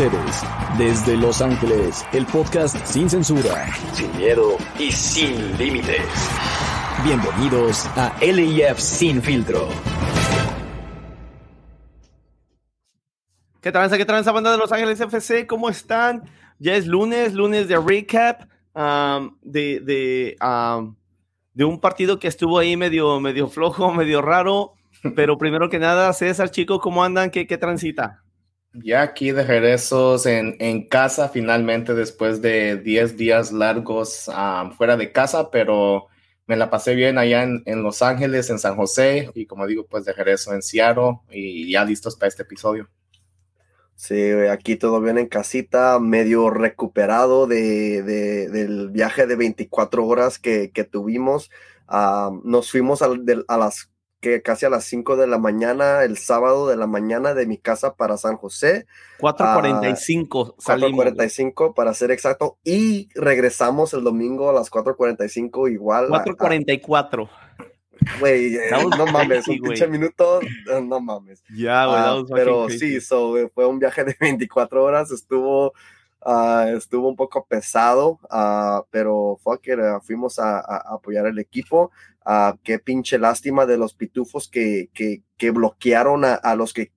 ustedes, desde Los Ángeles, el podcast sin censura, sin miedo y sin límites. Bienvenidos a LIF Sin Filtro. ¿Qué tranza, qué tranza, banda de Los Ángeles FC? ¿Cómo están? Ya es lunes, lunes de recap um, de, de, um, de un partido que estuvo ahí medio, medio flojo, medio raro. Pero primero que nada, César, chicos, ¿cómo andan? ¿Qué, qué transita? Ya aquí de regresos en, en, casa finalmente después de 10 días largos fuera de casa, pero me la pasé bien allá en, en, Los Ángeles, en San José y como digo, pues de regreso en Seattle y ya listos para este episodio. Sí, aquí todo bien en casita, medio recuperado de, de, del viaje de 24 horas que, que tuvimos. Nos fuimos a, a las que casi a las 5 de la mañana, el sábado de la mañana de mi casa para San José. 4.45 uh, salimos. 4.45 para ser exacto. Y regresamos el domingo a las 4.45 igual. 4.44. Güey, eh, no mames, un pinche minuto, no mames. Ya, güey, uh, Pero sí, so, fue un viaje de 24 horas, estuvo, uh, estuvo un poco pesado, uh, pero fuck it, fuimos a, a, apoyar el equipo. Qué pinche lástima de los pitufos que, que, que bloquearon a, a los que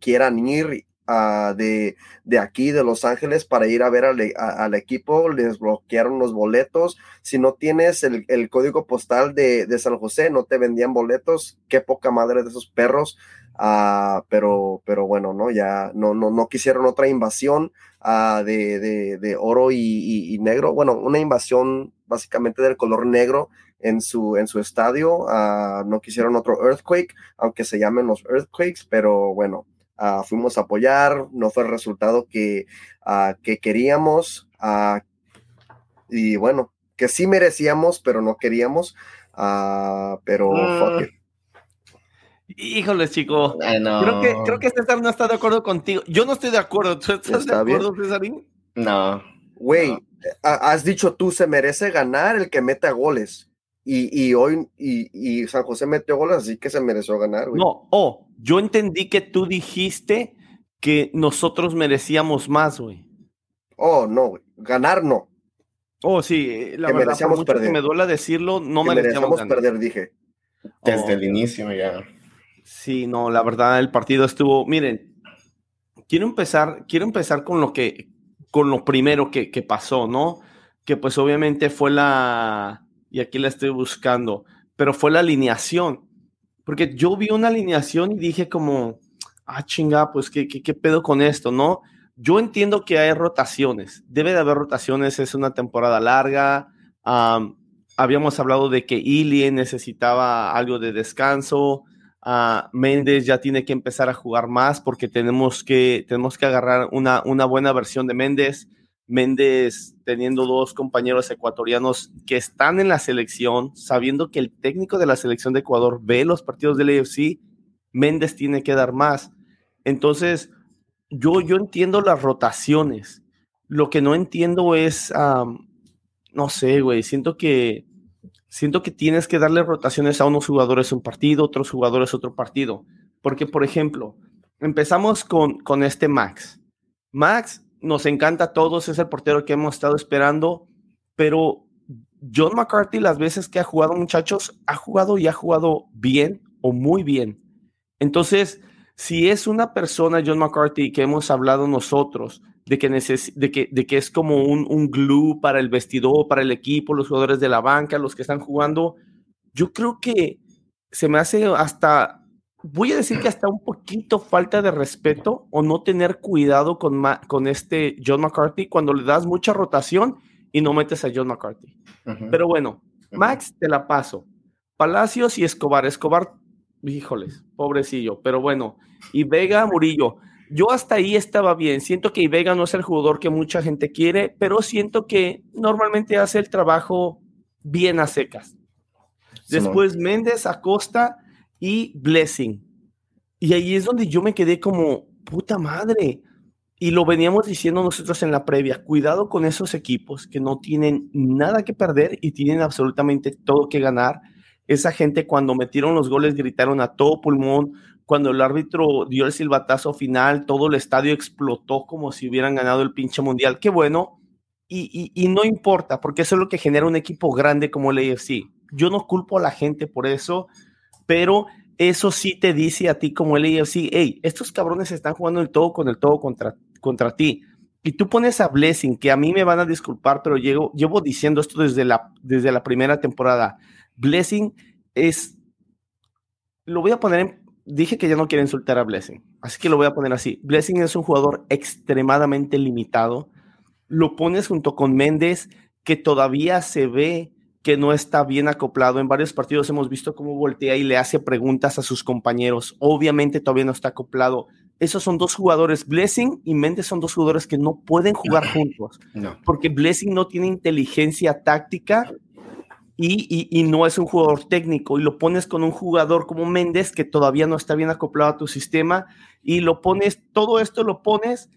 quieran ir Uh, de, de, aquí, de Los Ángeles, para ir a ver al, a, al, equipo, les bloquearon los boletos. Si no tienes el, código postal de, San José, no te vendían boletos. Qué poca madre de esos perros. Uh, pero, pero bueno, no, ya no, no, no quisieron otra invasión uh, de, de, oro y, y, negro. Bueno, una invasión básicamente del color negro en su, en su estadio. no quisieron otro earthquake, aunque se llamen los earthquakes, pero bueno. Uh, fuimos a apoyar, no fue el resultado que, uh, que queríamos uh, y bueno, que sí merecíamos, pero no queríamos, pero fuck it. Híjole, chico. Creo que, creo que César no está de acuerdo contigo. Yo no estoy de acuerdo. ¿Tú estás de acuerdo, Césarín? No. Güey, no. has dicho tú, se merece ganar el que meta goles. Y, y, hoy, y, y, San José metió goles, así que se mereció ganar, güey. No, oh, yo entendí que tú dijiste que nosotros merecíamos más, güey. Oh, no, güey. Ganar no. Oh, sí, eh, la que verdad, por mucho perder. que me duela decirlo, no que merecíamos, merecíamos perder, dije. Desde oh. el inicio ya. Sí, no, la verdad, el partido estuvo, miren, quiero empezar, quiero empezar con lo que, con lo primero que, que pasó, ¿no? Que pues obviamente fue la, y aquí la estoy buscando, pero fue la alineación, porque yo vi una alineación y dije como, ah, chinga, pues qué, qué, qué pedo con esto, ¿no? Yo entiendo que hay rotaciones, debe de haber rotaciones, es una temporada larga, um, habíamos hablado de que Ilie necesitaba algo de descanso, uh, Méndez ya tiene que empezar a jugar más porque tenemos que, tenemos que agarrar una, una buena versión de Méndez. Méndez teniendo dos compañeros ecuatorianos que están en la selección, sabiendo que el técnico de la selección de Ecuador ve los partidos del AFC, Méndez tiene que dar más. Entonces, yo, yo entiendo las rotaciones. Lo que no entiendo es, um, no sé, güey, siento que, siento que tienes que darle rotaciones a unos jugadores un partido, otros jugadores otro partido. Porque, por ejemplo, empezamos con, con este Max. Max nos encanta a todos, es el portero que hemos estado esperando, pero John McCarthy las veces que ha jugado muchachos, ha jugado y ha jugado bien o muy bien. Entonces, si es una persona, John McCarthy, que hemos hablado nosotros, de que, de que, de que es como un, un glue para el vestidor, para el equipo, los jugadores de la banca, los que están jugando, yo creo que se me hace hasta voy a decir que hasta un poquito falta de respeto o no tener cuidado con, con este John McCarthy cuando le das mucha rotación y no metes a John McCarthy. Uh -huh. Pero bueno, Max, te la paso. Palacios y Escobar. Escobar, híjoles, pobrecillo, pero bueno. Y Vega, Murillo. Yo hasta ahí estaba bien. Siento que Vega no es el jugador que mucha gente quiere, pero siento que normalmente hace el trabajo bien a secas. Después Méndez, Acosta y Blessing. Y ahí es donde yo me quedé como, puta madre. Y lo veníamos diciendo nosotros en la previa, cuidado con esos equipos que no tienen nada que perder y tienen absolutamente todo que ganar. Esa gente cuando metieron los goles gritaron a todo pulmón, cuando el árbitro dio el silbatazo final, todo el estadio explotó como si hubieran ganado el pinche mundial. Qué bueno. Y, y, no importa, porque eso es lo que genera un equipo grande como el AFC. Yo no culpo a la gente por eso, pero eso sí te dice a ti como el AFC, hey, estos cabrones están jugando el todo con el todo contra, contra ti. Y tú pones a Blessing, que a mí me van a disculpar, pero llevo, llevo diciendo esto desde la, desde la primera temporada. Blessing es, lo voy a poner en, dije que ya no quiero insultar a Blessing, así que lo voy a poner así. Blessing es un jugador extremadamente limitado. Lo pones junto con Méndez, que todavía se ve que no está bien acoplado. En varios partidos hemos visto cómo voltea y le hace preguntas a sus compañeros. Obviamente todavía no está acoplado. Esos son dos jugadores, Blessing y Méndez son dos jugadores que no pueden jugar juntos, porque Blessing no tiene inteligencia táctica y, no es un jugador técnico y lo pones con un jugador como Méndez que todavía no está bien acoplado a tu sistema y lo pones, todo esto lo pones,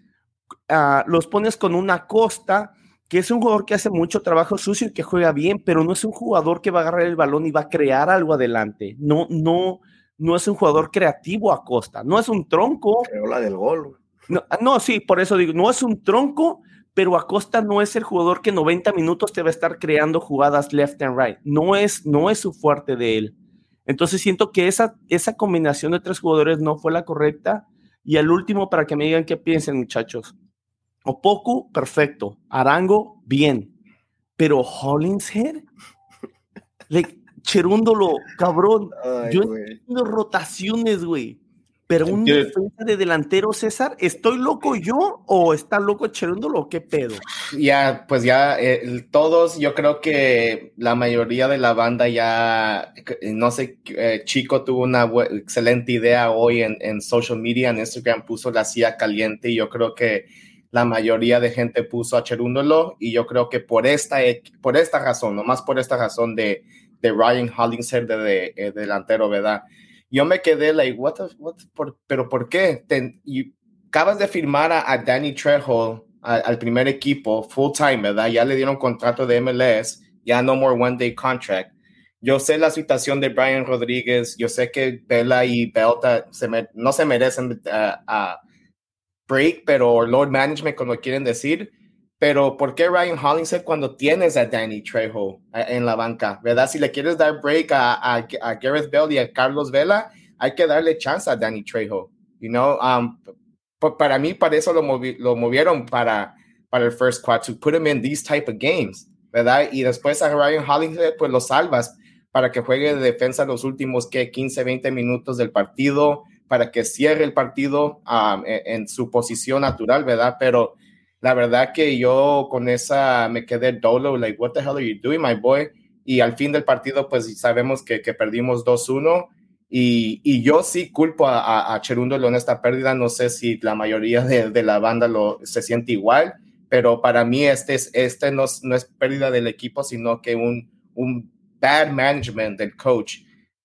uh, los pones con una costa que es un jugador que hace mucho trabajo sucio y que juega bien, pero no es un jugador que va a agarrar el balón y va a crear algo adelante. No, no, no es un jugador creativo a costa, no es un tronco. Creo la del gol. No, no, sí, por eso digo, no es un tronco, pero Acosta no es el jugador que 90 minutos te va a estar creando jugadas left and right. No es, no es su fuerte de él. Entonces siento que esa, esa combinación de tres jugadores no fue la correcta. Y al último, para que me digan qué piensen, muchachos. Opoku, perfecto. Arango, bien. Pero Hollingshead, Cherúndolo, cabrón. yo entiendo rotaciones, güey. Pero un defensa de delantero, César, ¿estoy loco yo o está loco Cherúndolo? ¿Qué pedo? Ya, pues ya, eh, todos, yo creo que la mayoría de la banda ya, no sé, eh, Chico tuvo una excelente idea hoy en, en, social media, en Instagram puso la silla caliente y yo creo que la mayoría de gente puso a Cherúndolo y yo creo que por esta, por esta razón, nomás por esta razón de, de Ryan Hollingshead de, de, de delantero, ¿verdad? yo me quedé like, what, what pero ¿por qué? y acabas de firmar a, Danny Trejo al primer equipo full time, ¿verdad? Ya le dieron contrato de MLS, ya no more one day contract. Yo sé la situación de Brian Rodríguez, yo sé que Bella y Belta no se merecen a break, pero Lord Management, como quieren decir, pero ¿por qué Ryan Hollingshead cuando tienes a Danny Trejo eh, en la banca? ¿Verdad? Si le quieres dar break a, a, Gareth Bell y a Carlos Vela, hay que darle chance a Danny Trejo. You know, um, para mí, para eso lo, lo movieron para, para el first quad, to put him in these type of games, ¿verdad? Y después a Ryan Hollingshead, pues lo salvas para que juegue de defensa los últimos que 15, 20 minutos del partido, para que cierre el partido um, en, su posición natural, ¿verdad? Pero la verdad que yo con esa me quedé dolo, like, what the hell are you doing, my boy? Y al fin del partido, pues sabemos que, que perdimos 2-1. Y, y, yo sí culpo a, a, Cherúndolo en esta pérdida. No sé si la mayoría de, de, la banda lo, se siente igual, pero para mí este, es, este no, no es pérdida del equipo, sino que un, un bad management del coach.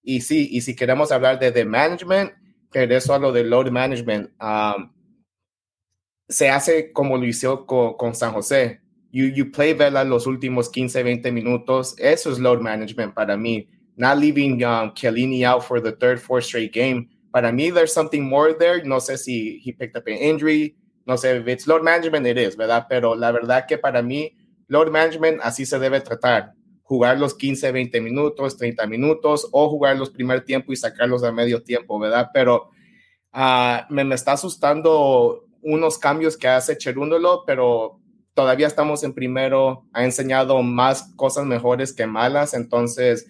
Y sí, y si queremos hablar de, de management, que eso a lo de load management. Um, se hace como lo hizo con, San José. You, you play Vela los últimos 15, 20 minutos. Eso es load management para mí. Not leaving um, out for the third, fourth straight game. Para mí, there's something more there. No sé si he picked up an injury. No sé if it's load management, it is, ¿verdad? Pero la verdad que para mí, load management así se debe tratar. Jugar los 15, 20 minutos, 30 minutos o jugar los primer tiempo y sacarlos a medio tiempo, ¿verdad? Pero uh, me, me está asustando unos cambios que hace Cherúndolo, pero todavía estamos en primero, ha enseñado más cosas mejores que malas, entonces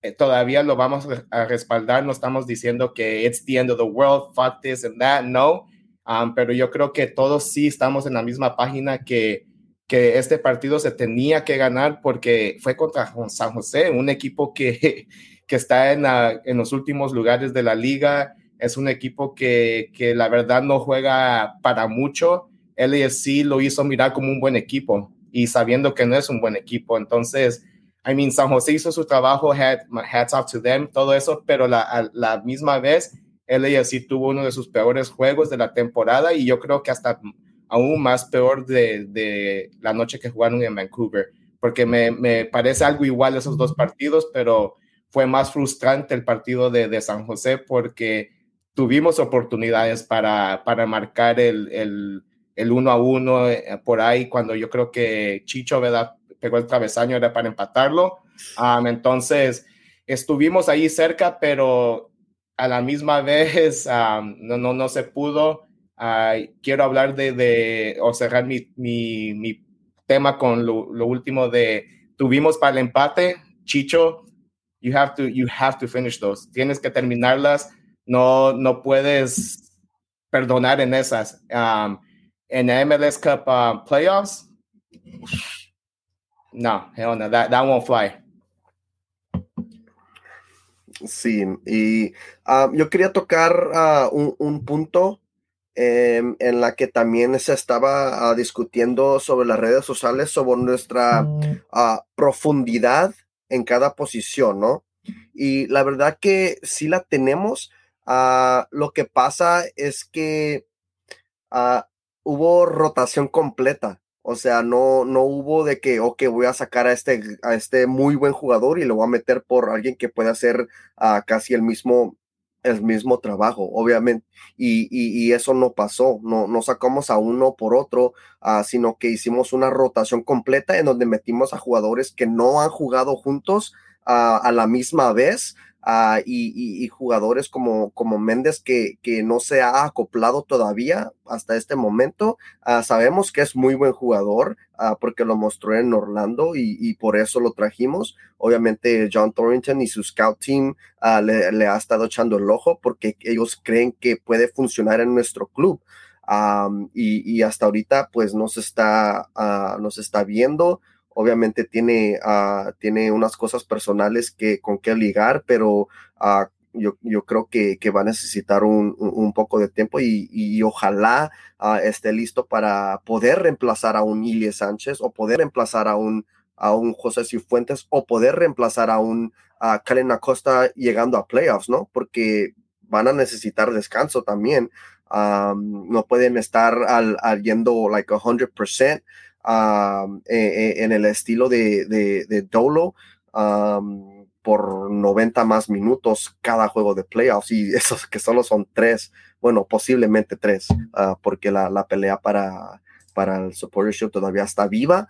eh, todavía lo vamos a respaldar, no estamos diciendo que it's the end of the world, fuck this and that, no, um, pero yo creo que todos sí estamos en la misma página que, que este partido se tenía que ganar porque fue contra San José, un equipo que, que está en, en los últimos lugares de la liga, es un equipo que, que la verdad no juega para mucho. LAFC lo hizo mirar como un buen equipo y sabiendo que no es un buen equipo. Entonces, I mean, San José hizo su trabajo, hats off to them, todo eso, pero la, la misma vez, LAFC tuvo uno de sus peores juegos de la temporada y yo creo que hasta aún más peor de, de la noche que jugaron en Vancouver, porque me, me, parece algo igual esos dos partidos, pero fue más frustrante el partido de, de San José porque tuvimos oportunidades para, para marcar el, el, el uno a uno eh, por ahí, cuando yo creo que Chicho ¿verdad? pegó el travesaño, era para empatarlo. entonces, estuvimos ahí cerca, pero a la misma vez no, no, no se pudo. Quiero hablar de, de o cerrar mi, mi, mi tema con lo, lo, último de tuvimos para el empate. Chicho, you have to, you have to finish those. Tienes que terminarlas. No, no puedes perdonar en esas. Um, en MLS Cup uh, playoffs, no, hell no, that, that won't fly. Sí, y uh, yo quería tocar uh, un, un, punto eh, en la que también se estaba uh, discutiendo sobre las redes sociales, sobre nuestra profundidad en cada posición, ¿no? Y la verdad que sí la tenemos. lo que pasa es que hubo rotación completa. O sea, no, no hubo de que, ok, voy a sacar a este, a este muy buen jugador y lo voy a meter por alguien que pueda hacer casi el mismo, el mismo trabajo, obviamente. Y, y, y, eso no pasó. No, no sacamos a uno por otro, uh, sino que hicimos una rotación completa en donde metimos a jugadores que no han jugado juntos uh, a la misma vez Uh, y, jugadores como, como Méndez que, que, no se ha acoplado todavía hasta este momento. Uh, sabemos que es muy buen jugador uh, porque lo mostró en Orlando y, y, por eso lo trajimos. Obviamente John Thornton y su scout team le, le, ha estado echando el ojo porque ellos creen que puede funcionar en nuestro club. Y, y, hasta ahorita pues no está, no se está viendo obviamente tiene, uh, tiene unas cosas personales que, con que ligar, pero uh, yo, yo, creo que, va a necesitar un, un poco de tiempo y, ojalá uh, esté listo para poder reemplazar a un Ilie Sánchez o poder reemplazar a un, a un José Cifuentes o poder reemplazar a un a Kalen Acosta llegando a playoffs, ¿no? Porque van a necesitar descanso también. Um, no pueden estar al, al yendo like 100%. Eh, eh, en el estilo de, de, Dolo por 90 más minutos cada juego de playoffs y esos que solo son tres, bueno, posiblemente tres, ah, porque la, la, pelea para, para el Supporter Shield todavía está viva.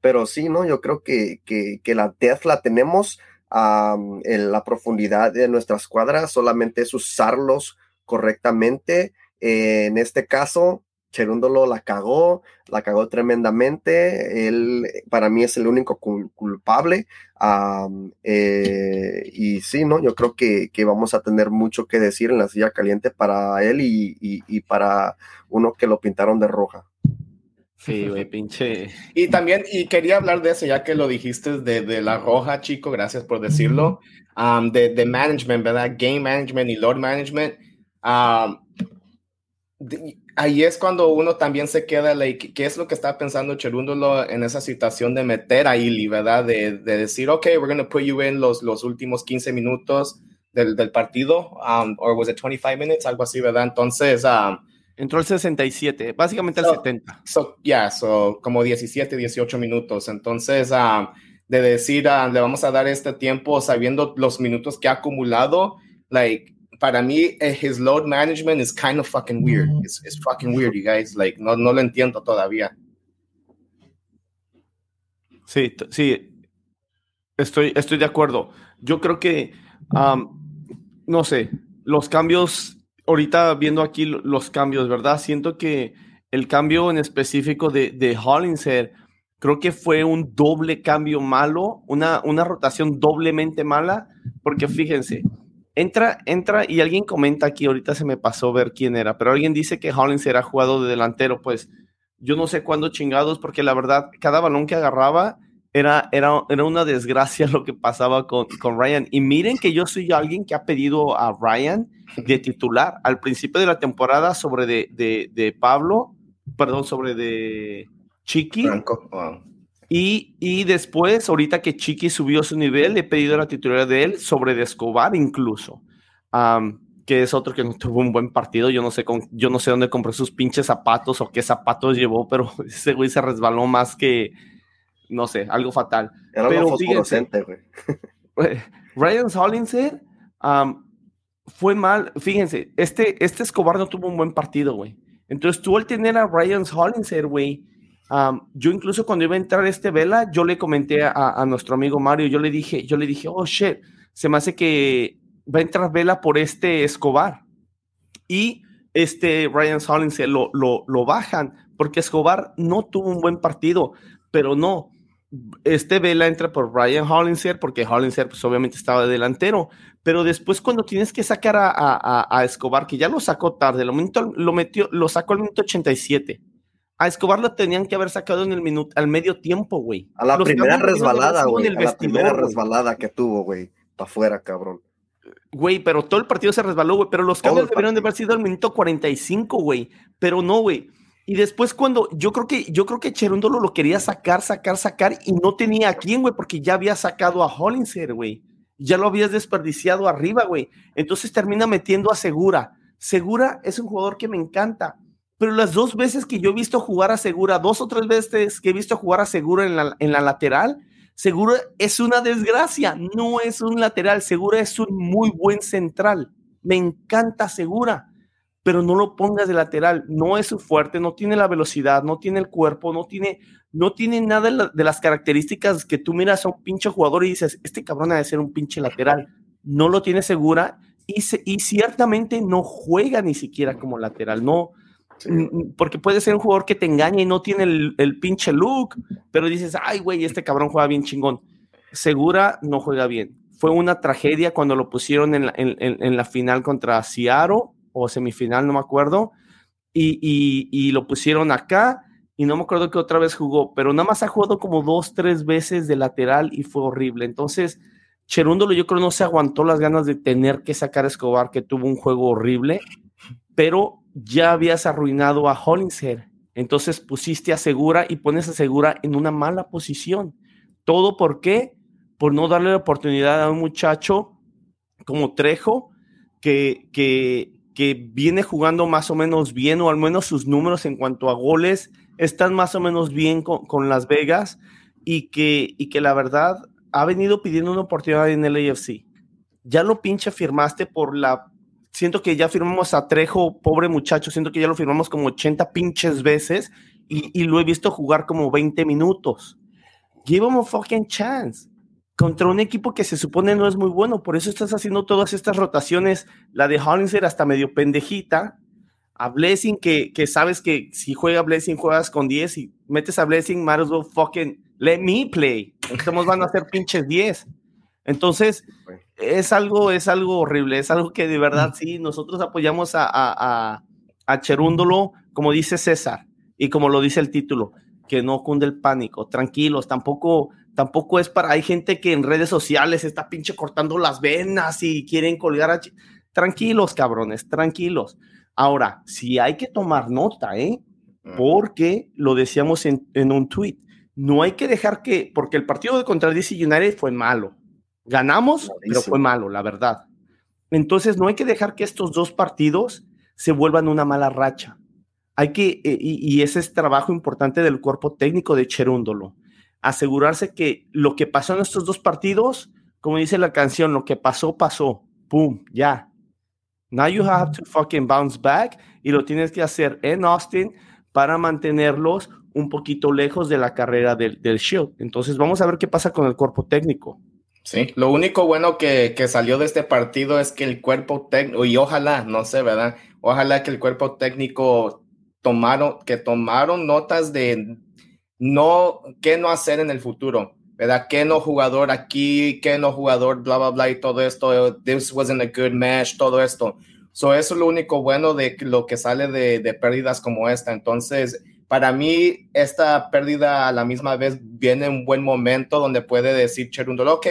pero sí, ¿no? Yo creo que, que, que la Death la tenemos en la profundidad de nuestra escuadra, solamente es usarlos correctamente. en este caso, Cherúndolo la cagó, la cagó tremendamente. Él para mí es el único culpable. Eh, y sí, ¿no? Yo creo que, que, vamos a tener mucho que decir en la silla caliente para él y, y, para uno que lo pintaron de roja. Sí, güey, pinche. Y también, y quería hablar de eso, ya que lo dijiste de, de la roja, chico, gracias por decirlo. de, de, management, ¿verdad? Game management y Lord management ahí es cuando uno también se queda, like, ¿qué es lo que está pensando Cherúndolo en esa situación de meter a Ili, verdad? De, de decir, ok, we're going to put you in los, los últimos 15 minutos del, del partido, um, or was it 25 minutes, algo así, ¿verdad? Entonces, um, entró el 67, básicamente el 70. So, yeah, so como 17, 18 minutos. Entonces, um, de decir, uh, le vamos a dar este tiempo sabiendo los minutos que ha acumulado, like, para mí, eh, his load management is kind of fucking weird. It's, it's fucking weird, you guys. Like, no, no lo entiendo todavía. Sí, sí. Estoy, estoy de acuerdo. Yo creo que, no sé, los cambios, ahorita viendo aquí los cambios, ¿verdad? Siento que el cambio en específico de, de Hollingshead, creo que fue un doble cambio malo, una, una rotación doblemente mala, porque fíjense, entra, entra y alguien comenta aquí, ahorita se me pasó ver quién era, pero alguien dice que Hollins era jugado de delantero, pues yo no sé cuándo chingados, porque la verdad, cada balón que agarraba era, era, era una desgracia lo que pasaba con, con Ryan. Y miren que yo soy alguien que ha pedido a Ryan de titular al principio de la temporada sobre de, de, de Pablo, perdón, sobre de Chiqui. Y, después, ahorita que Chiqui subió su nivel, he pedido la titularidad de él sobre de Escobar incluso, que es otro que no tuvo un buen partido. Yo no sé con, yo no sé dónde compró sus pinches zapatos o qué zapatos llevó, pero ese güey se resbaló más que, no sé, algo fatal. Era pero fíjense, güey. Ryan Hollingshead, fue mal. Fíjense, este, este Escobar no tuvo un buen partido, güey. Entonces tú al tener a Ryan Hollinger, güey, yo incluso cuando iba a entrar este Vela, yo le comenté a, nuestro amigo Mario, yo le dije, yo le dije, oh shit, se me hace que va a entrar Vela por este Escobar. Y este Ryan Hollinger lo, lo, bajan, porque Escobar no tuvo un buen partido, pero no, este Vela entra por Ryan Hollinger, porque Hollinger pues obviamente estaba delantero, pero después cuando tienes que sacar a, Escobar, que ya lo sacó tarde, lo, lo, metió, lo sacó al minuto 87. A Escobar lo tenían que haber sacado en el minuto, al medio tiempo, güey. A la primera resbalada, güey. A la primera resbalada que tuvo, güey. Para afuera, cabrón. Güey, pero todo el partido se resbaló, güey. Pero los cambios deberían de haber sido al minuto 45, güey. Pero no, güey. Y después cuando yo creo que yo creo que Cherundolo lo quería sacar, sacar, sacar y no tenía a quién, güey, porque ya había sacado a Hollinger, güey ya lo habías desperdiciado arriba, güey. Entonces termina metiendo a Segura. Segura es un jugador que me encanta, pero las dos veces que yo he visto jugar a Segura, dos o tres veces que he visto jugar a Segura en la, en la lateral, Segura es una desgracia, no es un lateral, Segura es un muy buen central. Me encanta Segura pero no lo pongas de lateral, no es su fuerte, no tiene la velocidad, no tiene el cuerpo, no tiene, no tiene nada de, las características que tú miras a un pinche jugador y dices, este cabrón ha de ser un pinche lateral, no lo tiene segura y, y ciertamente no juega ni siquiera como lateral, no, porque puede ser un jugador que te engaña y no tiene el, pinche look, pero dices, ay, güey, este cabrón juega bien chingón. Segura no juega bien. Fue una tragedia cuando lo pusieron en la, en la final contra Seattle o semifinal, no me acuerdo, y, lo pusieron acá y no me acuerdo que otra vez jugó, pero nada más ha jugado como dos, tres veces de lateral y fue horrible. Entonces, Cherúndolo yo creo no se aguantó las ganas de tener que sacar a Escobar, que tuvo un juego horrible, pero ya habías arruinado a Hollinger. Entonces pusiste a Segura y pones a Segura en una mala posición. ¿Todo por qué? Por no darle la oportunidad a un muchacho como Trejo, que, que, que viene jugando más o menos bien, o al menos sus números en cuanto a goles están más o menos bien con, Las Vegas, y que, y que la verdad ha venido pidiendo una oportunidad en el AFC. Ya lo pinche firmaste por la... Siento que ya firmamos a Trejo, pobre muchacho, siento que ya lo firmamos como 80 pinches veces y, y lo he visto jugar como 20 minutos. Give him a fucking chance contra un equipo que se supone no es muy bueno. Por eso estás haciendo todas estas rotaciones. La de Hollinger hasta medio pendejita. A Blessing, que, que sabes que si juega Blessing, juegas con 10 y metes a Blessing, might as well fucking let me play. Estamos van a hacer pinches 10. Entonces, es algo, es algo horrible. Es algo que de verdad sí, nosotros apoyamos a, a, a Cherúndolo, como dice César, y como lo dice el título, que no cunde el pánico. Tranquilos, tampoco Tampoco es para, hay gente que en redes sociales está pinche cortando las venas y quieren colgar a... Tranquilos, cabrones, tranquilos. Ahora, si hay que tomar nota, ¿eh? Porque lo decíamos en, un tweet, no hay que dejar que, porque el partido de contra DC United fue malo. Ganamos, pero fue malo, la verdad. Entonces, no hay que dejar que estos dos partidos se vuelvan una mala racha. Hay que, eh, y, y ese es trabajo importante del cuerpo técnico de Cherúndolo asegurarse que lo que pasó en estos dos partidos, como dice la canción, lo que pasó, pasó. Pum, ya. Now you have to fucking bounce back y lo tienes que hacer en Austin para mantenerlos un poquito lejos de la carrera del, del Shield. Entonces vamos a ver qué pasa con el cuerpo técnico. Sí, lo único bueno que, que salió de este partido es que el cuerpo técnico, y ojalá, no sé, ¿verdad? Ojalá que el cuerpo técnico tomaron, que tomaron notas de, no, qué no hacer en el futuro, ¿verdad? ¿Qué no jugador aquí, qué no jugador, bla, bla, bla, y todo esto, this wasn't a good match, todo esto. So, eso es lo único bueno de lo que sale de, de pérdidas como esta. Entonces, para mí, esta pérdida a la misma vez viene en un buen momento donde puede decir Cherundolo, ok,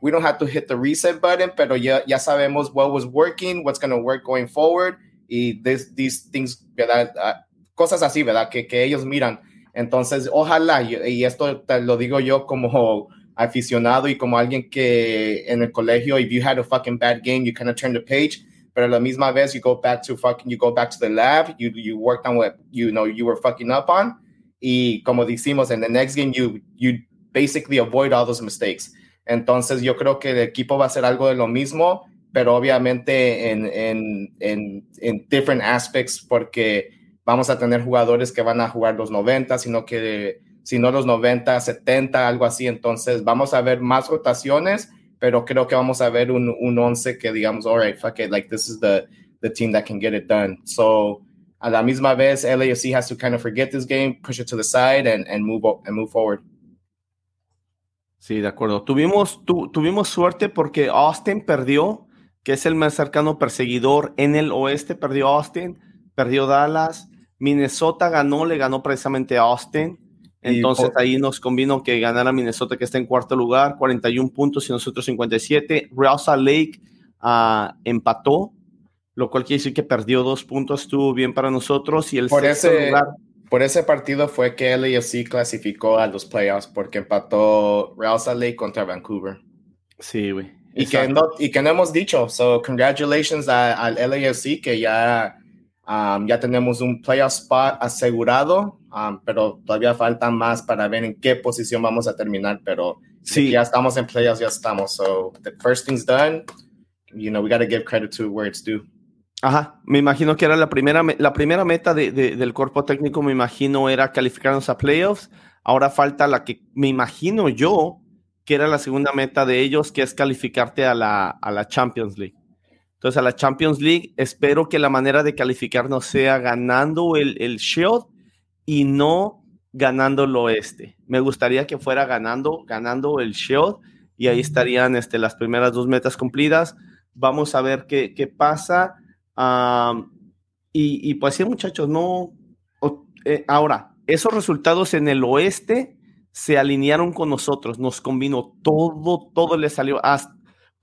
we don't have to hit the reset button, pero ya, ya sabemos what was working, what's going to work going forward, y this, these things, ¿verdad? Ah, cosas así, ¿verdad? Que, que ellos miran. Entonces, ojalá, y, esto te lo digo yo como aficionado y como alguien que en el colegio, if you had a fucking bad game, you kind of turn the page, pero a la misma vez, you go back to fucking, you go back to the lab, you, you worked on what, you know, you were fucking up on, y como decimos, en the next game, you, you basically avoid all those mistakes. Entonces, yo creo que el equipo va a hacer algo de lo mismo, pero obviamente en, en, en, en different aspects porque vamos a tener jugadores que van a jugar los 90, sino que si no los 90, 70, algo así. Entonces vamos a ver más rotaciones, pero creo que vamos a ver un, un 11 que digamos, all right, fuck it, like this is the, the team that can get it done. So a la misma vez, LAFC has to kind of forget this game, push it to the side and, and, move, and move forward. Sí, de acuerdo. Tuvimos, tu, tuvimos suerte porque Austin perdió que es el más cercano perseguidor en el oeste, perdió Austin, perdió Dallas, Minnesota ganó, le ganó precisamente a Austin. Entonces ahí nos convino que ganara Minnesota, que está en cuarto lugar, 41 puntos y nosotros 57. Real Salt Lake uh, empató, lo cual quiere decir que perdió dos puntos, estuvo bien para nosotros. Y el por ese, lugar, por ese partido fue que LAFC clasificó a los playoffs, porque empató Real Salt Lake contra Vancouver. Sí, güey. Y que, no, y que no hemos dicho. So, congratulations al LAFC que ya, um, ya tenemos un playoff spot asegurado, um, pero todavía falta más para ver en qué posición vamos a terminar. Pero sí. ya estamos en playoffs, ya estamos. So, the first thing's done. You know, we got to give credit to where it's due. Ajá, me imagino que era la primera, la primera meta de, de, del cuerpo técnico, me imagino, era calificarnos a playoffs. Ahora falta la que me imagino yo que era la segunda meta de ellos, que es calificarte a la, a la Champions League. Entonces, a la Champions League, espero que la manera de calificarnos sea ganando el, el Shield y no ganando el oeste. Me gustaría que fuera ganando, ganando el Shield y ahí estarían este, las primeras dos metas cumplidas. Vamos a ver qué, qué pasa. y, y, pues sí, muchachos, no. Eh, ahora, esos resultados en el oeste se alinearon con nosotros, nos combinó todo, todo le salió. Hasta,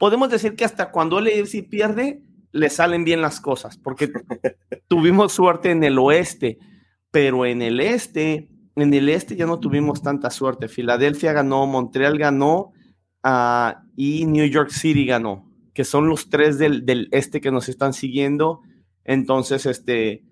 podemos decir que hasta cuando LAFC pierde, le salen bien las cosas, porque tuvimos suerte en el oeste, pero en el este, en el este ya no tuvimos tanta suerte. Filadelfia ganó, Montreal ganó uh, y New York City ganó, que son los tres del, del este que nos están siguiendo. Entonces, este,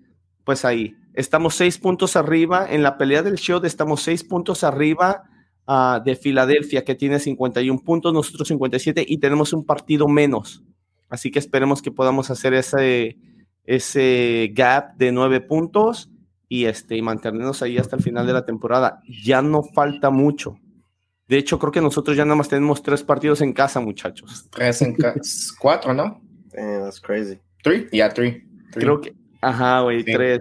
pues ahí, Estamos seis puntos arriba. En la pelea del show estamos seis puntos arriba uh, de Filadelfia, que tiene 51 puntos, nosotros 57, y tenemos un partido menos. Así que esperemos que podamos hacer ese, ese gap de nueve puntos y, este, y mantenernos ahí hasta el final de la temporada. Ya no falta mucho. De hecho, creo que nosotros ya nada más tenemos tres partidos en casa, muchachos. Tres en casa. Cuatro, ¿no? that's crazy. Three? Yeah, three. Creo que, ajá, güey, sí. tres.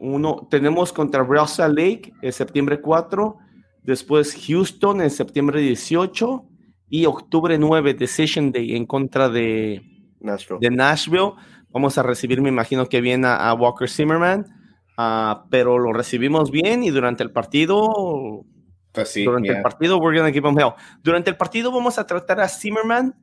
Uno, tenemos contra Salt Lake el septiembre 4, después Houston en septiembre 18 y octubre 9, Decision Day en contra de Nashville. De Nashville. Vamos a recibir, me imagino que viene a, a Walker Zimmerman, uh, pero lo recibimos bien y durante el partido, pues sí, durante yeah. el partido, we're gonna give him hell. Durante el partido vamos a tratar a Zimmerman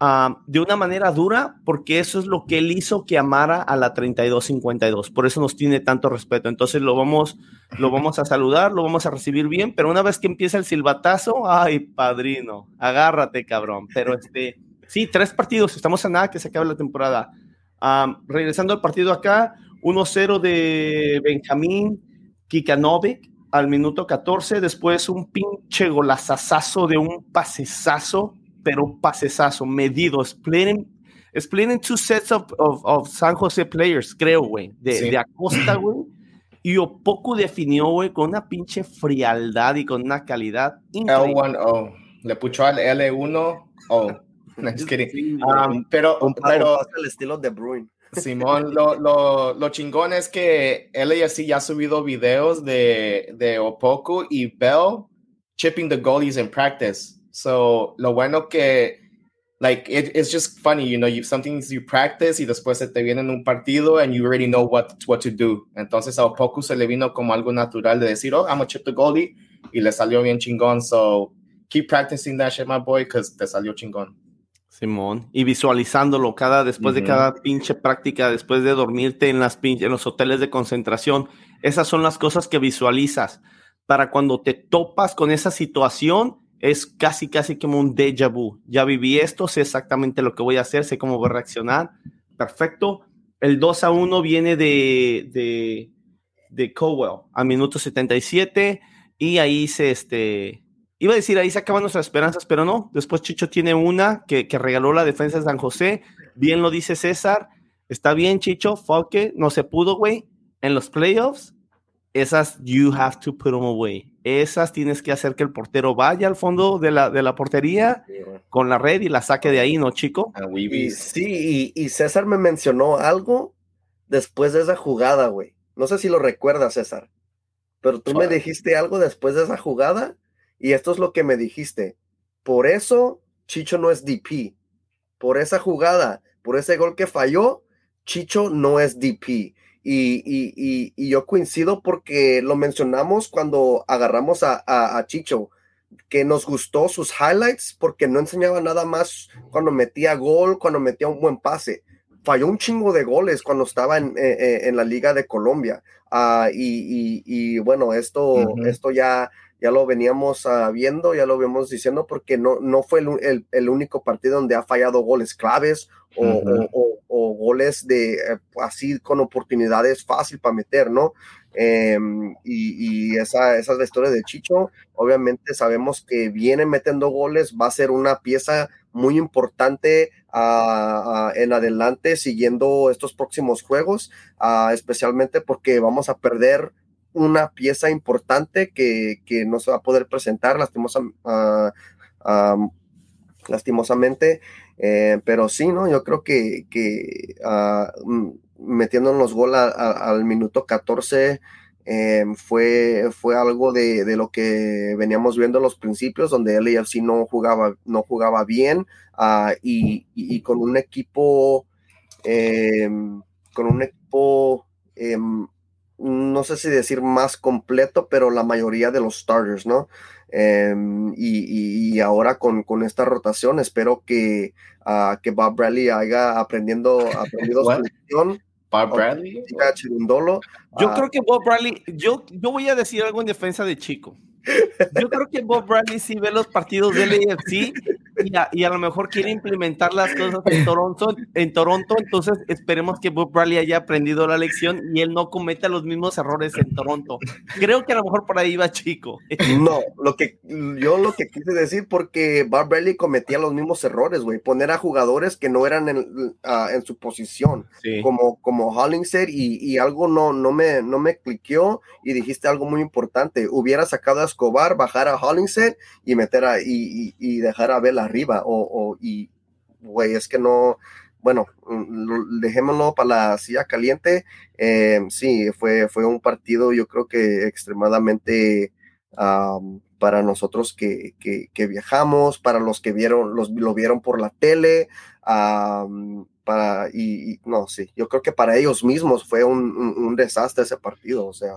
Uh, de una manera dura, porque eso es lo que él hizo que amara a la 3252. Por eso nos tiene tanto respeto. Entonces lo vamos, lo vamos a saludar, lo vamos a recibir bien, pero una vez que empieza el silbatazo, ay, padrino, agárrate, cabrón. Pero este, sí, tres partidos, estamos a nada que se acabe la temporada. Um, regresando al partido acá, 1-0 de Benjamín Kikanovic al minuto 14, después un pinche golazazazo de un pasesazo pero pasesazo, medido, splitting, splitting two sets of, of, of San Jose players, creo, güey, de, sí. de Acosta, güey. Y poco definió, güey, con una pinche frialdad y con una calidad increíble. L1O. Le puso al L1O. No, just kidding. Um, pero, un pero el estilo de Bruin. Simón, lo, lo, lo, chingón es que él y así ya ha subido videos de, de Opoku y Bell chipping the goalies in practice. So, lo bueno que, like, it, it's just funny, you know, you, some things you practice y después se te viene en un partido and you already know what, what to do. Entonces, a poco se le vino como algo natural de decir, oh, I'm a chip the goalie y le salió bien chingón. So, keep practicing that shit, my boy, because te salió chingón. Simón, y visualizándolo cada, después uh -huh. de cada pinche práctica, después de dormirte en, las pinche, en los hoteles de concentración, esas son las cosas que visualizas para cuando te topas con esa situación, es casi, casi como un déjà vu. Ya viví esto, sé exactamente lo que voy a hacer, sé cómo voy a reaccionar. Perfecto. El 2 a 1 viene de, de, de Cowell a minuto 77 y ahí se, este, iba a decir ahí se acaban nuestras esperanzas, pero no. Después Chicho tiene una que, que regaló la defensa de San José. Bien lo dice César. Está bien, Chicho, fuck. No se pudo, güey. En los playoffs, esas you have to put them away. Esas tienes que hacer que el portero vaya al fondo de la, de la portería con la red y la saque de ahí, ¿no, chico? Y, sí, y, y César me mencionó algo después de esa jugada, güey. No sé si lo recuerdas, César, pero tú me dijiste algo después de esa jugada y esto es lo que me dijiste. Por eso Chicho no es DP. Por esa jugada, por ese gol que falló, Chicho no es DP. Y, yo coincido porque lo mencionamos cuando agarramos a, Chicho, que nos gustó sus highlights porque no enseñaba nada más cuando metía gol, cuando metía un buen pase. Falló un chingo de goles cuando estaba en, eh, eh, la Liga de Colombia. Ah, y, bueno, esto, esto ya, ya lo veníamos uh, viendo, ya lo veníamos diciendo, porque no, no fue el, el, único partido donde ha fallado goles claves o, goles de eh, así con oportunidades fácil para meter, ¿no? Em, y, esa, esa, es la historia de Chicho. Obviamente sabemos que viene metiendo goles, va a ser una pieza muy importante uh, en adelante siguiendo estos próximos juegos, especialmente porque vamos a perder una pieza importante que, que no se va a poder presentar lastimosamente. Eh, pero sí, ¿no? Yo creo que, que uh, metiéndonos gol al minuto 14 eh, fue, fue algo de, de, lo que veníamos viendo en los principios, donde LAFC no jugaba, no jugaba bien ah, y, y, con un equipo, em, con un equipo, em, no sé si decir más completo, pero la mayoría de los starters, ¿no? Em, y, ahora con, con, esta rotación espero que, uh, que Bob Bradley haya aprendiendo, aprendido su lección. Bob Bradley. Yo uh, creo que Bob Bradley, yo, yo voy a decir algo en defensa de Chico. Yo creo que Bob Bradley sí ve los partidos del AFC y a, lo mejor quiere implementar las cosas en Toronto, en Toronto, entonces esperemos que Bob Bradley haya aprendido la lección y él no cometa los mismos errores en Toronto. Creo que a lo mejor por ahí va chico. No, lo que yo lo que quise decir porque Bob Bradley cometía los mismos errores, güey, poner a jugadores que no eran en, ah, en su posición, como como Hollingshead y, y, algo no no me no me cliqueó y dijiste algo muy importante, hubiera sacado a Escobar, bajar a Hollingshead y meter a y, y, y dejar a Vela arriba o, y, güey, es que no, bueno, dejémoslo para la silla caliente. Eh, sí, fue, fue un partido yo creo que extremadamente para nosotros que, que, viajamos, para los que vieron, los, lo vieron por la tele, para, y, no, sí, yo creo que para ellos mismos fue un, un desastre ese partido, o sea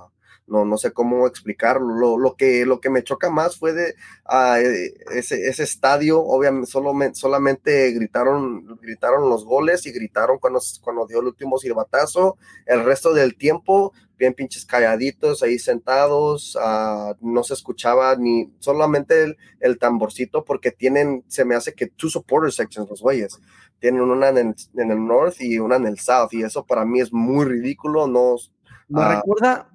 no, no sé cómo explicarlo. Lo, que, lo que me choca más fue de eh, ese, ese, estadio, obviamente, solamente gritaron, gritaron los goles y gritaron cuando, cuando dio el último silbatazo. El resto del tiempo, bien pinches calladitos ahí sentados, ah, no se escuchaba ni solamente el, tamborcito porque tienen, se me hace que two supporter sections los güeyes. Tienen una en el, en el north y una en el south y eso para mí es muy ridículo, no... Me ah, recuerda,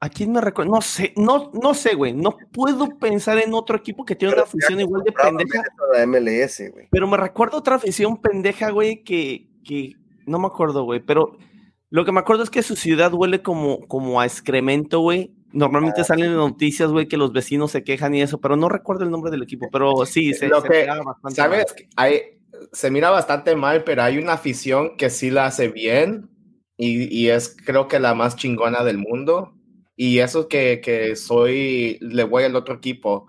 ¿A quién me recuerda? No sé, no, no sé, güey. No puedo pensar en otro equipo que tiene una afición igual de pendeja. La MLS, güey. Pero me recuerdo otra afición pendeja, güey, que, que no me acuerdo, güey. Pero lo que me acuerdo es que su ciudad huele como, como a excremento, güey. Normalmente ah. salen noticias, güey, que los vecinos se quejan y eso, pero no recuerdo el nombre del equipo. Pero sí, se, lo que, ¿Sabes? Hay, se mira bastante mal, pero hay una afición que sí la hace bien y, y es creo que la más chingona del mundo y eso que, que soy, le voy al otro equipo.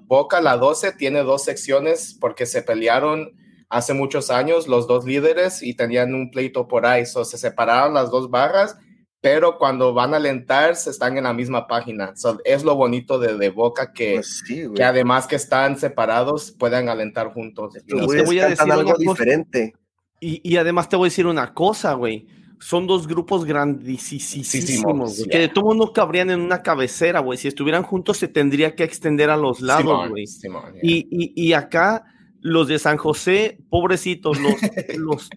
Boca, la 12, tiene dos secciones porque se pelearon hace muchos años los dos líderes y tenían un pleito por ahí. So, se separaron las dos barras, pero cuando van a alentar, se están en la misma página. So, es lo bonito de, de Boca que, pues que además que están separados, puedan alentar juntos. te voy a decir algo diferente. Y, y además te voy a decir una cosa, güey son dos grupos grandísimos, que de todo mundo cabrían en una cabecera, güey. Si estuvieran juntos se tendría que extender a los lados, güey. y, y, y, acá los de San José, pobrecitos, los, los,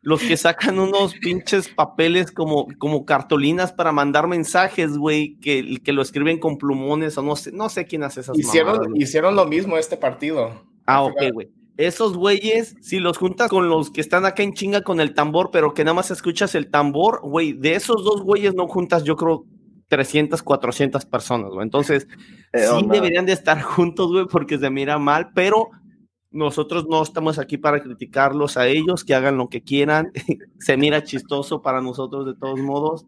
los que sacan unos pinches papeles como, como cartolinas para mandar mensajes, güey, que, que lo escriben con plumones o no sé, no sé quién hace esas hicieron, hicieron lo mismo este partido. Ah, ok, güey. Esos güeyes, si los juntas con los que están acá en chinga con el tambor, pero que nada más escuchas el tambor, güey, de esos dos güeyes no juntas, yo creo, 300, 400 personas, güey. Entonces, eh, sí deberían de estar juntos, güey, porque se mira mal, pero nosotros no estamos aquí para criticarlos a ellos, que hagan lo que quieran. se mira chistoso para nosotros de todos modos,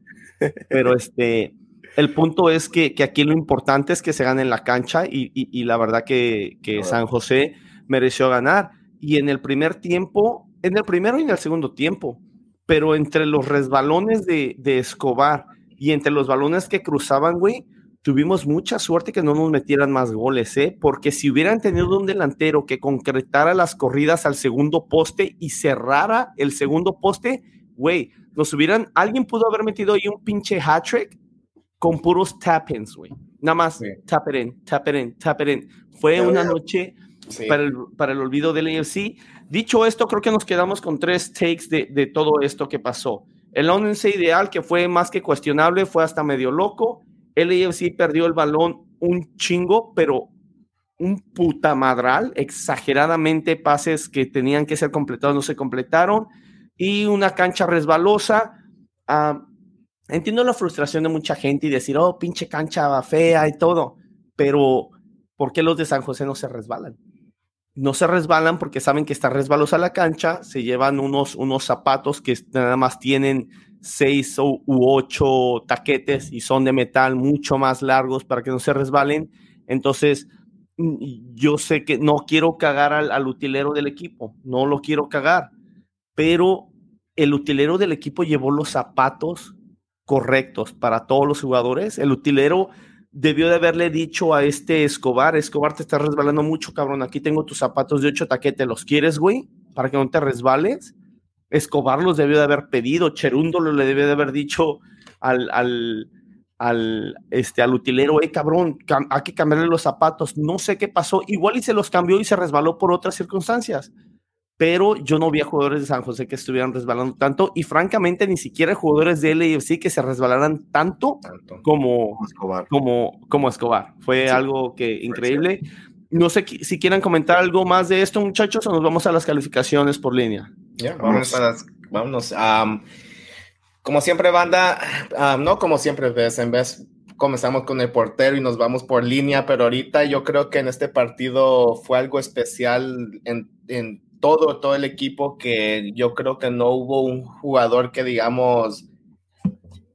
pero este, el punto es que, que aquí lo importante es que se gane en la cancha y, y, la verdad que, que San José mereció ganar. Y en el primer tiempo, en el primero y en el segundo tiempo, pero entre los resbalones de, de Escobar y entre los balones que cruzaban, güey, tuvimos mucha suerte que no nos metieran más goles, ¿eh? Porque si hubieran tenido un delantero que concretara las corridas al segundo poste y cerrara el segundo poste, güey, nos hubieran, alguien pudo haber metido ahí un pinche hat trick con puros tap-ins, güey. Nada más tap it in, tap it in, tap it in. Fue una noche para, el, para el olvido del AFC. Dicho esto, creo que nos quedamos con tres takes de, todo esto que pasó. El once ideal, que fue más que cuestionable, fue hasta medio loco. El AFC perdió el balón un chingo, pero un putamadral, exageradamente pases que tenían que ser completados no se completaron y una cancha resbalosa. Ah, entiendo la frustración de mucha gente y decir, oh, pinche cancha fea y todo, pero ¿por qué los de San José no se resbalan? No se resbalan porque saben que está resbalosa la cancha, se llevan unos, unos zapatos que nada más tienen seis u ocho taquetes y son de metal mucho más largos para que no se resbalen. Entonces, mm, yo sé que no quiero cagar al, al utilero del equipo, no lo quiero cagar, pero el utilero del equipo llevó los zapatos correctos para todos los jugadores. El utilero debió de haberle dicho a este Escobar, Escobar te está resbalando mucho, cabrón, aquí tengo tus zapatos de ocho taquete, ¿los quieres, güey? Para que no te resbales. Escobar los debió de haber pedido, Cherúndolo le debió de haber dicho al, al, al, este, al utilero, hey, cabrón, hay que cambiarle los zapatos, no sé qué pasó, igual y se los cambió y se resbaló por otras circunstancias pero yo no vi a jugadores de San José que estuvieran resbalando tanto y francamente ni siquiera jugadores de LAFC que se resbalaran tanto, Como, Escobar. Como, como Escobar. Fue algo que increíble. No sé si quieran comentar algo más de esto, muchachos, o nos vamos a las calificaciones por línea. Ya, vamos a las, vámonos. como siempre, banda, no como siempre ves, en vez comenzamos con el portero y nos vamos por línea, pero ahorita yo creo que en este partido fue algo especial en, en todo, todo el equipo que yo creo que no hubo un jugador que digamos,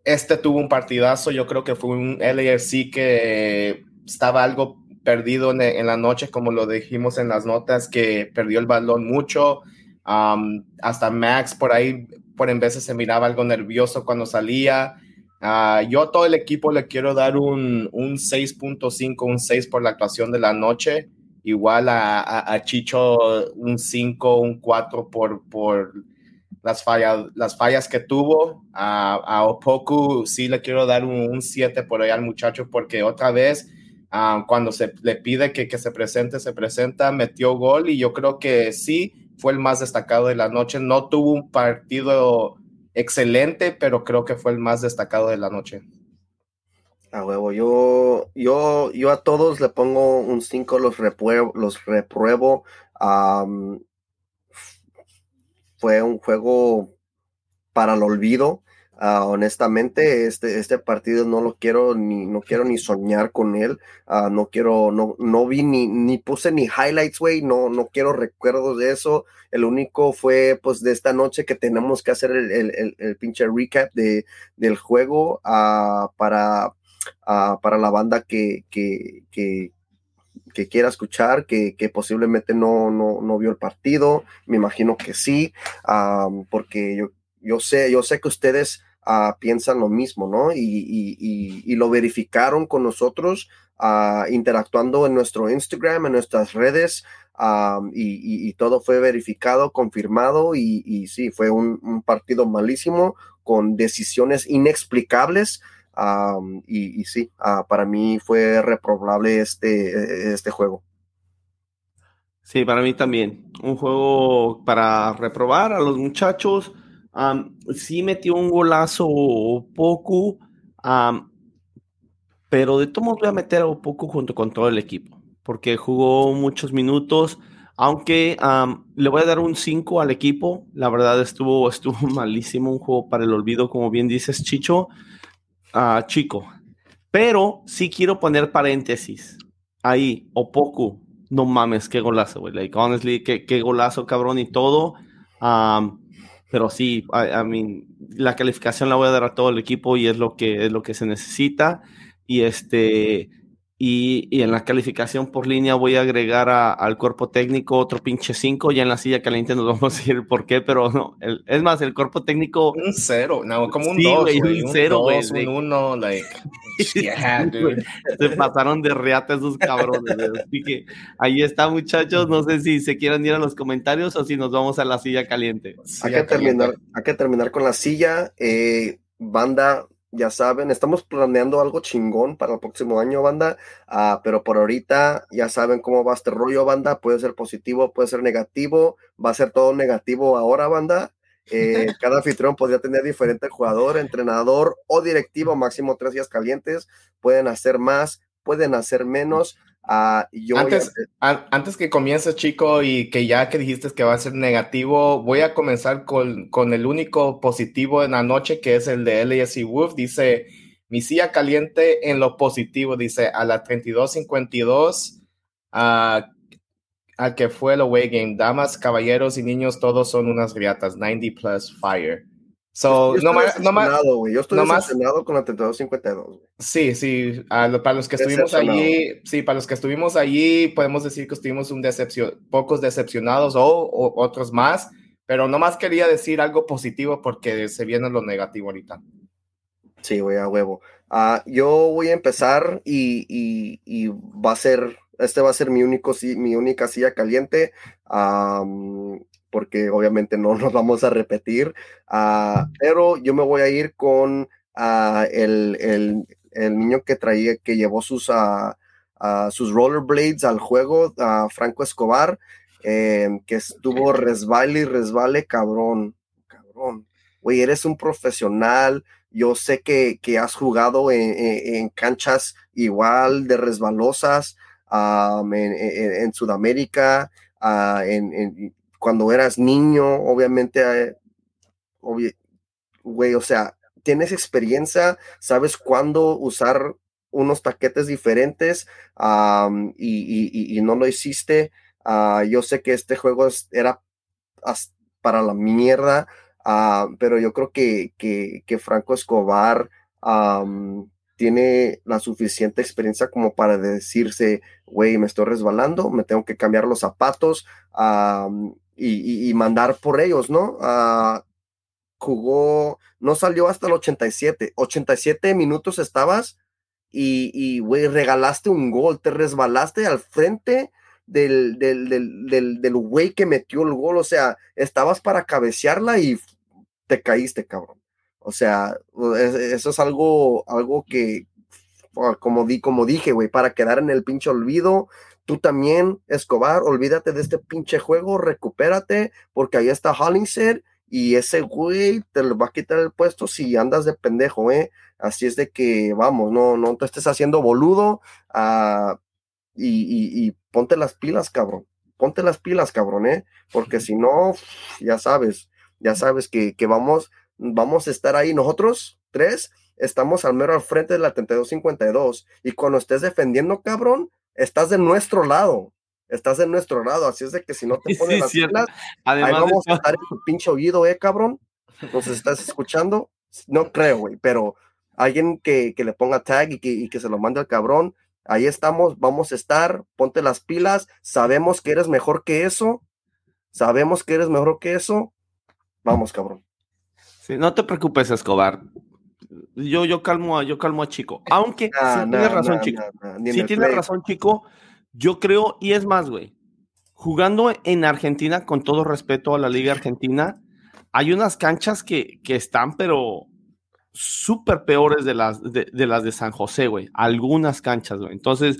este tuvo un partidazo, yo creo que fue un LAFC que estaba algo perdido en, la noche, como lo dijimos en las notas, que perdió el balón mucho, hasta Max por ahí, por en veces se miraba algo nervioso cuando salía. Uh, yo a todo el equipo le quiero dar un, un 6.5, un 6 por la actuación de la noche igual a, Chicho un 5, un 4 por, por las, fallas, las fallas que tuvo. A, a Opoku sí le quiero dar un 7 por ahí al muchacho porque otra vez ah, cuando se le pide que, que se presente, se presenta, metió gol y yo creo que sí fue el más destacado de la noche. No tuvo un partido excelente, pero creo que fue el más destacado de la noche. A huevo, yo, yo, yo a todos le pongo un 5, los repruebo, los repruebo. fue un juego para el olvido. Ah, honestamente, este, este partido no lo quiero ni, no quiero ni soñar con él. Ah, no quiero, no, no vi ni, ni puse ni highlights, güey. No, no quiero recuerdos de eso. El único fue, pues, de esta noche que tenemos que hacer el, el, el, pinche recap de, del juego uh, para, Ah, para la banda que, que, que, quiera escuchar, que, posiblemente no, no, no, vio el partido, me imagino que sí, ah, porque yo, yo, sé, yo sé que ustedes ah, piensan lo mismo, ¿no? Y, y, lo verificaron con nosotros interactuando en nuestro Instagram, en nuestras redes. y, todo fue verificado, confirmado y, sí, fue un, partido malísimo con decisiones inexplicables y, sí, ah, para mí fue reprobable este, este juego. Sí, para mí también. Un juego para reprobar a los muchachos. sí metió un golazo poco, pero de todos voy a meter a poco junto con todo el equipo, porque jugó muchos minutos. Aunque le voy a dar un 5 al equipo, la verdad estuvo, estuvo malísimo, un juego para el olvido, como bien dices, Chicho, uh, chico. Pero sí quiero poner paréntesis ahí, o poco, no mames, qué golazo, güey. Like, honestly, qué, qué, golazo, cabrón, y todo. pero sí, a mí la calificación la voy a dar a todo el equipo y es lo que, es lo que se necesita. Y este, y, y, en la calificación por línea voy a agregar al cuerpo técnico otro pinche 5. Ya en la silla caliente nos vamos a decir por qué, pero no. El, es más, el cuerpo técnico. Un 0, no, como un 2. Sí, un 0, güey. Un 1, like. Yeah, dude. Se pasaron de reata esos cabrones. Así que ahí está, muchachos. No sé si se quieren ir a los comentarios o si nos vamos a la silla caliente. hay, que terminar, hay que terminar con la silla. Eh, banda, ya saben, estamos planeando algo chingón para el próximo año, banda, uh, pero por ahorita ya saben cómo va este rollo, banda, puede ser positivo, puede ser negativo, va a ser todo negativo ahora, banda. Eh, cada anfitrión podría tener diferente jugador, entrenador o directivo, máximo tres días calientes, pueden hacer más, pueden hacer menos. Uh, yo antes, a... antes que comiences, chico, y que ya que dijiste que va a ser negativo, voy a comenzar con, con el único positivo en la noche, que es el de LSC Wolf. Dice, mi silla caliente en lo positivo, dice, a la 32.52, uh, al que fue el away game, damas, caballeros y niños, todos son unas griatas, 90 plus fire. So, yo, no más, no más, yo estoy no más, con la 3252. Sí, sí, para los que estuvimos allí, sí, para los que estuvimos allí, podemos decir que estuvimos un decepción, pocos decepcionados o, otros más, pero nomás quería decir algo positivo porque se viene lo negativo ahorita. Sí, voy a huevo. Uh, yo voy a empezar y, y, y, va a ser, este va a ser mi, único, mi única silla caliente. Um, porque obviamente no nos vamos a repetir, uh, pero yo me voy a ir con uh, el, el, el, niño que traía, que llevó sus, uh, sus rollerblades al juego, Franco Escobar, eh, que estuvo resbale y resbale, cabrón, cabrón. Güey, eres un profesional, yo sé que, que has jugado en, en, canchas igual de resbalosas um, en, en, Sudamérica, en, cuando eras niño, obviamente, eh, güey, o sea, tienes experiencia, sabes cuándo usar unos paquetes diferentes y, no lo hiciste. Ah, yo sé que este juego era para la mierda, pero yo creo que, Franco Escobar tiene la suficiente experiencia como para decirse, güey, me estoy resbalando, me tengo que cambiar los zapatos y, mandar por ellos, ¿no? Ah, jugó, no salió hasta el 87, 87 minutos estabas y, güey, regalaste un gol, te resbalaste al frente del, del, del, del, güey que metió el gol, o sea, estabas para cabecearla y te caíste, cabrón. O sea, eso es algo, algo que, como, di, como dije, güey, para quedar en el pinche olvido, Tú también, Escobar, olvídate de este pinche juego, recupérate, porque ahí está Hollingshead y ese güey te lo va a quitar el puesto si andas de pendejo, ¿eh? Así es de que, vamos, no, no te estés haciendo boludo y, y, ponte las pilas, cabrón. Ponte las pilas, cabrón, ¿eh? Porque si no, ya sabes, ya sabes que, que vamos, vamos a estar ahí nosotros, tres, estamos al mero al frente de la 3252 y cuando estés defendiendo, cabrón, estás de nuestro lado. Estás de nuestro lado, así es de que si no te pones las pilas, ahí vamos a estar en tu pinche oído, eh, cabrón. Entonces, ¿estás escuchando? No creo, güey, pero alguien que, que, le ponga tag y que, y que se lo mande al cabrón, ahí estamos, vamos a estar, ponte las pilas, sabemos que eres mejor que eso, sabemos que eres mejor que eso, vamos, cabrón. Sí, no te preocupes, Escobar. Yo, yo calmo a, yo calmo a Chico. Aunque si tienes razón, Chico. si tienes razón, Chico. Yo creo, y es más, güey. Jugando en Argentina, con todo respeto a la Liga Argentina, hay unas canchas que, que están, pero súper peores de las de, las de San José, güey. Algunas canchas, güey. Entonces,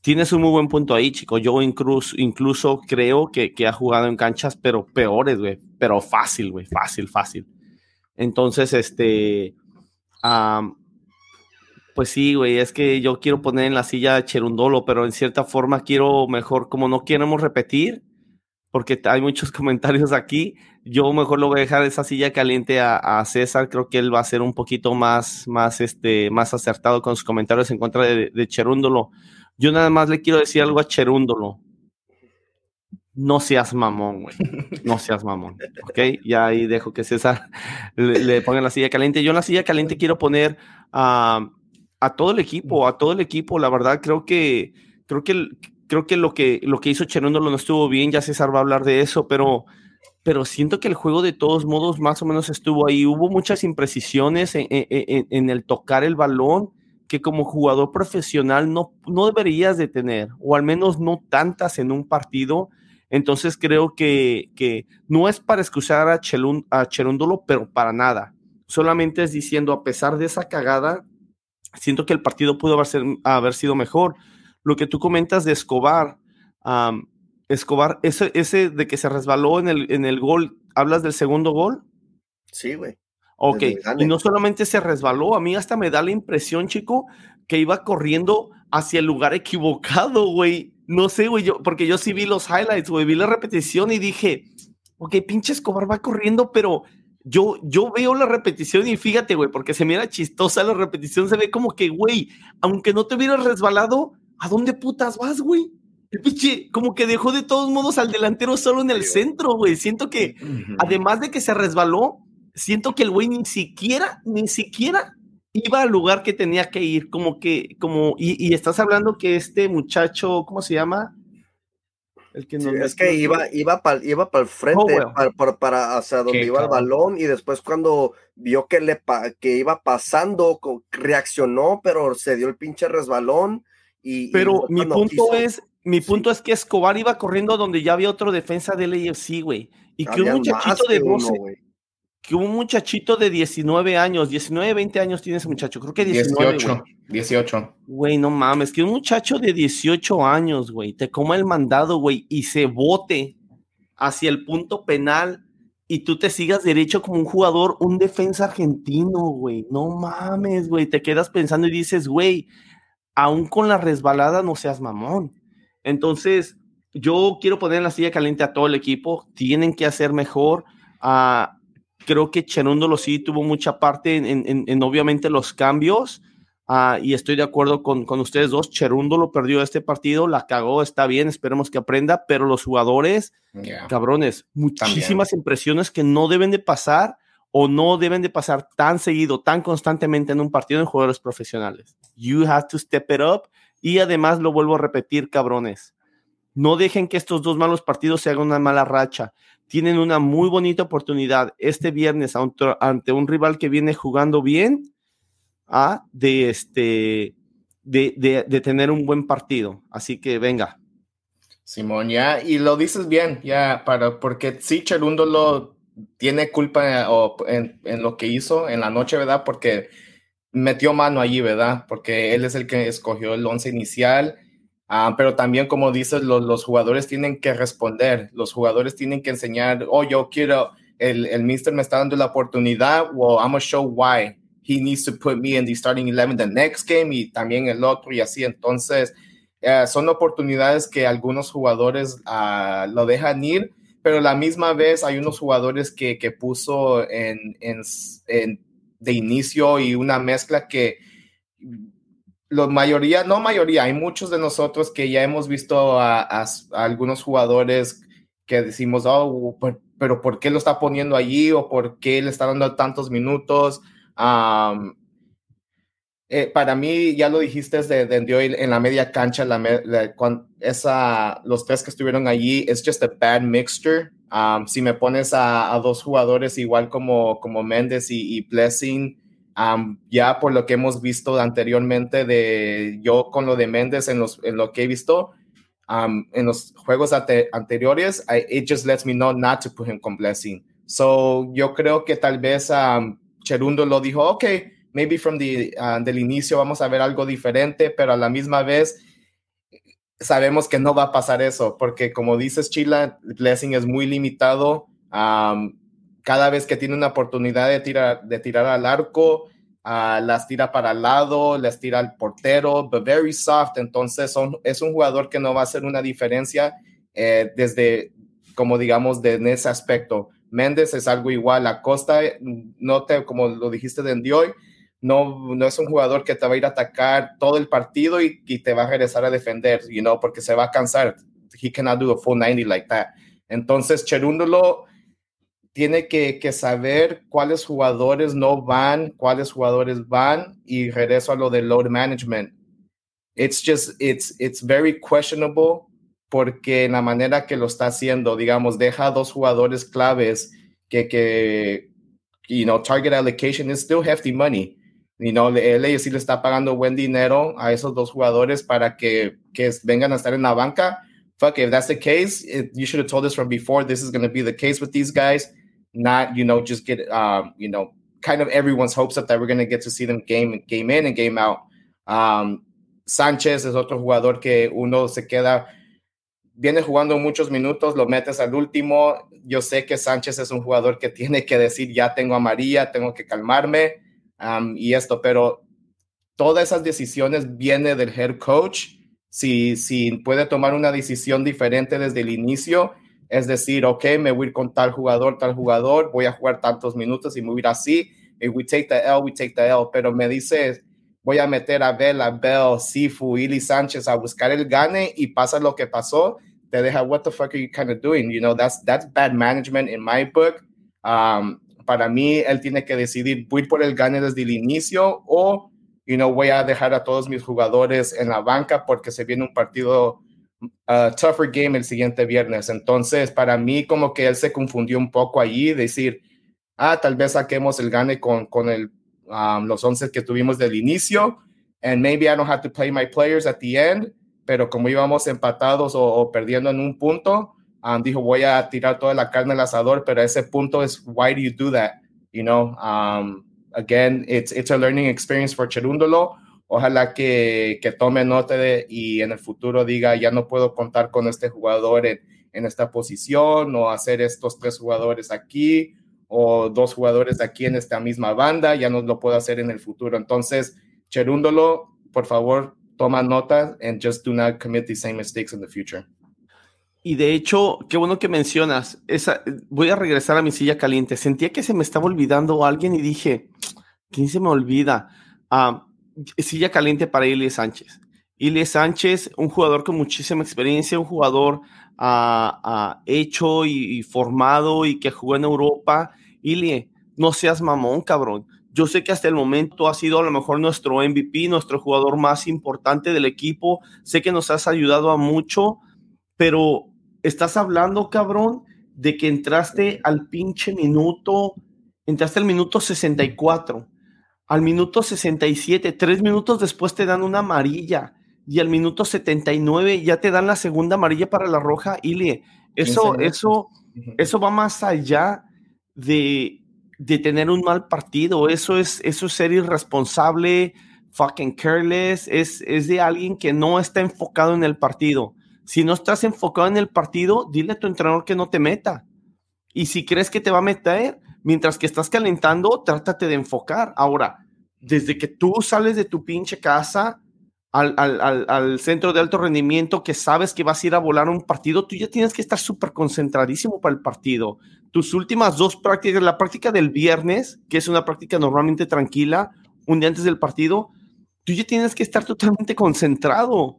tienes un muy buen punto ahí, chico. Yo incluso, incluso creo que, que ha jugado en canchas, pero peores, güey. Pero fácil, güey. Fácil, fácil. Entonces, este, pues sí, güey, es que yo quiero poner en la silla Cherundolo, pero en cierta forma quiero mejor, como no queremos repetir, porque hay muchos comentarios aquí, yo mejor lo voy a dejar esa silla caliente a, César, creo que él va a ser un poquito más, más, este, más acertado con sus comentarios en contra de, de Cherúndolo. Yo nada más le quiero decir algo a Cherúndolo. No seas mamón, güey. No seas mamón. ¿Ok? Ya ahí dejo que César le, ponga la silla caliente. Yo en la silla caliente quiero poner a a todo el equipo, a todo el equipo. La verdad, creo que, creo que, creo que lo que, lo que hizo Cherondolo no estuvo bien. Ya César va a hablar de eso, pero, pero siento que el juego de todos modos más o menos estuvo ahí. Hubo muchas imprecisiones en, el tocar el balón que como jugador profesional no, no deberías de tener, o al menos no tantas en un partido. Entonces creo que, que no es para excusar a, Chelun, a pero para nada. Solamente es diciendo, a pesar de esa cagada, siento que el partido pudo haber, sido mejor. Lo que tú comentas de Escobar, Escobar, ese, ese de que se resbaló en el, en el gol, ¿hablas del segundo gol? Sí, güey. Ok, y no solamente se resbaló, a mí hasta me da la impresión, chico, que iba corriendo hacia el lugar equivocado, güey. No sé, güey, yo, porque yo sí vi los highlights, güey, vi la repetición y dije, ok, pinche Escobar va corriendo, pero yo, yo veo la repetición y fíjate, güey, porque se mira chistosa la repetición, se ve como que, güey, aunque no te hubieras resbalado, ¿a dónde putas vas, güey? El pinche, como que dejó de todos modos al delantero solo en el centro, güey. Siento que, además de que se resbaló, siento que el güey ni siquiera, ni siquiera iba al lugar que tenía que ir. Como que, como, y, y estás hablando que este muchacho, ¿cómo se llama? es que iba, iba para iba el frente, para, para, hacia donde iba el balón, y después cuando vio que, le, que iba pasando, reaccionó, pero se dio el pinche resbalón. Y, pero mi punto es, mi punto es que Escobar iba corriendo donde ya había otro defensa del AFC, güey. Y que un muchachito de 12, que un muchachito de 19 años, 19, 20 años tiene ese muchacho, creo que 19. 18, 18. Güey, no mames, que un muchacho de 18 años, güey, te coma el mandado, güey, y se bote hacia el punto penal y tú te sigas derecho como un jugador, un defensa argentino, güey. No mames, güey, te quedas pensando y dices, güey, aún con la resbalada no seas mamón. Entonces, yo quiero poner en la silla caliente a todo el equipo, tienen que hacer mejor. a creo que Cherúndolo sí tuvo mucha parte en, obviamente los cambios. Ah, y estoy de acuerdo con, con ustedes dos. Cherúndolo perdió este partido, la cagó, está bien, esperemos que aprenda, pero los jugadores, cabrones, muchísimas impresiones que no deben de pasar o no deben de pasar tan seguido, tan constantemente en un partido en jugadores profesionales. You have to step it up. Y además lo vuelvo a repetir, cabrones. No dejen que estos dos malos partidos se hagan una mala racha tienen una muy bonita oportunidad este viernes ante un rival que viene jugando bien ¿ah? de, este, de, tener un buen partido. Así que venga. Simón, ya, y lo dices bien, ya, para, porque sí, Cherundo lo tiene culpa en, en, lo que hizo en la noche, ¿verdad? Porque metió mano allí, ¿verdad? Porque él es el que escogió el once inicial Ah, pero también, como dices, los, los, jugadores tienen que responder, los jugadores tienen que enseñar, oh, yo quiero, el, el mister me está dando la oportunidad, well, I'm going show why he needs to put me in the starting 11 the next game y también el otro y así. Entonces, eh, son oportunidades que algunos jugadores uh, lo dejan ir, pero la misma vez hay unos jugadores que, que puso en, en, en, de inicio y una mezcla que la mayoría, no mayoría, hay muchos de nosotros que ya hemos visto a, algunos jugadores que decimos, oh, pero ¿por qué lo está poniendo allí? ¿O por qué le está dando tantos minutos? Eh, para mí, ya lo dijiste desde, en la media cancha, la, esa, los tres que estuvieron allí, es just a bad mixture. si me pones a, dos jugadores igual como, como Méndez y, y Blessing, ya por lo que hemos visto anteriormente de yo con lo de Méndez en, en lo que he visto en los juegos anteriores, it just lets me know not to put him con blessing. So yo creo que tal vez Cherundo lo dijo, ok, maybe from the, uh, del inicio vamos a ver algo diferente, pero a la misma vez sabemos que no va a pasar eso, porque como dices, Chila, Blessing es muy limitado cada vez que tiene una oportunidad de tirar, de tirar al arco, uh, las tira para el lado, les tira al portero, but very soft. Entonces son, es un jugador que no va a hacer una diferencia eh, desde, como digamos, de, en ese aspecto. Méndez es algo igual. Acosta, no te, como lo dijiste de hoy, no, no es un jugador que te va a ir a atacar todo el partido y, y te va a regresar a defender, you porque se va a cansar. He cannot do a full 90 like that. Entonces, Cherúndolo tiene que, que, saber cuáles jugadores no van, cuáles jugadores van y regreso a lo de load management. It's just, it's, it's very questionable porque en la manera que lo está haciendo, digamos, deja dos jugadores claves que, que you know, target allocation is still hefty money. You know, él sí le está pagando buen dinero a esos dos jugadores para que, que vengan a estar en la banca. Fuck, if that's the case, it, you should have told us from before this is going to be the case with these guys not you know just get um, you know kind of everyone's hopes up that we're going to get to see them game game in and game out. Um, Sánchez es otro jugador que uno se queda viene jugando muchos minutos, lo metes al último. Yo sé que Sánchez es un jugador que tiene que decir ya tengo a María, tengo que calmarme um, y esto, pero todas esas decisiones viene del head coach. Si, si puede tomar una decisión diferente desde el inicio, es decir, ok, me voy a ir con tal jugador, tal jugador, voy a jugar tantos minutos y me voy a ir así. If we take the L, we take the L. Pero me dice, voy a meter a Bell, Bell, Sifu, Ili Sánchez a buscar el gane y pasa lo que pasó, te deja, what the fuck are you kind of doing? You know, that's, that's bad management in my book. Um, para mí, él tiene que decidir, voy por el gane desde el inicio o, you know, voy a dejar a todos mis jugadores en la banca porque se viene un partido tougher game el siguiente viernes. Entonces, para mí, como que él se confundió un poco allí, decir, ah, tal vez saquemos el gane con, con el, um, los 11 que tuvimos del inicio, and maybe I don't have to play my players at the end, pero como íbamos empatados o, perdiendo en un punto, um, dijo, voy a tirar toda la carne al asador, pero ese punto es, why do you do that? You know, um, again, it's, it's a learning experience for Cherúndolo ojalá que, que tome nota de, y en el futuro diga, ya no puedo contar con este jugador en, en, esta posición o hacer estos tres jugadores aquí o dos jugadores aquí en esta misma banda, ya no lo puedo hacer en el futuro. Entonces, Cherúndolo, por favor, toma nota and just do not commit the same mistakes in the future. Y de hecho, qué bueno que mencionas, esa, voy a regresar a mi silla caliente. Sentía que se me estaba olvidando alguien y dije, ¿quién se me olvida? Ah, silla caliente para Ilie Sánchez. Ilie Sánchez, un jugador con muchísima experiencia, un jugador ah, ah, hecho y, formado y que jugó en Europa. Ilie, no seas mamón, cabrón. Yo sé que hasta el momento ha sido a lo mejor nuestro MVP, nuestro jugador más importante del equipo. Sé que nos has ayudado a mucho, pero estás hablando, cabrón, de que entraste al pinche minuto, entraste al minuto 64 al minuto 67, tres minutos después te dan una amarilla y al minuto 79 ya te dan la segunda amarilla para la roja. Ilie, eso, eso, eso va más allá de, de tener un mal partido. Eso es, eso es ser irresponsable, fucking careless. Es, es de alguien que no está enfocado en el partido. Si no estás enfocado en el partido, dile a tu entrenador que no te meta. Y si crees que te va a meter, mientras que estás calentando, trátate de enfocar. Ahora, desde que tú sales de tu pinche casa al, al, al, centro de alto rendimiento, que sabes que vas a ir a volar un partido, tú ya tienes que estar súper concentradísimo para el partido. Tus últimas dos prácticas, la práctica del viernes, que es una práctica normalmente tranquila, un día antes del partido, tú ya tienes que estar totalmente concentrado.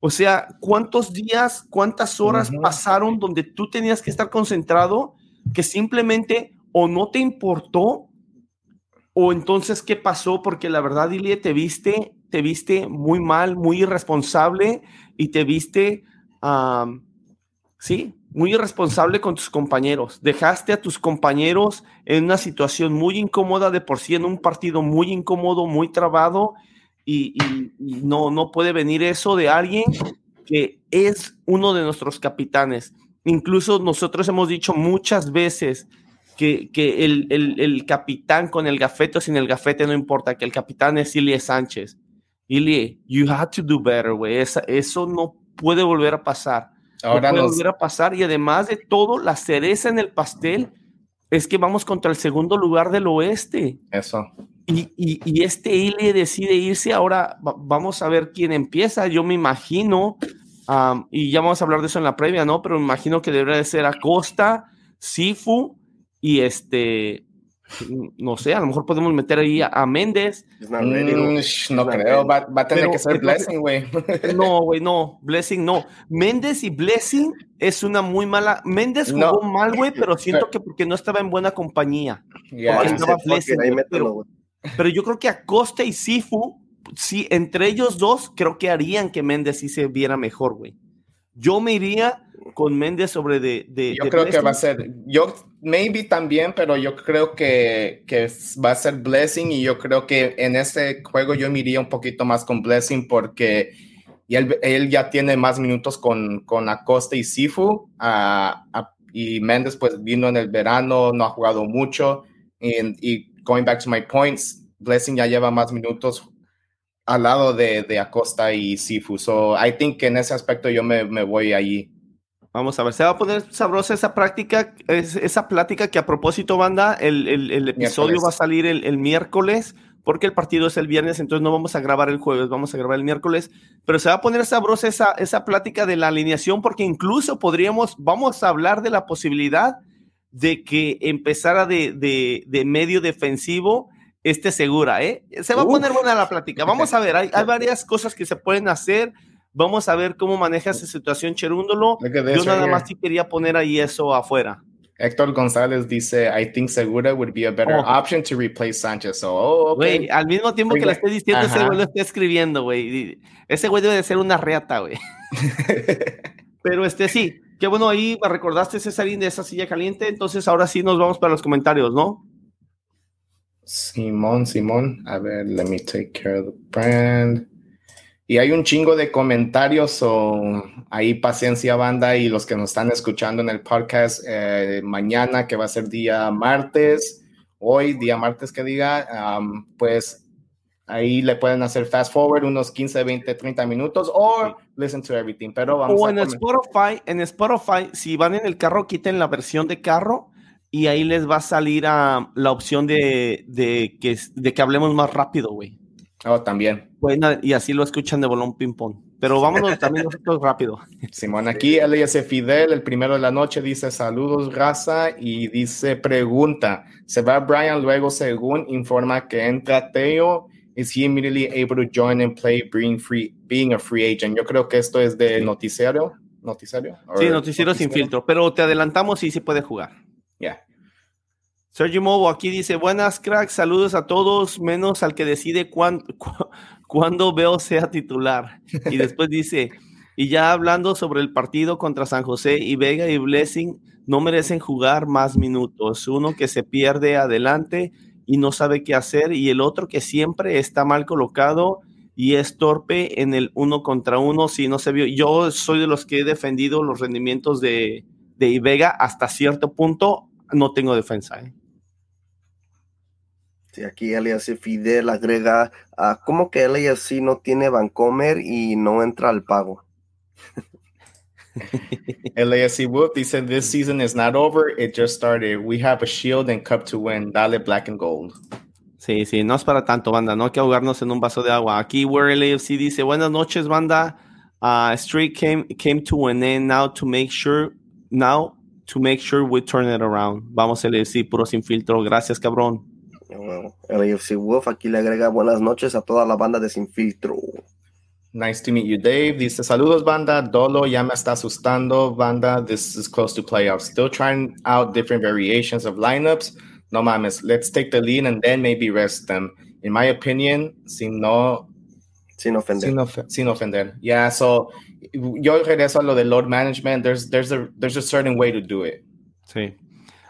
O sea, ¿cuántos días, cuántas horas pasaron donde tú tenías que estar concentrado que simplemente o no te importó o entonces qué pasó porque la verdad Ilie te viste te viste muy mal, muy irresponsable y te viste sí, muy irresponsable con tus compañeros. Dejaste a tus compañeros en una situación muy incómoda de por sí en un partido muy incómodo, muy trabado y, y no no puede venir eso de alguien que es uno de nuestros capitanes. Incluso nosotros hemos dicho muchas veces que, que el, el, el, capitán con el gafete o sin el gafete no importa, que el capitán es Ilie Sánchez. Ilie, you have to do better, güey. Eso no puede volver a pasar. Ahora no puede volver a pasar. Y además de todo, la cereza en el pastel es que vamos contra el segundo lugar del oeste. Eso. Y, y, y este Ile decide irse. Ahora vamos a ver quién empieza. Yo me imagino, y ya vamos a hablar de eso en la previa, ¿no? Pero me imagino que debería de ser Acosta, Sifu y este no sé, a lo mejor podemos meter ahí a, Méndez. Mm, no creo, va, a tener que ser Blessing, güey. No, güey, no, Blessing no. Méndez y Blessing es una muy mala. Méndez jugó mal, güey, pero siento que porque no estaba en buena compañía. pero, yo creo que Acosta y Sifu, sí, entre ellos dos, creo que harían que Méndez sí se viera mejor, güey. Yo me iría con Méndez sobre de. de yo creo que va a ser. Yo, maybe también, pero yo creo que, que, va a ser Blessing y yo creo que en este juego yo me iría un poquito más con Blessing porque él, él ya tiene más minutos con, con Acosta y Sifu. y Méndez, pues vino en el verano, no ha jugado mucho. y going back to my points, Blessing ya lleva más minutos al lado de, de Acosta y Sifu. So I think que en ese aspecto yo me, me voy allí. Vamos a ver, se va a poner sabrosa esa práctica, esa plática que a propósito, banda, el, el, episodio va a salir el, el, miércoles, porque el partido es el viernes, entonces no vamos a grabar el jueves, vamos a grabar el miércoles, pero se va a poner sabrosa esa, esa plática de la alineación, porque incluso podríamos, vamos a hablar de la posibilidad de que empezara de, de, de medio defensivo este segura, ¿eh? Se va a poner buena la plática. Vamos a ver, hay, hay varias cosas que se pueden hacer. Vamos a ver cómo maneja esa situación Cherúndolo. Yo nada más sí quería poner ahí eso afuera. Héctor González dice, I think Segura would be a better oh. option to replace Sánchez. oh, okay. al mismo tiempo que le esté diciendo, ese güey lo está escribiendo, güey. Ese güey debe de ser una reata, güey. Pero este sí, qué bueno ahí recordaste Cesarín de esa silla caliente. Entonces ahora sí nos vamos para los comentarios, ¿no? Simón, Simón. A ver, let me take care of the brand. Y hay un chingo de comentarios o ahí paciencia banda y los que nos están escuchando en el podcast eh, mañana que va a ser día martes, hoy día martes que diga, pues ahí le pueden hacer fast forward unos 15, 20, 30 minutos o listen to everything. Pero vamos o en Spotify, en Spotify, si van en el carro, quiten la versión de carro y ahí les va a salir a la opción de, de, que, de que hablemos más rápido, güey. Oh, también. Bueno, y así lo escuchan de bolón ping-pong. Pero vámonos también nosotros rápido. Simón, aquí LS Fidel, el primero de la noche, dice saludos, raza, y dice pregunta, ¿se va Brian luego según informa que entra Teo? ¿Is he immediately able to join and play being, free, being a free agent? Yo creo que esto es de noticiario. ¿Noticiario? Sí, noticiero sin filtro, pero te adelantamos y sí puede jugar. Ya. Sergio Mobo aquí dice, buenas cracks, saludos a todos, menos al que decide cuándo, veo sea titular. Y después dice, y ya hablando sobre el partido contra San José y Vega y Blessing, no merecen jugar más minutos. Uno que se pierde adelante y no sabe qué hacer y el otro que siempre está mal colocado y es torpe en el uno contra uno si no se vio. Yo soy de los que he defendido los rendimientos de, de Vega hasta cierto punto. No tengo defensa. ¿eh? aquí LAFC Fidel agrega, uh, ¿cómo que LAFC no tiene Vancomer y no entra al pago? LAFC Whoop dice, this season is not over, it just started. We have a shield and cup to win. Dale black and gold. Sí, sí, no es para tanto, banda, no hay que ahogarnos en un vaso de agua. Aquí Where LAFC dice, buenas noches, banda. Uh, Street came, came to an end now to make sure, now to make sure we turn it around. Vamos LAFC, puro sin filtro. Gracias, cabrón. El AFC Wolf aquí le agrega buenas noches a toda la banda de Sin Filtro. Nice to meet you, Dave. Dice saludos, banda. Dolo ya me está asustando, banda. This is close to playoffs. Still trying out different variations of lineups. No mames, let's take the lead and then maybe rest them. In my opinion, sin no. Sin ofender. Sin, of, sin ofender. Yeah, so yo regreso a lo de load management. There's, there's, a, there's a certain way to do it. Sí.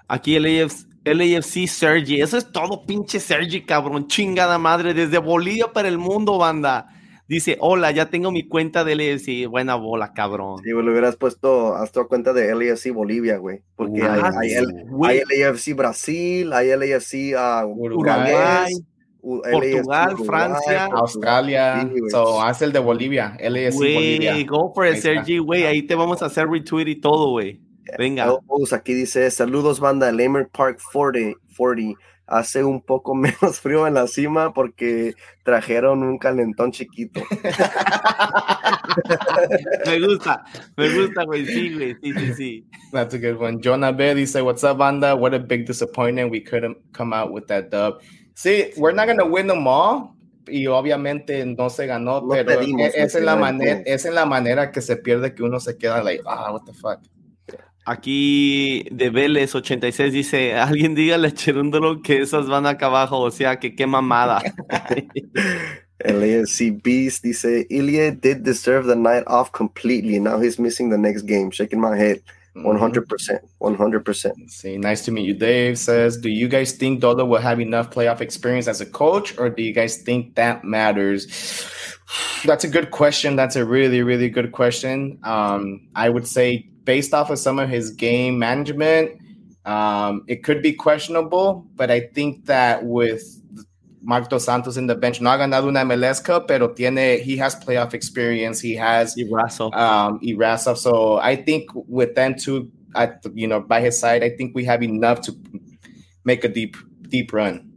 Aquí el AFC, LAFC Sergi. Eso es todo, pinche Sergi, cabrón. Chingada madre. Desde Bolivia para el mundo, banda. Dice, hola, ya tengo mi cuenta de LAFC. Buena bola, cabrón. Sí, lo hubieras puesto hasta cuenta de LAFC Bolivia, güey. Porque hay, hay, LAFC Brasil, hay LAFC uh, Uruguay. Portugal, Francia, Australia. so, haz el de Bolivia, LAFC Bolivia. Go for it, Sergi, güey. Ahí te vamos a hacer retweet y todo, güey. Venga. aquí dice, saludos banda, Lamer Park 40, 40. Hace un poco menos frío en la cima porque trajeron un calentón chiquito. me gusta, me gusta, güey. Sí, güey. Sí, sí, sí. That's a good one. Jonah B dice, What's up, banda? What a big disappointment. We couldn't come out with that dub. Sí, we're not going to win them all. Y obviamente no se ganó, pero pedimos, es, en la manera, es en la manera que se pierde que uno se queda like, ah, what the fuck. Aquí de Vélez 86 dice, alguien dígale a Cherúndolo que esas van acá abajo, o sea, que qué mamada. El AFC Beast dice, Ilya did deserve the night off completely. Now he's missing the next game. Shaking my head. 100%. 100%. See, nice to meet you. Dave says, Do you guys think Dodo will have enough playoff experience as a coach, or do you guys think that matters? That's a good question. That's a really, really good question. Um, I would say, based off of some of his game management, um, it could be questionable, but I think that with Mark Dos Santos in the bench. No ha ganado una MLS Cup, pero tiene, he has playoff experience. He has Irasov. Um. So I think with them two, at you know, by his side, I think we have enough to make a deep, deep run.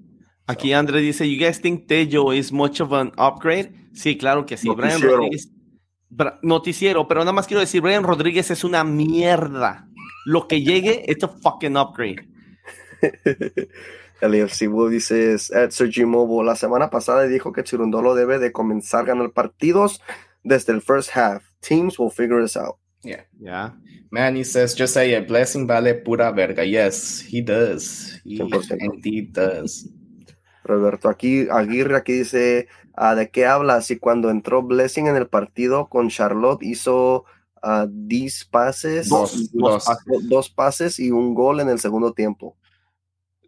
Aquí Andre dice, you guys think Tello is much of an upgrade? Sí, claro que sí. Brian Rodríguez, noticiero, pero nada más quiero decir, Brian Rodríguez es una mierda. Lo que llegue es a fucking upgrade. El AFC dice at Sergi Mobile. La semana pasada dijo que Chirundolo debe de comenzar a ganar partidos desde el first half. Teams will figure this out. Yeah. Yeah. Man, he says, just say a blessing vale pura verga. Yes, he does. He indeed does. Roberto, aquí Aguirre aquí dice, ah, ¿de qué hablas? Y cuando entró Blessing en el partido con Charlotte hizo uh, 10 pases, dos, dos, dos pases y un gol en el segundo tiempo.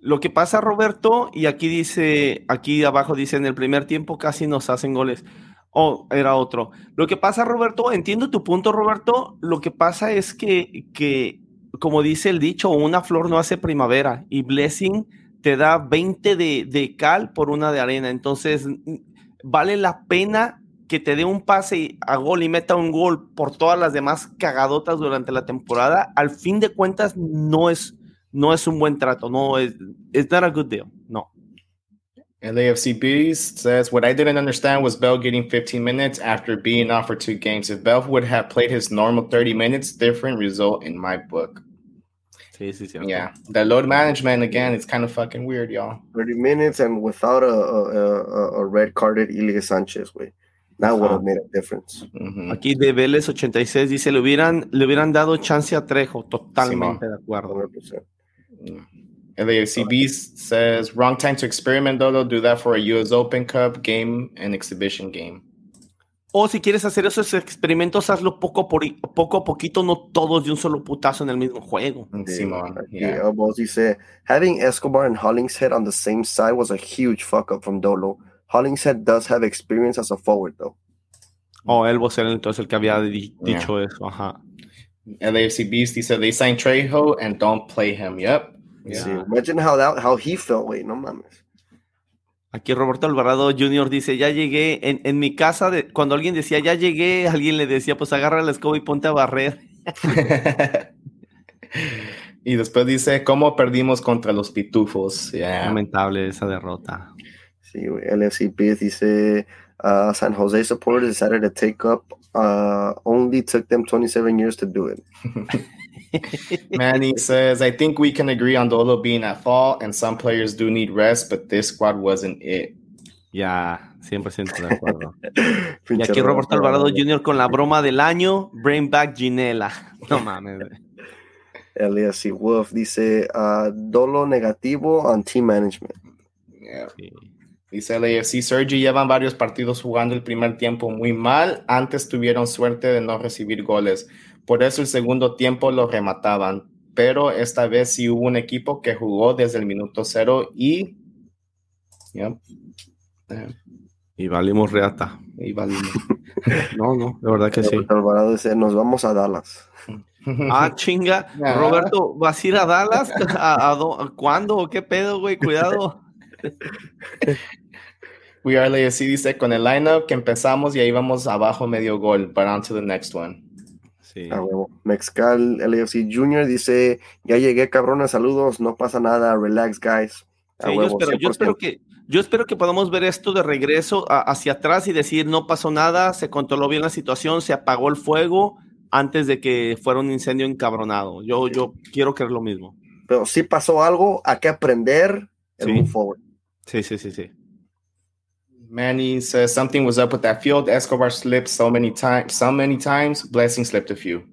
Lo que pasa, Roberto, y aquí dice, aquí abajo dice, en el primer tiempo casi nos hacen goles. Oh, era otro. Lo que pasa, Roberto, entiendo tu punto, Roberto. Lo que pasa es que, que, como dice el dicho, una flor no hace primavera y Blessing te da 20 de, de cal por una de arena. Entonces, vale la pena que te dé un pase a gol y meta un gol por todas las demás cagadotas durante la temporada. Al fin de cuentas, no es no es un buen trato. No, es, it's not a good deal. No. LAFC Beast says, What I didn't understand was Bell getting 15 minutes after being offered two games. If Bell would have played his normal 30 minutes, different result in my book. Sí, sí, sí. Yeah. The load management, again, it's kind of fucking weird, y'all. 30 minutes and without a, a, a red carded Ilya Sanchez, güey. That would have made a difference. Mm-hmm. Aquí de Vélez 86 dice, le hubieran, le hubieran dado chance a Trejo. Totalmente de acuerdo. 100%. LAFC says wrong time to experiment, Dodo. Do that for a US Open Cup game and exhibition game. O si quieres hacer esos experimentos, hazlo poco, por, poco a poquito, no todos de un solo putazo en el mismo juego. Mm, Simón, yeah. yeah. dice, having Escobar and Hollingshead on the same side was a huge fuck up from Dolo. Hollingshead does have experience as a forward, though. Oh, él era entonces el que había di dicho yeah. eso, ajá. LAFC Beast, he said they signed Trejo and don't play him. Yep. Yeah. Sí, imagine how that, how he felt, wait, no mames. Aquí Roberto Alvarado Jr. dice, ya llegué, en, en mi casa, de, cuando alguien decía, ya llegué, alguien le decía, pues agarra la escoba y ponte a barrer. y después dice, ¿cómo perdimos contra los pitufos? Yeah. Lamentable esa derrota. Sí, LFC Beast dice, uh, San Jose supporters decided to take up uh, only took them 27 years to do it. Manny says, I think we can agree on Dolo being at fault, and some players do need rest, but this squad wasn't it. Yeah, 100% de acuerdo. y aquí Roberto Alvarado Jr. con la broma del año, Bring Back Ginela. No mames. Elias Wolf dice, uh, Dolo negativo on team management. Yeah. Sí. Dice LAFC, Sergi llevan varios partidos jugando el primer tiempo muy mal. Antes tuvieron suerte de no recibir goles. Por eso el segundo tiempo lo remataban. Pero esta vez sí hubo un equipo que jugó desde el minuto cero y... Y valimos reata. Y valimos. no, no, de verdad que sí. Alvarado dice, nos vamos a Dallas. Ah, chinga. Roberto, ¿vas a ir a Dallas? ¿A, cuándo? ¿Qué pedo, güey? Cuidado. We are así dice con el lineup que empezamos y ahí vamos abajo medio gol, but on to the next one. Sí. A huevo. Mexcal LFC Junior dice: Ya llegué, cabrones, saludos, no pasa nada, relax, guys. A Sí, yo, huevo, espero, yo 100%. espero que yo espero que podamos ver esto de regreso a- hacia atrás y decir no pasó nada, se controló bien la situación, se apagó el fuego antes de que fuera un incendio encabronado. Yo, yo quiero creer lo mismo. Pero si pasó algo, hay que aprender and Sí. move forward. Sí, sí, sí, sí. Manny says something was up with that field. Escobar slipped so many times, so many times. Blessing slipped a few.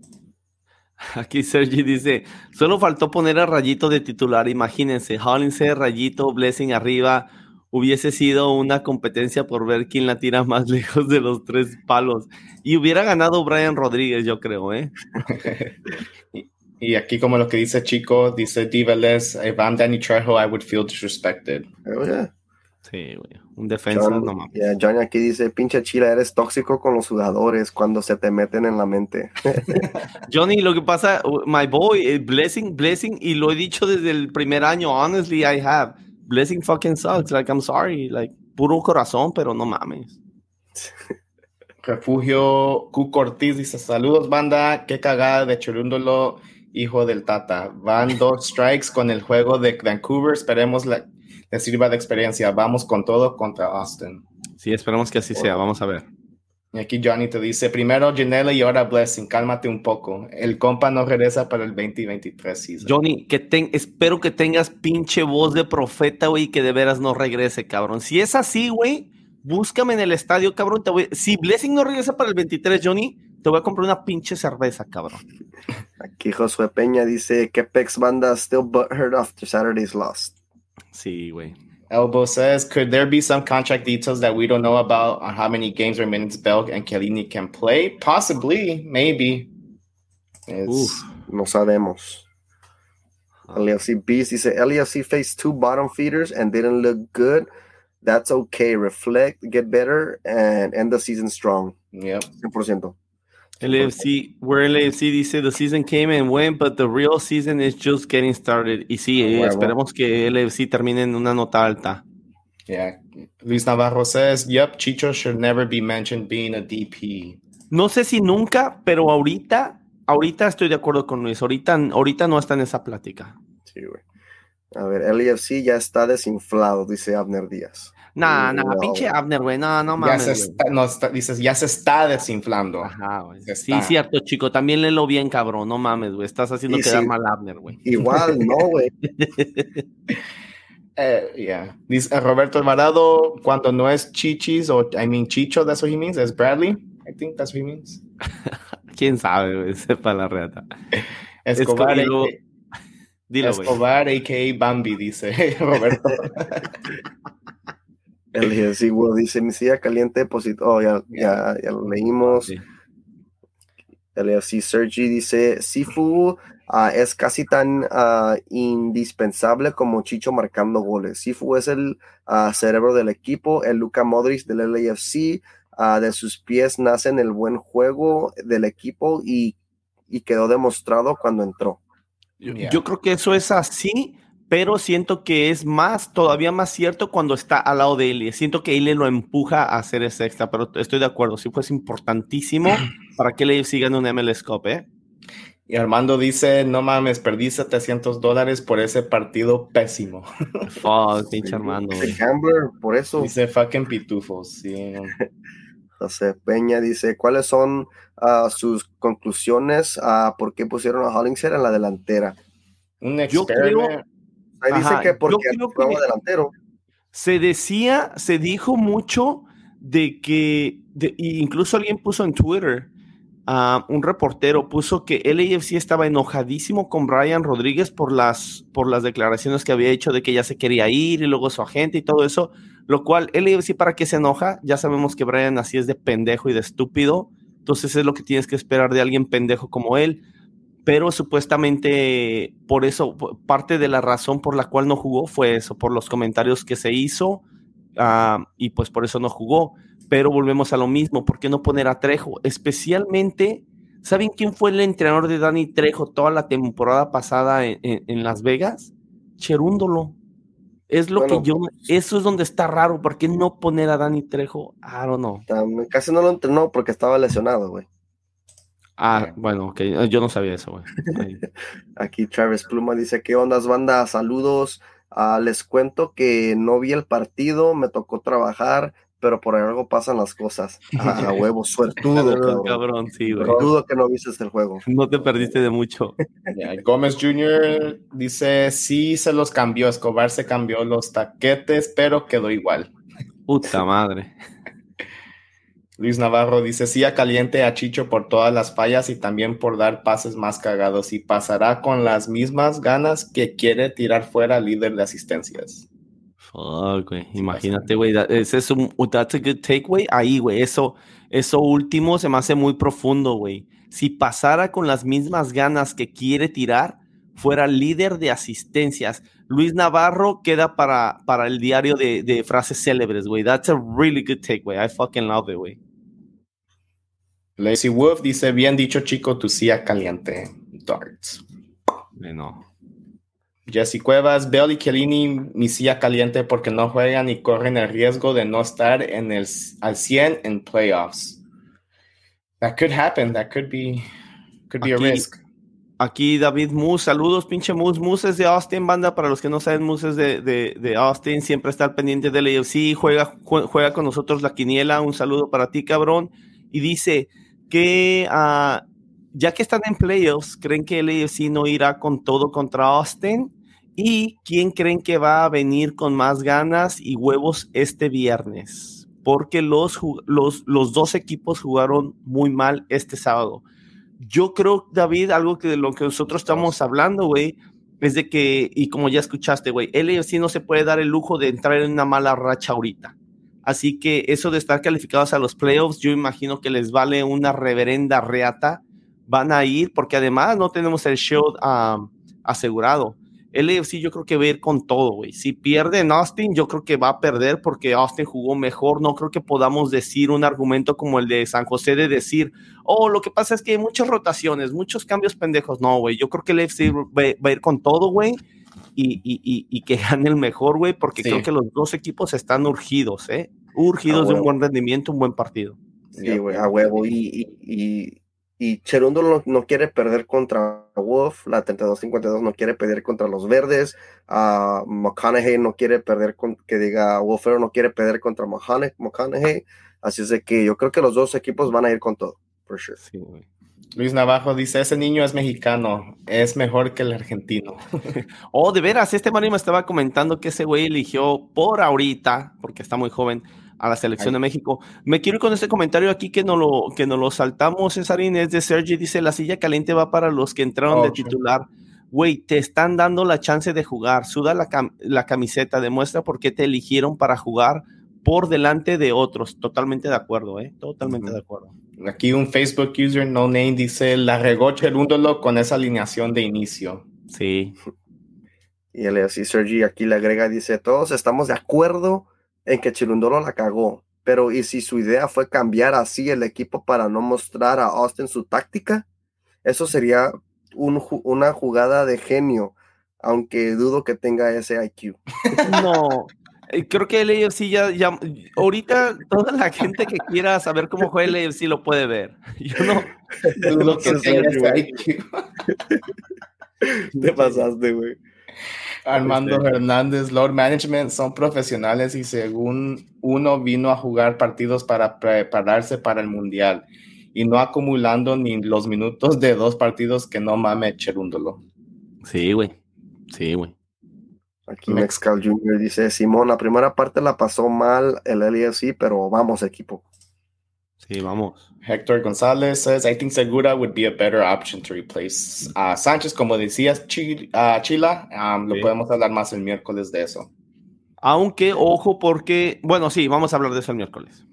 Aquí Sergi dice, solo faltó poner a Rayito de titular, imagínense, Hollinshead, Rayito, Blessing arriba, hubiese sido una competencia por ver quién la tira más lejos de los tres palos. Y hubiera ganado Brian Rodríguez, yo creo, ¿eh? y, y aquí como lo que dice Chico, dice Divales, if I'm Danny Trejo, I would feel disrespected. Oh, yeah. Sí, güey. Un defensa, John, no mames. yeah, Johnny aquí dice: Pinche chila, eres tóxico con los jugadores cuando se te meten en la mente. Johnny, lo que pasa, uh, my boy, eh, Blessing, Blessing, y lo he dicho desde el primer año, honestly, I have. Blessing fucking sucks, like, I'm sorry, like, puro corazón, pero no mames. Refugio Q Ortiz dice: Saludos, banda. Qué cagada de Churúndolo, hijo del Tata. Van dos strikes con el juego de Vancouver. Esperemos la, le sirva de experiencia. Vamos con todo contra Austin. Sí, esperamos que así sea, vamos a ver. Y aquí Johnny te dice: primero Janelle y ahora Blessing. Cálmate un poco. El compa no regresa para el 2023 season. Johnny, que ten- espero que tengas pinche voz de profeta, güey, y que de veras no regrese, cabrón. Si es así, güey, búscame en el estadio, cabrón. te voy- Si Blessing no regresa para el 23, Johnny, te voy a comprar una pinche cerveza, cabrón. Aquí Josué Peña dice: Que Pex banda still butthurt after Saturday's loss. Sí, güey. Elbow says, could there be some contract details that we don't know about on how many games or minutes Belk and Chiellini can play? Possibly, maybe. It's- Uf. No sabemos. Ah. LFC Beast dice: LFC faced two bottom feeders and didn't look good. That's okay. Reflect, get better, and end the season strong. Yep. 100%. LAFC, where LAFC dice the season came and went, but the real season is just getting started. Y sí, eh, esperemos que LAFC termine en una nota alta. Yeah. Luis Navarro says, yep, Chicho should never be mentioned being a DP. No sé si nunca, pero ahorita, ahorita estoy de acuerdo con Luis. Ahorita, ahorita no está en esa plática. Sí, güey. A ver, LFC ya está desinflado, dice Abner Díaz. Nah, nah, No, pinche güey. Abner, güey. No, no ya mames. se güey. está, no, está- dices, ya se está desinflando. Ajá, güey. Se Sí, cierto, chico. También léelo bien, cabrón. No mames, güey. Estás haciendo Sí, quedar sí. mal a Abner, güey. Igual, no, güey. Eh, yeah. Dice eh, Roberto Alvarado, cuando no es Chichis, o I mean Chicho, that's what he means, es Bradley. I think that's what he means. ¿Quién sabe, güey? Sepa la reata. Escobar, y luego- a.k.a. Dilo. Escobar, a.k.a. Bambi, dice Roberto. LFC, güey, dice: Mi silla caliente, deposito. Oh, ya, ya, ya lo leímos. Sí. LFC Sergi dice: Sifu ah, es casi tan ah, indispensable como Chicho marcando goles. Sifu es el ah, cerebro del equipo, el Luka Modric del LAFC. de sus pies nacen el buen juego del equipo y, y quedó demostrado cuando entró. Yo, Yeah. yo creo que eso es así, pero siento que es más, todavía más cierto cuando está al lado de él. Siento que él le lo empuja a hacer ese extra, pero estoy de acuerdo. Sí, fue importantísimo para que le sigan un MLS Cup, ¿eh? y Armando dice, no mames, perdí 700 dólares por ese partido pésimo. Fuck, pinche Armando, güey. Gambler, por eso. Dice fucking pitufos. Sí. José Peña dice, ¿cuáles son ah, sus conclusiones? a ¿Por qué pusieron a Hollingshead en la delantera? Un Yo creo- Ahí dice que porque que- delantero. Se decía, se dijo mucho de que, de- incluso alguien puso en Twitter, ah, un reportero puso que LAFC estaba enojadísimo con Brian Rodríguez por las, por las declaraciones que había hecho de que ya se quería ir y luego su agente y todo eso, lo cual LAFC para qué se enoja, ya sabemos que Brian así es de pendejo y de estúpido, entonces es lo que tienes que esperar de alguien pendejo como él, pero supuestamente por eso, parte de la razón por la cual no jugó fue eso, por los comentarios que se hizo ah, y pues por eso no jugó. Pero volvemos a lo mismo, ¿por qué no poner a Trejo? Especialmente, ¿saben quién fue el entrenador de Dani Trejo toda la temporada pasada en, en- en Las Vegas? Cherúndolo. Es lo Bueno, que yo, eso es donde está raro, ¿por qué no poner a Dani Trejo? I don't know. Casi no lo entrenó porque estaba lesionado, güey. Ah, bueno, ok, yo no sabía eso, güey. Aquí Travis Pluma dice, ¿qué ondas, banda? Saludos. Ah, les cuento que no vi el partido, me tocó trabajar, pero por algo pasan las cosas. A, huevo, suertudo, cabrón. sí, güey. Dudo que no viste el juego. No te perdiste de mucho. Gómez Jr. dice, sí se los cambió, Escobar se cambió los taquetes, pero quedó igual. Puta madre. Luis Navarro dice, sí a caliente a Chicho por todas las fallas y también por dar pases más cagados y pasará con las mismas ganas que quiere tirar fuera al líder de asistencias. Fuck, güey. Imagínate, güey. Ese es un that's a good take, güey. Ahí, güey. Eso, eso último se me hace muy profundo, güey. Si pasara con las mismas ganas que quiere tirar, fuera líder de asistencias. Luis Navarro queda para, para el diario de, de frases célebres, güey. That's a really good take, güey. I fucking love it, güey. Lazy Wolf dice, bien dicho, chico, tu silla caliente. Darts. No. Jesse Cuevas, Bell y Chiellini, mi silla caliente porque no juegan y corren el riesgo de no estar en el, al 100 en playoffs. That could happen. That could be, could be a risk. Aquí David Moose, saludos, pinche Moose. Moose es de Austin, banda. Para los que no saben, Moose es de, de, de Austin. Siempre está al pendiente del AFC. Juega, juega con nosotros la quiniela. Un saludo para ti, cabrón. Y dice que uh, ya que están en playoffs, ¿creen que el AFC no irá con todo contra Austin? ¿Y quién creen que va a venir con más ganas y huevos este viernes? Porque los, los, los dos equipos jugaron muy mal este sábado. Yo creo, David, algo que de lo que nosotros estamos hablando, güey, es de que, y como ya escuchaste, güey, el no se puede dar el lujo de entrar en una mala racha ahorita. Así que eso de estar calificados a los playoffs, yo imagino que les vale una reverenda reata. Van a ir porque además no tenemos el show asegurado el AFC yo creo que va a ir con todo, güey. Si pierde en Austin, yo creo que va a perder porque Austin jugó mejor. No creo que podamos decir un argumento como el de San José de decir, oh, lo que pasa es que hay muchas rotaciones, muchos cambios pendejos. No, güey. Yo creo que el AFC va, a ir con todo, güey. Y, y, y, que gane el mejor, güey, porque creo que los dos equipos están urgidos, ¿eh? Urgidos de un buen rendimiento, un buen partido. Sí, güey, a huevo. y y Cherundo no, quiere perder contra Wolf, la 32-52 no quiere perder contra los Verdes, uh, McConaughey no quiere perder, con, que diga Wolfero no quiere perder contra McConaughey, así es de que yo creo que los dos equipos van a ir con todo, for sure. Luis Navajo dice, ese niño es mexicano, es mejor que el argentino. oh, de veras, este Mario me estaba comentando que ese güey eligió por ahorita, porque está muy joven, a la selección de México. Me quiero ir con este comentario aquí que no lo, que nos lo saltamos, Cesarín, es de Sergi, dice, la silla caliente va para los que entraron de titular. Güey, te están dando la chance de jugar, suda la, la camiseta, demuestra por qué te eligieron para jugar por delante de otros. Totalmente de acuerdo, ¿eh? Totalmente de acuerdo. Aquí un Facebook user, no name, dice, la regó Cherúndolo con esa alineación de inicio. Sí. Y el así Sergi aquí le agrega, dice, todos estamos de acuerdo en que Chirundolo la cagó. Pero ¿y si su idea fue cambiar así el equipo para no mostrar a Austin su táctica? Eso sería una jugada de genio, aunque dudo que tenga ese IQ. No, creo que el AFC ya, ya, ahorita toda la gente que quiera saber cómo juega el AFC lo puede ver. Yo no dudo que tenga ese IQ. Te pasaste, güey. Armando este, Hernández, Lord Management, son profesionales y según uno vino a jugar partidos para prepararse para el Mundial y no acumulando ni los minutos de dos partidos que no mame cherúndolo. Sí, güey. Sí, güey. Aquí Mexcal Jr. dice, Simón, la primera parte la pasó mal el LAFC, pero vamos equipo. Sí, vamos. Héctor González says, I think Segura would be a better option to replace a Sánchez. Como decías, Chila, um, lo podemos hablar más el miércoles de eso. Aunque, ojo, porque, bueno, sí, vamos a hablar de eso el miércoles.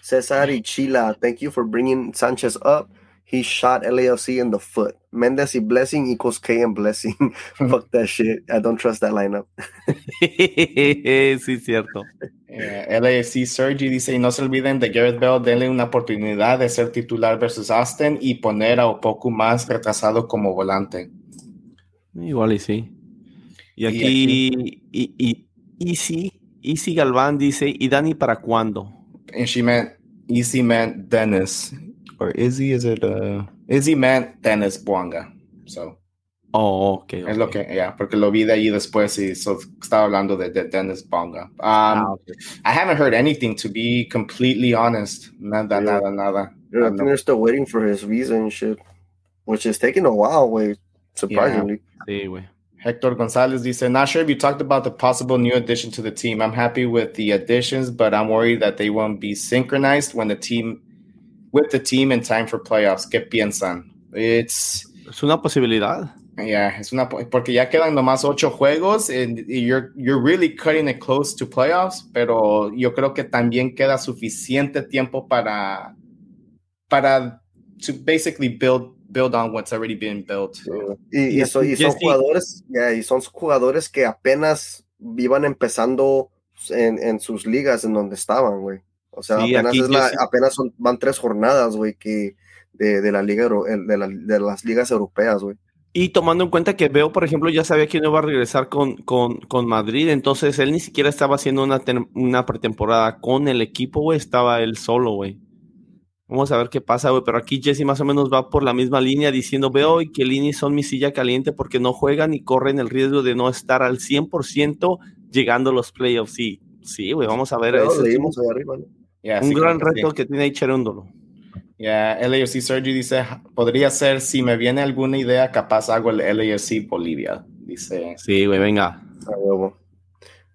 Cesar y Chila, thank you for bringing Sanchez up. He shot LAFC in the foot. Mendes y Blessing equals K and Blessing. Fuck that shit. I don't trust that lineup. sí, cierto. Eh, LAFC Sergi dice, y no se olviden de Gareth Bell, denle una oportunidad de ser titular versus Austin y poner a Opoku más retrasado como volante. Igual y sí. Y aquí, y, y, Easy, Easy Galván dice, ¿y Dani para cuándo? And she meant, Easy meant Dennis or Izzy, is it uh Izzy meant Dennis Buanga. So Oh, ok. es lo que, yeah, porque lo vi de ahí después y so, estaba hablando de, de Dennis Buanga. Um, Ah, ok. I haven't heard anything to be completely honest. Nada, Yeah. nada, nada. Dude, I I think they're still waiting for his visa and shit, which is taking a while. Wait, surprisingly. Sí, güey. Hector Gonzalez dice, not sure if you talked about the possible new addition to the team. I'm happy with the additions, but I'm worried that they won't be synchronized when the team with the team in time for playoffs. ¿Qué piensan? It's Es una posibilidad. yeah, es una porque ya quedan nomás ocho juegos and you're you're really cutting it close to playoffs, pero yo creo que también queda suficiente tiempo para para to basically build build on what's already been built. Y, y, so- y son jugadores, yeah, y son jugadores que apenas iban empezando en, en sus ligas en donde estaban, güey. O sea, Sí, apenas, aquí es la- Jesse- apenas son, van tres jornadas, güey, que de, de la liga de, la- de las ligas europeas, güey. Y tomando en cuenta que Veo, por ejemplo, ya sabía que no iba a regresar con, con, con Madrid, entonces él ni siquiera estaba haciendo una, una pretemporada con el equipo, güey, estaba él solo, güey. Vamos a ver qué pasa, güey, pero aquí Jesse más o menos va por la misma línea diciendo, Veo y Kelini son mi silla caliente porque no juegan y corren el riesgo de no estar al 100% llegando a los playoffs. Sí, sí, güey, vamos a ver. Pero ese es un, leímos ahí arriba, ¿no? Yeah, un sí, gran sí. reto que tiene Cherúndolo. Yeah, LAFC Sergio dice, podría ser, si me viene alguna idea, capaz hago el LAFC Bolivia. Dice, Sí, güey, venga. A huevo.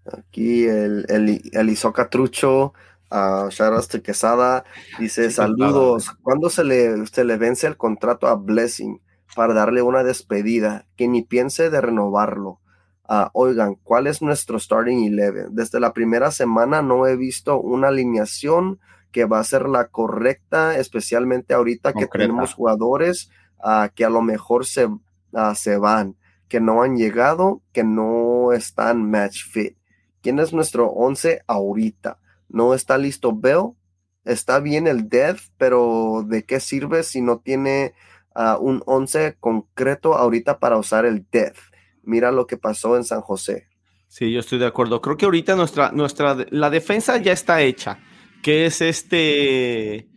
Aquí el, el, el Isoca Trucho, a uh, Quesada, dice: Sí, Saludos. ¿Cuándo se le, se le vence el contrato a Blessing para darle una despedida? Que ni piense de renovarlo. Ah, oigan, ¿cuál es nuestro starting 11? Desde la primera semana no he visto una alineación que va a ser la correcta, especialmente ahorita que tenemos jugadores ah, que a lo mejor se, ah, se van que no han llegado, que no están match fit. ¿Quién es nuestro 11 ahorita? No está listo Bell. Está bien el Dev, pero ¿de qué sirve si no tiene un 11 concreto ahorita para usar el Dev? Mira lo que pasó en San José. Sí, yo estoy de acuerdo. Creo que ahorita nuestra, nuestra, la defensa ya está hecha, que es este,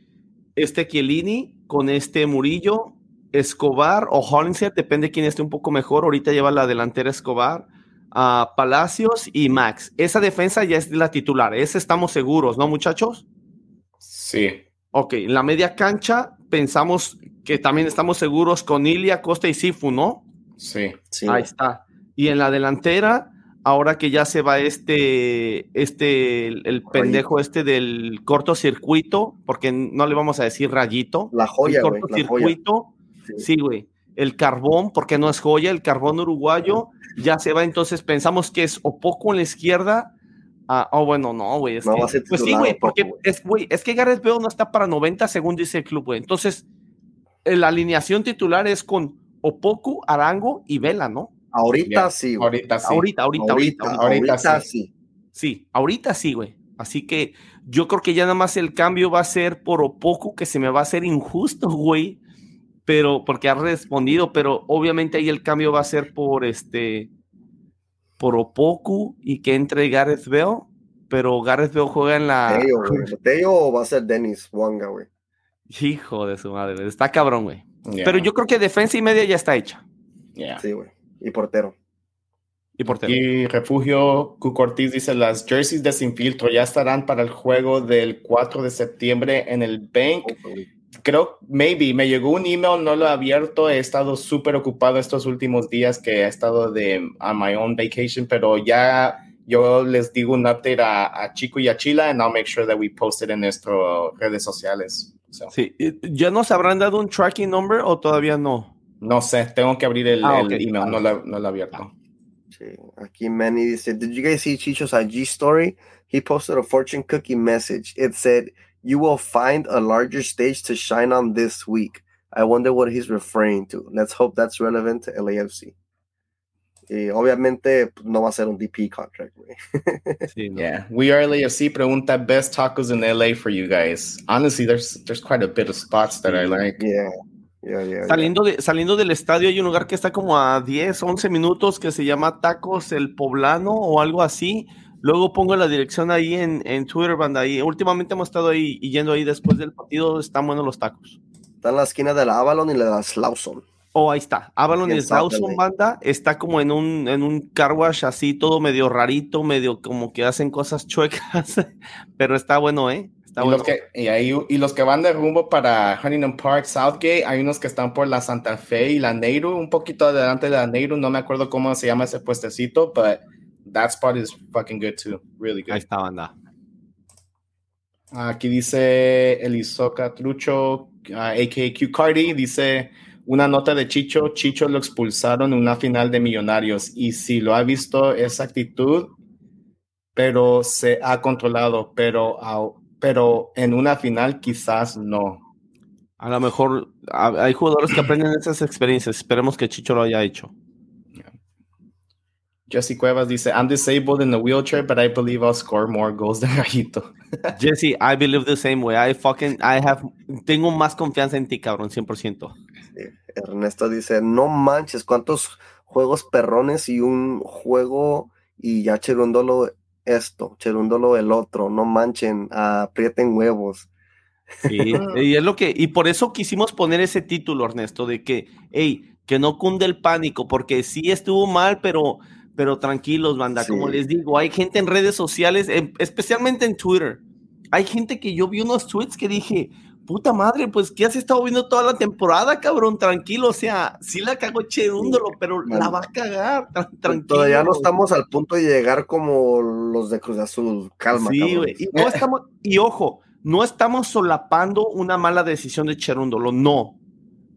este Chiellini con este Murillo, Escobar o Hollinger, depende quién esté un poco mejor. Ahorita lleva la delantera Escobar, a Palacios y Max. Esa defensa ya es la titular. Esa estamos seguros, ¿no, muchachos? sí, Ok, en la media cancha pensamos que también estamos seguros con Ilia, Costa y Sifu, ¿no? Sí. Sí. Ahí está. Y en la delantera, ahora que ya se va este, este, el, el pendejo este del cortocircuito, porque no le vamos a decir rayito. La joya, el cortocircuito, Sí. sí, güey. El carbón, porque no es joya, el carbón uruguayo ya se va. Entonces pensamos que es o poco en la izquierda. Ah, oh, bueno, no, güey. es No que- va a ser Pues sí, güey, porque es, güey, es que Gareth Bale no está para 90 según dice el club, güey. Entonces, eh, la alineación titular es con Opoku, Arango y Vela, ¿no? Ahorita Yeah. sí. güey. Ahorita sí. Ahorita, ahorita, ahorita, ahorita, ahorita. ahorita ahorita sí. sí. Sí, ahorita sí, güey. Así que yo creo que ya nada más el cambio va a ser por Opoku, que se me va a hacer injusto, güey. Pero, porque ha respondido, pero obviamente ahí el cambio va a ser por este, por Opoku y que entre Gareth Bale. Pero Gareth Bale juega en la. Tello, güey. Tello va a ser Dennis Wanga, güey. Hijo de su madre, está cabrón, güey. Yeah, Pero yo creo que defensa y media ya está hecha. yeah. Sí, güey. Y portero. Y portero. Y Refugio Cuco Ortiz dice, las jerseys de Sin Filtro ya estarán para el juego del 4 de septiembre en el Bank. Creo, maybe, me llegó un email, no lo he abierto, he estado súper ocupado estos últimos días que he estado de on my own vacation, pero ya yo les digo un update a, a Chico y a Chila and I'll make sure that we post it en nuestras redes sociales. So, Sí. ¿Ya nos habrán dado un tracking number o todavía no? no sé, tengo que abrir el, Ah, el ok. email, no lo, no lo he abierto. Sí. Aquí Manny dice, Did you guys see Chicho's IG story? He posted a fortune cookie message. It said, You will find a larger stage to shine on this week. I wonder what he's referring to. Let's hope that's relevant to LAFC. Y obviamente pues, no va a ser un DP contract, güey. Sí, no. Yeah, we are LAFC. Pregunta best tacos in LA for you guys. Honestly, there's there's quite a bit of spots that I like. Yeah. Yeah, yeah, yeah. Saliendo, de, saliendo del estadio hay un lugar que está como a 10, 11 minutos que se llama Tacos El Poblano o algo así. Luego pongo la dirección ahí en, en Twitter, banda. Ahí. Últimamente hemos estado ahí y yendo ahí después del partido. Están buenos los tacos. Está en la esquina de la Avalon y la Slauson. Oh, ahí está. Avalon y Slauson banda está como en un, en un car wash así, todo medio rarito, medio como que hacen cosas chuecas, pero está bueno, ¿eh? Está Y bueno. los, que, y, ahí- y los que van de rumbo para Huntington Park, Southgate, hay unos que están por la Santa Fe y la Nehru, un poquito adelante de la Nehru, no me acuerdo cómo se llama ese puestecito, but that spot is fucking good too, really good. Ahí está, banda. Aquí dice Elisoca Trucho, ah, a.k.a. Q Cardi, dice una nota de Chicho, Chicho lo expulsaron en una final de Millonarios y si lo ha visto esa actitud, pero se ha controlado, pero, pero en una final quizás no. A lo mejor hay jugadores que aprenden esas experiencias. Esperemos que Chicho lo haya hecho. Jesse Cuevas dice, I'm disabled in a wheelchair, but I believe I'll score more goals than Gallito. Jesse, I believe the same way. I fucking, I have, tengo más confianza en ti, cabrón, 100%. Ernesto dice, no manches, cuántos juegos perrones y un juego y ya cherundolo esto, cherundolo el otro, no manchen, aprieten huevos. Sí, y es lo que, y por eso quisimos poner ese título, Ernesto, de que, hey, que no cunde el pánico, porque sí estuvo mal, pero, pero tranquilos, banda, Sí. como les digo, hay gente en redes sociales, em- especialmente en Twitter, hay gente que yo vi unos tweets que dije, puta madre, pues, ¿qué has estado viendo toda la temporada, cabrón? Tranquilo, o sea, sí la cagó cherúndolo, pero la va a cagar, tra- tranquilo. Todavía no estamos al punto de llegar como los de Cruz Azul, calma. Sí, güey. Y, no estamos, y ojo, no estamos solapando una mala decisión de Cherúndolo, no.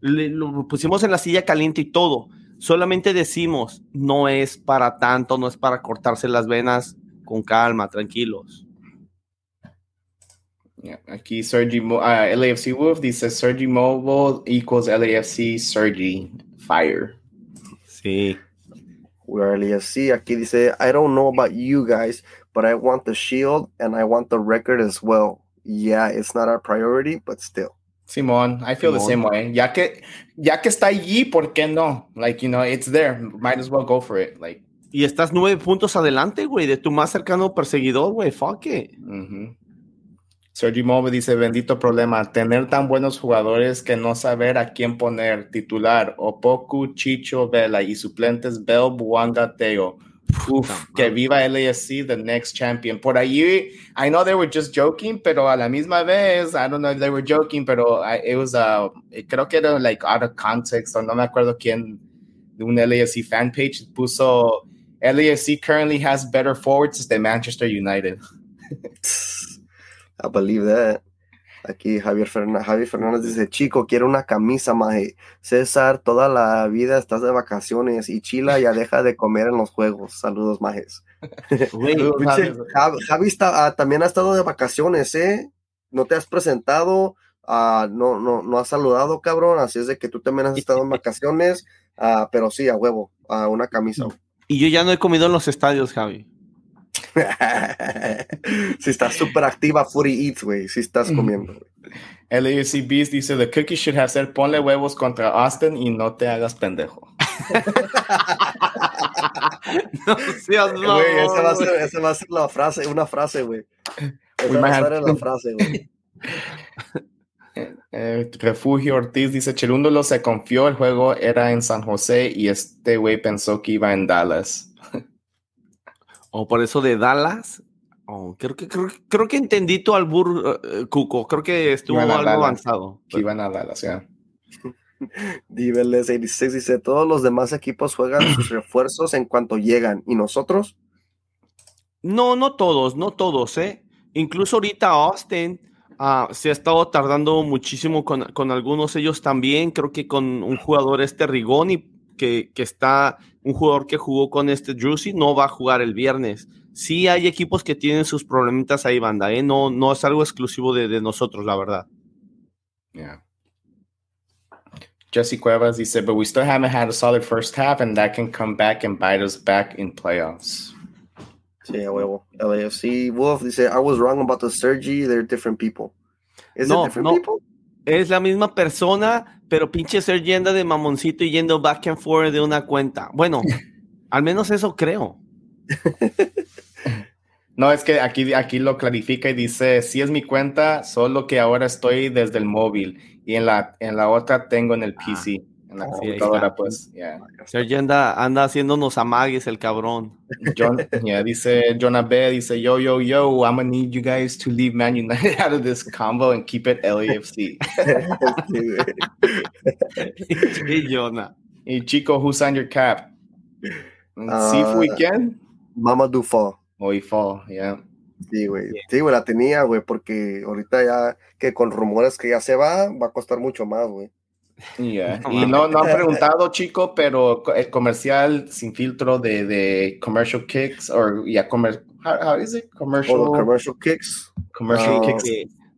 Le- lo pusimos en la silla caliente y todo. Solamente decimos, no es para tanto, no es para cortarse las venas con calma, tranquilos. Yeah, Aquí Sergi, Mo- ah, LAFC Wolf dice, Sergi Mobile equals LAFC Sergi Fire. Sí. We are LAFC. Aquí dice, I don't know about you guys, but I want the shield and I want the record as well. Yeah, it's not our priority, but still. Simón, I feel the same way. Ya que, ya que está allí, ¿por qué no? Like, you know, it's there. Might as well go for it. Like, Y estás nueve puntos adelante, güey, de tu más cercano perseguidor, güey. Fuck it. ujú. Sergi Mobile dice, bendito problema, tener tan buenos jugadores que no saber a quién poner, titular, Opoku, Chicho, Vela y suplentes Bell, Buanga, Teo. Uf, que viva LAFC, the next champion. Por allí, I know they were just joking, pero a la misma vez, I don't know if they were joking, pero I- it was, uh, creo que era like out of context, o no me acuerdo quién, de un LAFC fan page puso, LAFC currently has better forwards than Manchester United. I believe that. Aquí Javier, Ferna- Javier Fernández dice, chico, quiero una camisa, maje. César, toda la vida estás de vacaciones y Chila ya deja de comer en los juegos. Saludos, majes. Javi, Javi está- ah, también ha estado de vacaciones, ¿eh? No te has presentado, ah, no, no, no has saludado, cabrón. Así es de que tú también has estado en vacaciones, ah, pero sí, a huevo, a una camisa. y yo ya no he comido en los estadios, Javi. si estás súper activa, Footy Eats, güey. Si estás comiendo. güey. LAFC Beast dice, the cookie should have said, ponle huevos contra Austin y no te hagas pendejo. no seas Güey, esa va, a ser, esa va a ser la frase, una frase, güey. We Esa va a ser la frase, güey. Eh, Refugio Ortiz dice, Cherúndolo se confió, el juego era en San José y este güey pensó que iba en Dallas. O por eso de Dallas. Oh, creo, que, creo, creo que entendí tu albur, eh, Cuco. Creo que estuvo algo Dallas. avanzado. Que iban a Dallas, ya. Diveles 86 dice, todos los demás equipos juegan sus refuerzos en cuanto llegan. ¿Y nosotros? No, no todos, no todos, ¿eh? Incluso ahorita Austin ah, se ha estado tardando muchísimo con, con algunos ellos también. Creo que con un jugador este Rigoni, que, que está, un jugador que jugó con este Druzy, no va a jugar el viernes. Sí hay equipos que tienen sus problemitas ahí, banda, ¿eh? No, no es algo exclusivo de, de nosotros, la verdad. Yeah. Jesse Cuevas dice, but we still haven't had a solid first half and that can come back and bite us back in playoffs. Sí, a huevo. LAFC Wolf dice, I was wrong about the Sergi, they're different people. Is No, it different no. people? Es la misma persona, pero pinche Sergi anda de mamoncito y yendo back and forth de una cuenta. Bueno, al menos eso creo. No, es que aquí, aquí lo clarifica y dice, sí es mi cuenta, solo que ahora estoy desde el móvil y en la, en la otra tengo en el PC. En la Sí, ahí computadora, está. pues, yeah. Sergio anda, anda haciéndonos amagues el cabrón. John, yeah, dice Jonah B, dice, yo, yo, yo, I'm gonna need you guys to leave Man United out of this combo and keep it LAFC. Sí. Sí, Jonah. y Chico, who signed your cap? Ah, Sif Weekend? Mama Dufo. O Fall, yeah. Sí, güey. Sí, güey, la tenía, güey, porque ahorita ya que con rumores que ya se va, va a costar mucho más, güey. Yeah. No Y no, no han preguntado, chico, pero el comercial sin filtro de, de Commercial Kicks, o ya, comer, how, how is it? Commercial, O los commercial kicks. commercial Ah, Kicks.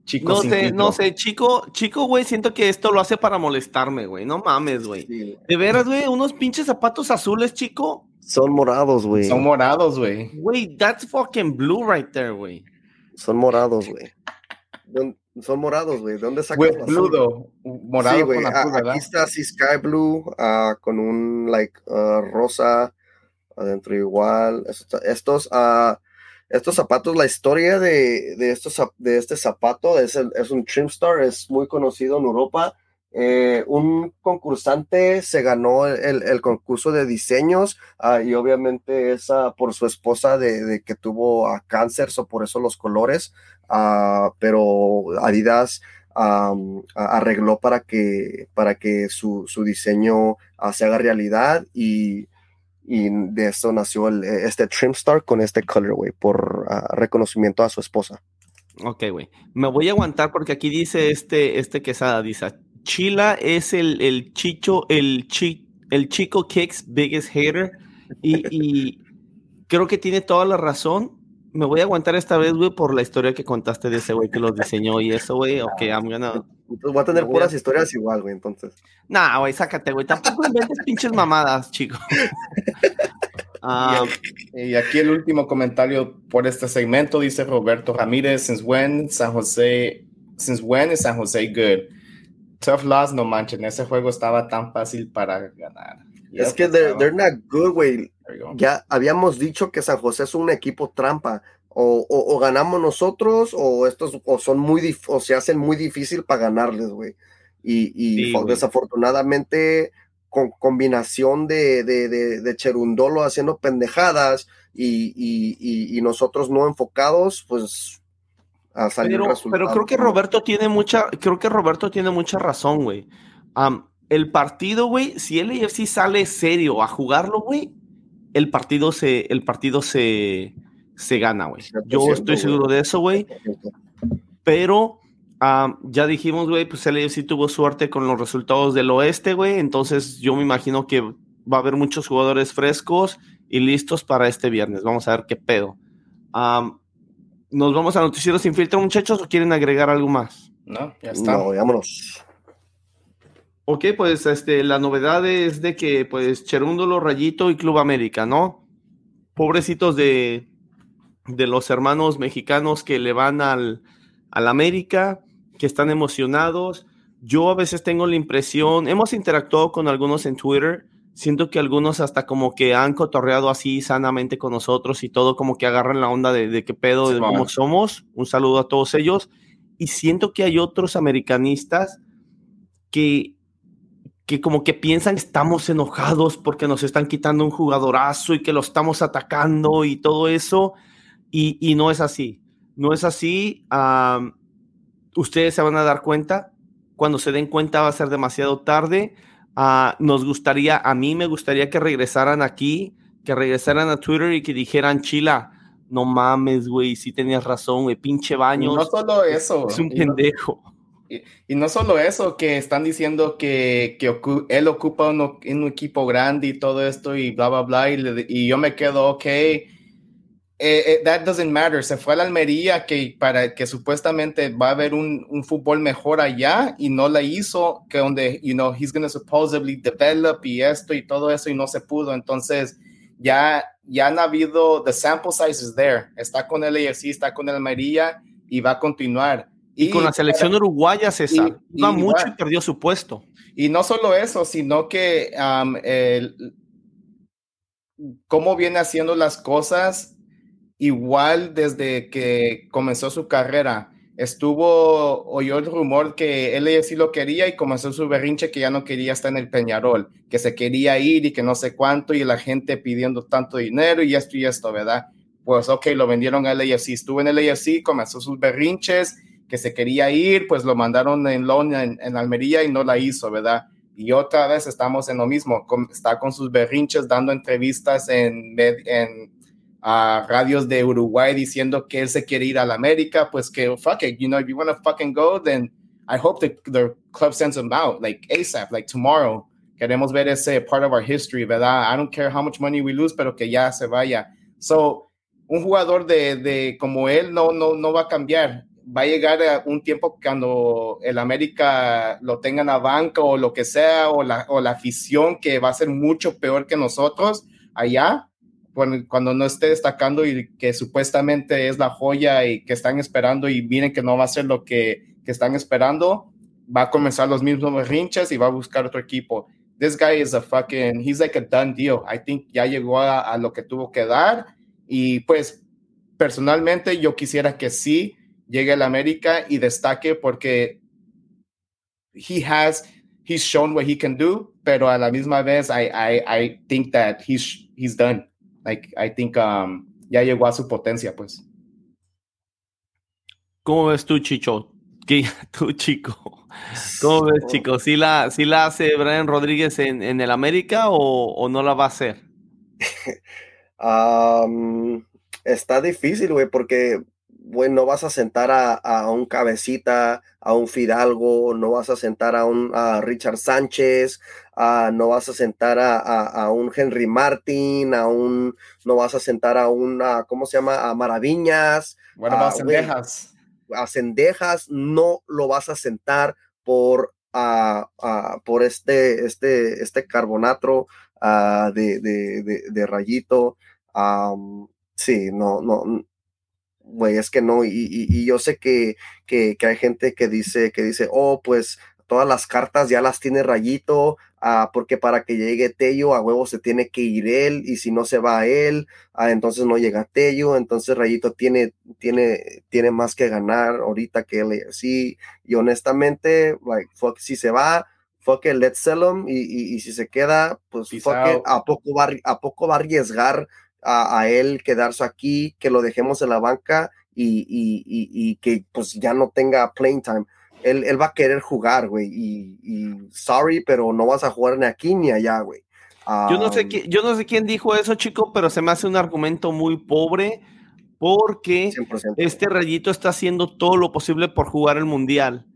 Chico No sin sé, filtro. no sé, chico, chico, güey, siento que esto lo hace para molestarme, güey. No mames, güey. Sí, güey. De veras, güey, unos pinches zapatos azules, chico. Son morados, güey. Son morados, güey. Güey, that's fucking blue right there, güey. Son morados, güey. ¿Dónde- Son morados, güey. ¿De dónde sacas With though. Morado Sí, güey. Aquí está así sky blue ah, con un like ah, rosa adentro igual. Esto- Estos ah, estos zapatos, la historia de, de estos de este zapato es, el- es un Trimstar, es muy conocido en Europa. Eh, un concursante se ganó el, el concurso de diseños y obviamente es ah, por su esposa de, de que tuvo ah, cáncer, o por eso los colores, ah, pero Adidas a- arregló para que, para que su, su diseño ah, se haga realidad y, y de eso nació el- este Trimstar con este colorway por ah, reconocimiento a su esposa. Ok, güey. Me voy a aguantar porque aquí dice este, este quesada, dice, Chila es el, el chicho, el, chi, el chico Kicks biggest hater y, y creo que tiene toda la razón. Me voy a aguantar esta vez, güey, por la historia que contaste de ese güey que los diseñó y eso, güey. Ok, I'm gonna... Entonces voy a tener Voy a- puras historias igual, güey, entonces. Nah, güey, sácate, güey. Tampoco inventes pinches mamadas, chico. Ah, Y aquí el último comentario por este segmento dice Roberto Ramírez, since when San José, since when is San José good? Tough loss, no manchen, ese juego estaba tan fácil para ganar. Es que they're, estaba- they're not good, güey. Ya habíamos dicho que San José es un equipo trampa. O, o- o ganamos nosotros o estos o son muy o se hacen muy difícil para ganarles, güey. Y, y Sí, desafortunadamente con combinación de, de, de, de Cherundolo haciendo pendejadas y, y- y- nosotros no enfocados, pues a salir pero, pero creo que Roberto tiene mucha, creo que Roberto tiene mucha razón, güey. Am, el partido, güey, si el AFC sale serio a jugarlo, güey, el partido se, el partido se, se gana, güey. Yo 100%, estoy güey. seguro de eso, güey. Pero am, ya dijimos, güey, pues el AFC tuvo suerte con los resultados del oeste, güey. Entonces yo me imagino que va a haber muchos jugadores frescos y listos para este viernes. Vamos a ver qué pedo. ¿Nos vamos a Noticiero Sin Filtro, muchachos, o quieren agregar algo más? No, ya está. No, vámonos. Ok, pues este, la novedad es de que, pues, Cherúndolo, Rayito y Club América, ¿no? Pobrecitos de, de los hermanos mexicanos que le van al, al América, que están emocionados. Yo a veces tengo la impresión, hemos interactuado con algunos en Twitter, siento que algunos hasta como que han cotorreado así sanamente con nosotros y todo como que agarran la onda de, de qué pedo, de cómo somos. Un saludo a todos ellos. Y siento que hay otros americanistas que, que como que piensan que estamos enojados porque nos están quitando un jugadorazo y que lo estamos atacando y todo eso. Y, y no es así. No es así. ustedes se van a dar cuenta. Cuando se den cuenta va a ser demasiado tarde. Ah, nos gustaría, a mí me gustaría que regresaran aquí, que regresaran a Twitter y que dijeran, Chila, no mames, güey, sí tenías razón, güey, pinche Y baños. no solo eso. es un no- Y no solo eso, que están diciendo que, que ocu- él ocupa un, un equipo grande y todo esto y bla, bla, bla. Y, le- y yo me quedo, ok, eh, eh, that doesn't matter. Se fue a la Almería que, para que supuestamente va a haber un, un fútbol mejor allá y no la hizo, que donde, you know, he's going to supposedly develop y esto y todo eso y no se pudo. Entonces, ya, ya han habido, the sample size is there. Está con el AFC, está con el Almería y va a continuar. Y con la selección uruguaya, César, y- iba y mucho y perdió su puesto. Y no solo eso, sino que am, el- cómo viene haciendo las cosas igual desde que comenzó su carrera. estuvo, oyó el rumor que él sí lo quería y comenzó su berrinche que ya no quería estar en el Peñarol, que se quería ir y que no sé cuánto y la gente pidiendo tanto dinero y esto y esto, ¿verdad? Pues ok, lo vendieron al AFC, estuvo en el AFC, comenzó sus berrinches, que se quería ir, pues lo mandaron en Lona, en, Almería y no la hizo, ¿verdad? Y otra vez estamos en lo mismo, está con sus berrinches dando entrevistas en, en radios de Uruguay diciendo que él se quiere ir a la América, pues que fuck it, you know, if you want to fucking go, then I hope the, the club sends him out like ASAP, like tomorrow. Queremos ver ese part of our history, ¿verdad? I don't care how much money we lose, pero que ya se vaya. So, un jugador de, de como él no, no, no va a cambiar. Va a llegar a un tiempo cuando el América lo tengan a banca o lo que sea, o la, o la afición que va a ser mucho peor que nosotros allá cuando no esté destacando y que supuestamente es la joya y que están esperando y miren que no va a ser lo que, que están esperando, va a comenzar los mismos berrinches y va a buscar otro equipo. This guy is a fucking, he's like a done deal. I think ya llegó a, a lo que tuvo que dar y pues personalmente yo quisiera que sí llegue al América y destaque porque he has, he's shown what he can do, pero a la misma vez I, I, I think that he's, he's done. Like, I think um, ya llegó a su potencia, pues. ¿Cómo ves tú, Chicho? ¿Qué, tú, chico? ¿Cómo ves, chico? ¿Sí la, sí la hace Brian Rodríguez en, en el América o, o, no la va a hacer? um, está difícil, güey, porque bueno, no vas a sentar a, a, un cabecita, a un Fidalgo, no vas a sentar a un a Richard Sánchez, a, no vas a sentar a, a, un Henry Martin, a un, no vas a sentar a una, ¿cómo se llama? A Maraviñas. Bueno, a Cendejas. A Cendejas, no lo vas a sentar por, por este, este, este carbonato de, de, de, de, rayito. sí, no, no, güey, es que no, y, y, yo sé que, que, que, hay gente que dice, que dice, oh, pues todas las cartas ya las tiene Rayito, ah, porque para que llegue Tello a huevo se tiene que ir él, y si no se va él, ah, entonces no llega Tello, entonces Rayito tiene, tiene, tiene más que ganar ahorita que él, sí, y honestamente, like, fuck, si se va, fuck it, let's sell him, y, y, y si se queda, pues fuck it, a poco va, a poco va a arriesgar a, él quedarse aquí, que lo dejemos en la banca y, y, que pues ya no tenga playing time. Él, él va a querer jugar, güey, y, sorry, pero no vas a jugar ni aquí ni allá, güey. yo, no sé yo no sé quién dijo eso, chico, pero se me hace un argumento muy pobre porque este rayito está haciendo todo lo posible por jugar el mundial.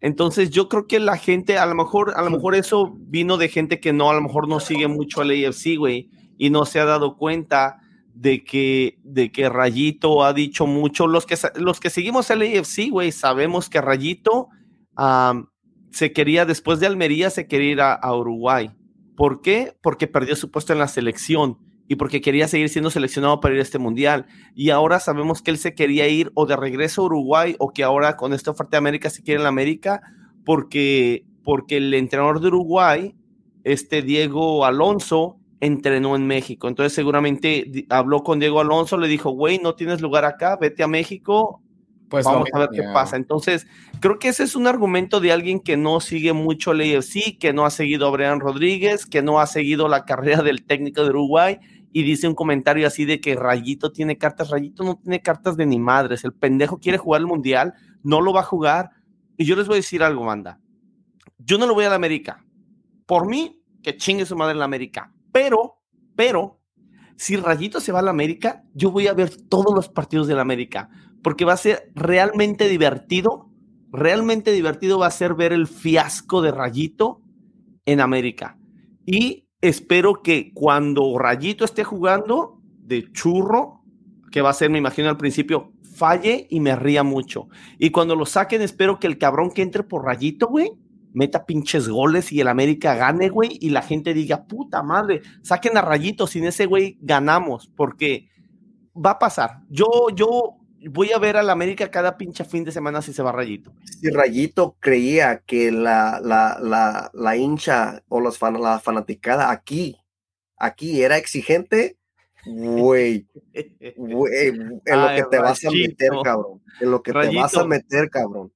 Entonces yo creo que la gente, a lo mejor, a lo mejor eso vino de gente que no, a lo mejor no sigue mucho al AFC, güey y no se ha dado cuenta de que, de que Rayito ha dicho mucho. Los que, los que seguimos el AFC, güey, sabemos que Rayito se quería, después de Almería, se quería ir a, Uruguay. ¿Por qué? Porque perdió su puesto en la selección y porque quería seguir siendo seleccionado para ir a este mundial. Y ahora sabemos que él se quería ir o de regreso a Uruguay o que ahora con esta oferta de América se quiere en la América porque, porque el entrenador de Uruguay, este Diego Alonso, entrenó en México. Entonces seguramente habló con Diego Alonso, le dijo, güey, no tienes lugar acá, vete a México. Pues vamos a ver qué pasa. Entonces, creo que ese es un argumento de alguien que no sigue mucho el AFC, que no ha seguido a Brian Rodríguez, que no ha seguido la carrera del técnico de Uruguay y dice un comentario así de que Rayito tiene cartas, Rayito no tiene cartas de ni madres, el pendejo quiere jugar el mundial, no lo va a jugar. Y yo les voy a decir algo, manda. Yo no lo voy a la América. Por mí, que chingue su madre en la América. Pero, pero, si Rayito se va a la América, yo voy a ver todos los partidos de la América, porque va a ser realmente divertido, realmente divertido va a ser ver el fiasco de Rayito en América. Y espero que cuando Rayito esté jugando de churro, que va a ser, me imagino al principio, falle y me ría mucho. Y cuando lo saquen, espero que el cabrón que entre por Rayito, güey, meta pinches goles y el América gane, güey, y la gente diga, puta madre, saquen a Rayito, sin ese güey ganamos, porque va a pasar. Yo, yo voy a ver al América cada pinche fin de semana si se va Rayito. Si Rayito creía que la, la, la, la hincha o los fan, la fanaticada aquí, aquí era exigente, Güey, güey, en lo que te vas a meter, cabrón. En lo que te vas a meter, cabrón.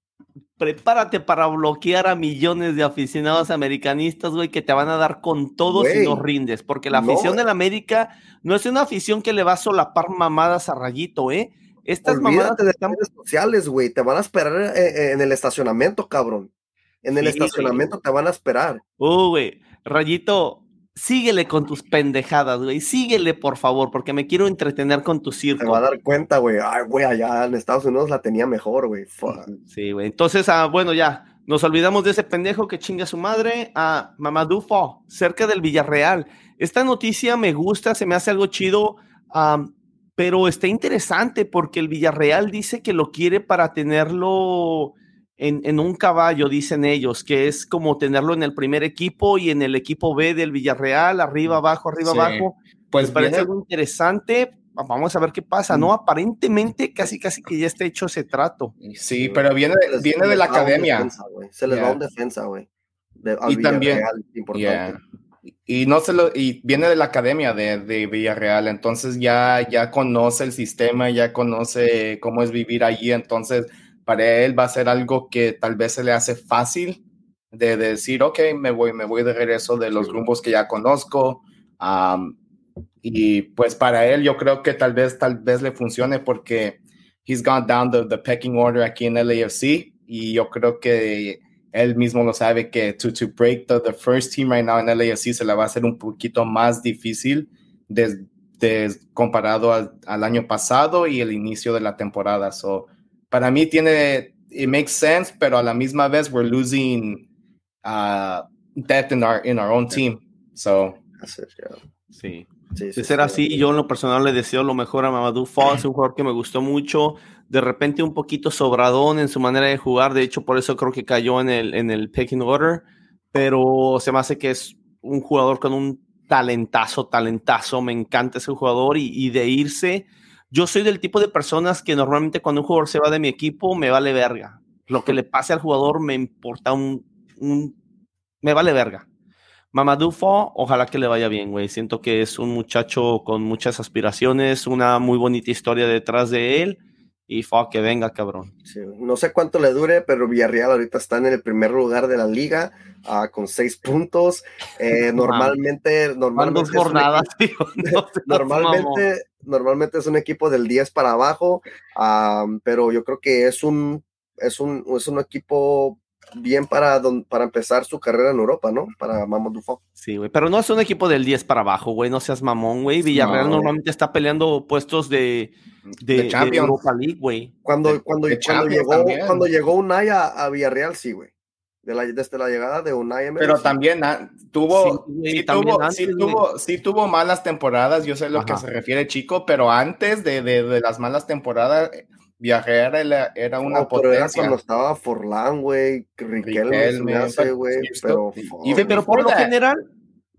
Prepárate para bloquear a millones de aficionados americanistas, güey, que te van a dar con todo si no rindes. Porque la afición de la América no es una afición que le va a solapar mamadas a rayito, ¿eh? Estas mamadas de redes sociales, güey, te van a esperar eh, eh, en el estacionamiento, cabrón. En el estacionamiento te van a esperar. Uh, güey, Rayito, síguele con tus pendejadas, güey. Síguele, por favor, porque me quiero entretener con tu circo. Te va a dar cuenta, güey. Ay, güey, allá en Estados Unidos la tenía mejor, güey. Sí, güey. Entonces, ah, bueno, ya. Nos olvidamos de ese pendejo que chinga a su madre, a Mamadou Fo, cerca del Villarreal. Esta noticia me gusta, se me hace algo chido, pero está interesante porque el Villarreal dice que lo quiere para tenerlo en, un caballo, dicen ellos, que es como tenerlo en el primer equipo y en el equipo B del Villarreal, arriba, abajo, arriba, abajo. Pues parece algo interesante. Vamos a ver qué pasa, ¿no? Mm. Aparentemente casi casi que ya está hecho ese trato. Sí, pero viene, viene de la academia. se les va un defensa, güey. y también, importante. Y no se lo, y viene de la academia de, de, Villarreal, entonces ya, ya conoce el sistema, ya conoce cómo es vivir allí, entonces para él va a ser algo que tal vez se le hace fácil de, decir, ok, me voy, me voy de regreso de los rumbos que ya conozco. y pues para él yo creo que tal vez, tal vez le funcione porque he's gone down the, the pecking order aquí en LAFC y yo creo que él mismo lo sabe que to, to break the, the first team right now en LAFC se le va a hacer un poquito más difícil desde comparado al, al, año pasado y el inicio de la temporada. So, para mí tiene, it makes sense, pero a la misma vez we're losing uh, depth in our, in our own team. So, sí. Sí, de ser así, yo en lo personal le deseo lo mejor a Mamadou Fall, es un jugador que me gustó mucho, de repente un poquito sobradón en su manera de jugar, de hecho por eso creo que cayó en el, en el picking order, pero se me hace que es un jugador con un talentazo, talentazo, me encanta ese jugador y, y de irse, yo soy del tipo de personas que normalmente cuando un jugador se va de mi equipo, me vale verga. Lo que le pase al jugador me importa un, me vale verga. Mamadou Fo, ojalá que le vaya bien, güey. Siento que es un muchacho con muchas aspiraciones, una muy bonita historia detrás de él. Y Fo, que venga, cabrón. no sé cuánto le dure, pero Villarreal ahorita está en el primer lugar de la liga uh, con seis puntos. Eh, normalmente, normalmente. jornadas, normalmente, normalmente es un equipo del 10 para abajo, pero yo creo que es un, es un, es un equipo bien para, para empezar su carrera en Europa, ¿no? Para Mamón Dufo. Sí, güey, pero no es un equipo del 10 para abajo, güey, no seas mamón, güey. Villarreal normalmente está peleando puestos de, de, Europa League, güey. Cuando, cuando, cuando, llegó, cuando llegó Unai a Villarreal, sí, güey. Desde la llegada de Unai Pero también ah, tuvo, sí, tuvo, sí, tuvo, malas temporadas, yo sé lo que se refiere Chico, pero antes de, de, las malas temporadas, Viajera era, era una potencia. Era cuando estaba Forlán, güey, Riquelme, güey, pero... pero por lo general,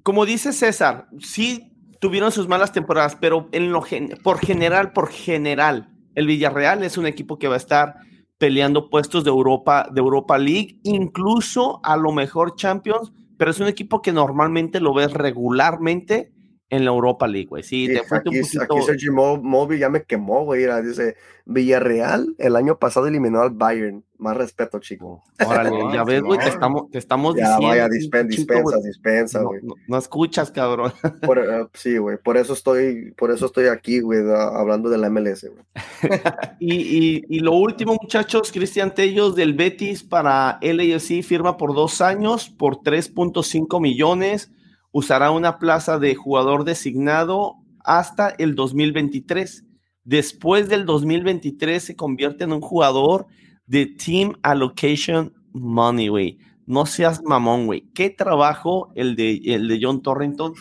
como dice César, sí tuvieron sus malas temporadas, pero en lo por general, por general, el Villarreal es un equipo que va a estar peleando puestos de Europa, de Europa League, incluso a lo mejor Champions, pero es un equipo que normalmente lo ves regularmente en la Europa League, güey. Sí, te aquí, un poquito... aquí Sergio Móvil ya me quemó, güey. Dice, Villarreal el año pasado eliminó al Bayern. Más respeto, chico. Órale, ya ves, güey, te estamos, te estamos ya, diciendo. Vaya, dispensa, dispensa, güey. No, escuchas, cabrón. Eh, sí, güey, por eso estoy, por eso estoy aquí, güey, hablando de la MLS, güey. y, y, y, lo último, muchachos, Cristian Tellos del Betis para LAFC firma por dos años, por 3.5 millones usará una plaza de jugador designado hasta el 2023. Después del 2023 se convierte en un jugador de Team Allocation Money, güey. No seas mamón, güey. Qué trabajo el de, el de John Torrington.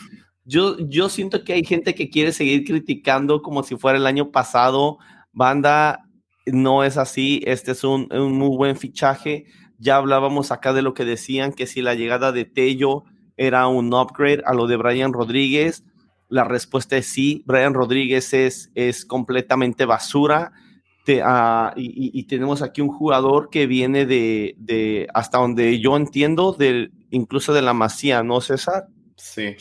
Yo, yo siento que hay gente que quiere seguir criticando como si fuera el año pasado. Banda, no es así. Este es un, un muy buen fichaje. Ya hablábamos acá de lo que decían, que si la llegada de Tello era un upgrade a lo de Brian Rodríguez. La respuesta es sí, Brian Rodríguez es, es completamente basura. Ah, y, tenemos aquí un jugador que viene de, hasta donde yo entiendo, de, incluso de la Masía, ¿no, César? Sí.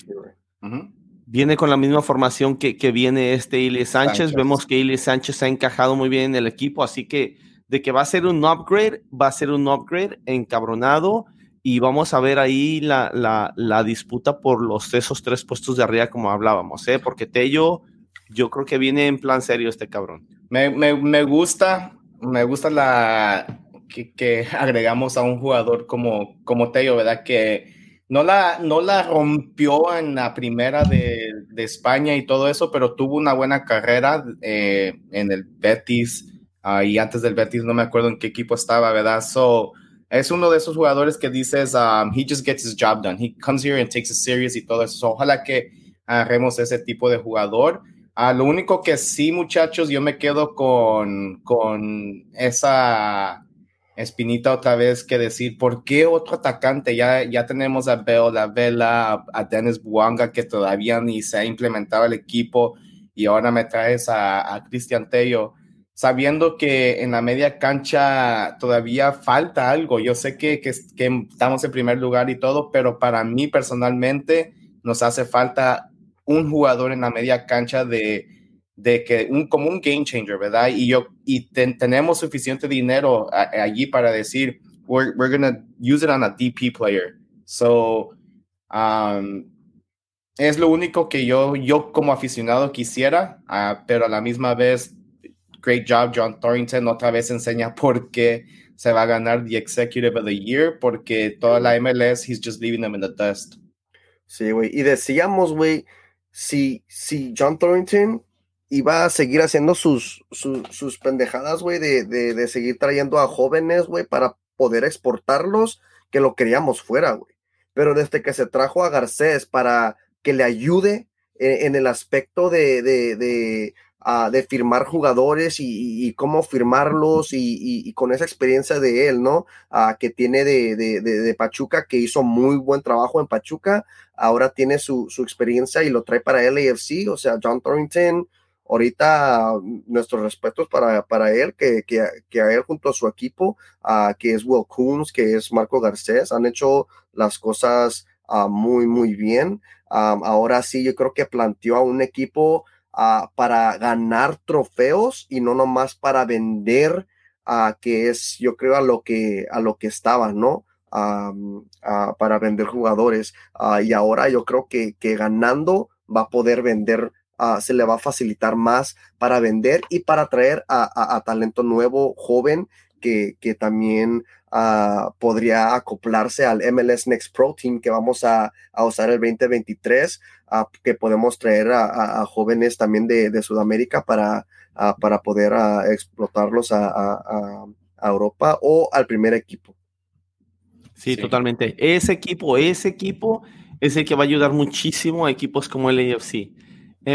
viene con la misma formación que, que viene este Ili Sánchez. Vemos que Ili Sánchez ha encajado muy bien en el equipo, así que de que va a ser un upgrade, va a ser un upgrade encabronado y vamos a ver ahí la, la, la disputa por los esos tres puestos de arriba como hablábamos, ¿eh? porque Tello, yo creo que viene en plan serio este cabrón. Me, me, me gusta, me gusta la que, que, agregamos a un jugador como, como Tello, ¿verdad? Que no la, no la rompió en la primera de, de España y todo eso, pero tuvo una buena carrera eh, en el Betis uh, antes del Betis no me acuerdo en qué equipo estaba, ¿verdad? So, es uno de esos jugadores que dices, um, he just gets his job done. He comes here and takes it serious y todo eso. So, ojalá que agarremos ese tipo de jugador. Uh, lo único que sí, muchachos, yo me quedo con, con esa espinita otra vez que decir, ¿por qué otro atacante? Ya, ya tenemos a Beo La Vela, a, a Dennis Buanga, que todavía ni se ha implementado el equipo, y ahora me traes a, a Cristian Tello, sabiendo que en la media cancha todavía falta algo. Yo sé que, que, estamos en primer lugar y todo, pero para mí personalmente nos hace falta un jugador en la media cancha de de que un, como un game changer, ¿verdad? Y yo, y ten, tenemos suficiente dinero allí para decir, we're, we're going to use it on a DP player. So, um, es lo único que yo, yo como aficionado quisiera, uh, pero a la misma vez, great job John Thornton, otra vez enseña por qué se va a ganar the Executive of the Year, porque toda la MLS, he's just leaving them in the dust. Sí, güey, y decíamos, güey, si, si John Thornton iba a seguir haciendo sus, sus, sus pendejadas, güey, de, de, de, seguir trayendo a jóvenes, güey, para poder exportarlos, que lo queríamos fuera, güey. Pero desde que se trajo a Garcés para que le ayude en, en el aspecto de, de, de firmar jugadores y, cómo firmarlos y, con esa experiencia de él, ¿no? Que tiene de, de, Pachuca, que hizo muy buen trabajo en Pachuca, ahora tiene su, su experiencia y lo trae para LAFC, o sea, John Thornton ahorita nuestros respetos para, para él, que, que, que, a él junto a su equipo, que es Will Coons, que es Marco Garcés, han hecho las cosas uh, muy, muy bien. Um, ahora sí, yo creo que planteó a un equipo uh, para ganar trofeos y no nomás para vender, que es, yo creo, a lo que, a lo que estaba, ¿no? Para vender jugadores. y ahora yo creo que, que ganando va a poder vender Uh, se le va a facilitar más para vender y para traer a, a, a talento nuevo, joven, que, que también uh, podría acoplarse al MLS Next Pro Team que vamos a, a usar el 2023, uh, que podemos traer a, jóvenes también de, de Sudamérica para, para poder explotarlos a, Europa o al primer equipo. Sí, sí, totalmente. Ese equipo, ese equipo es el que va a ayudar muchísimo a equipos como el AFC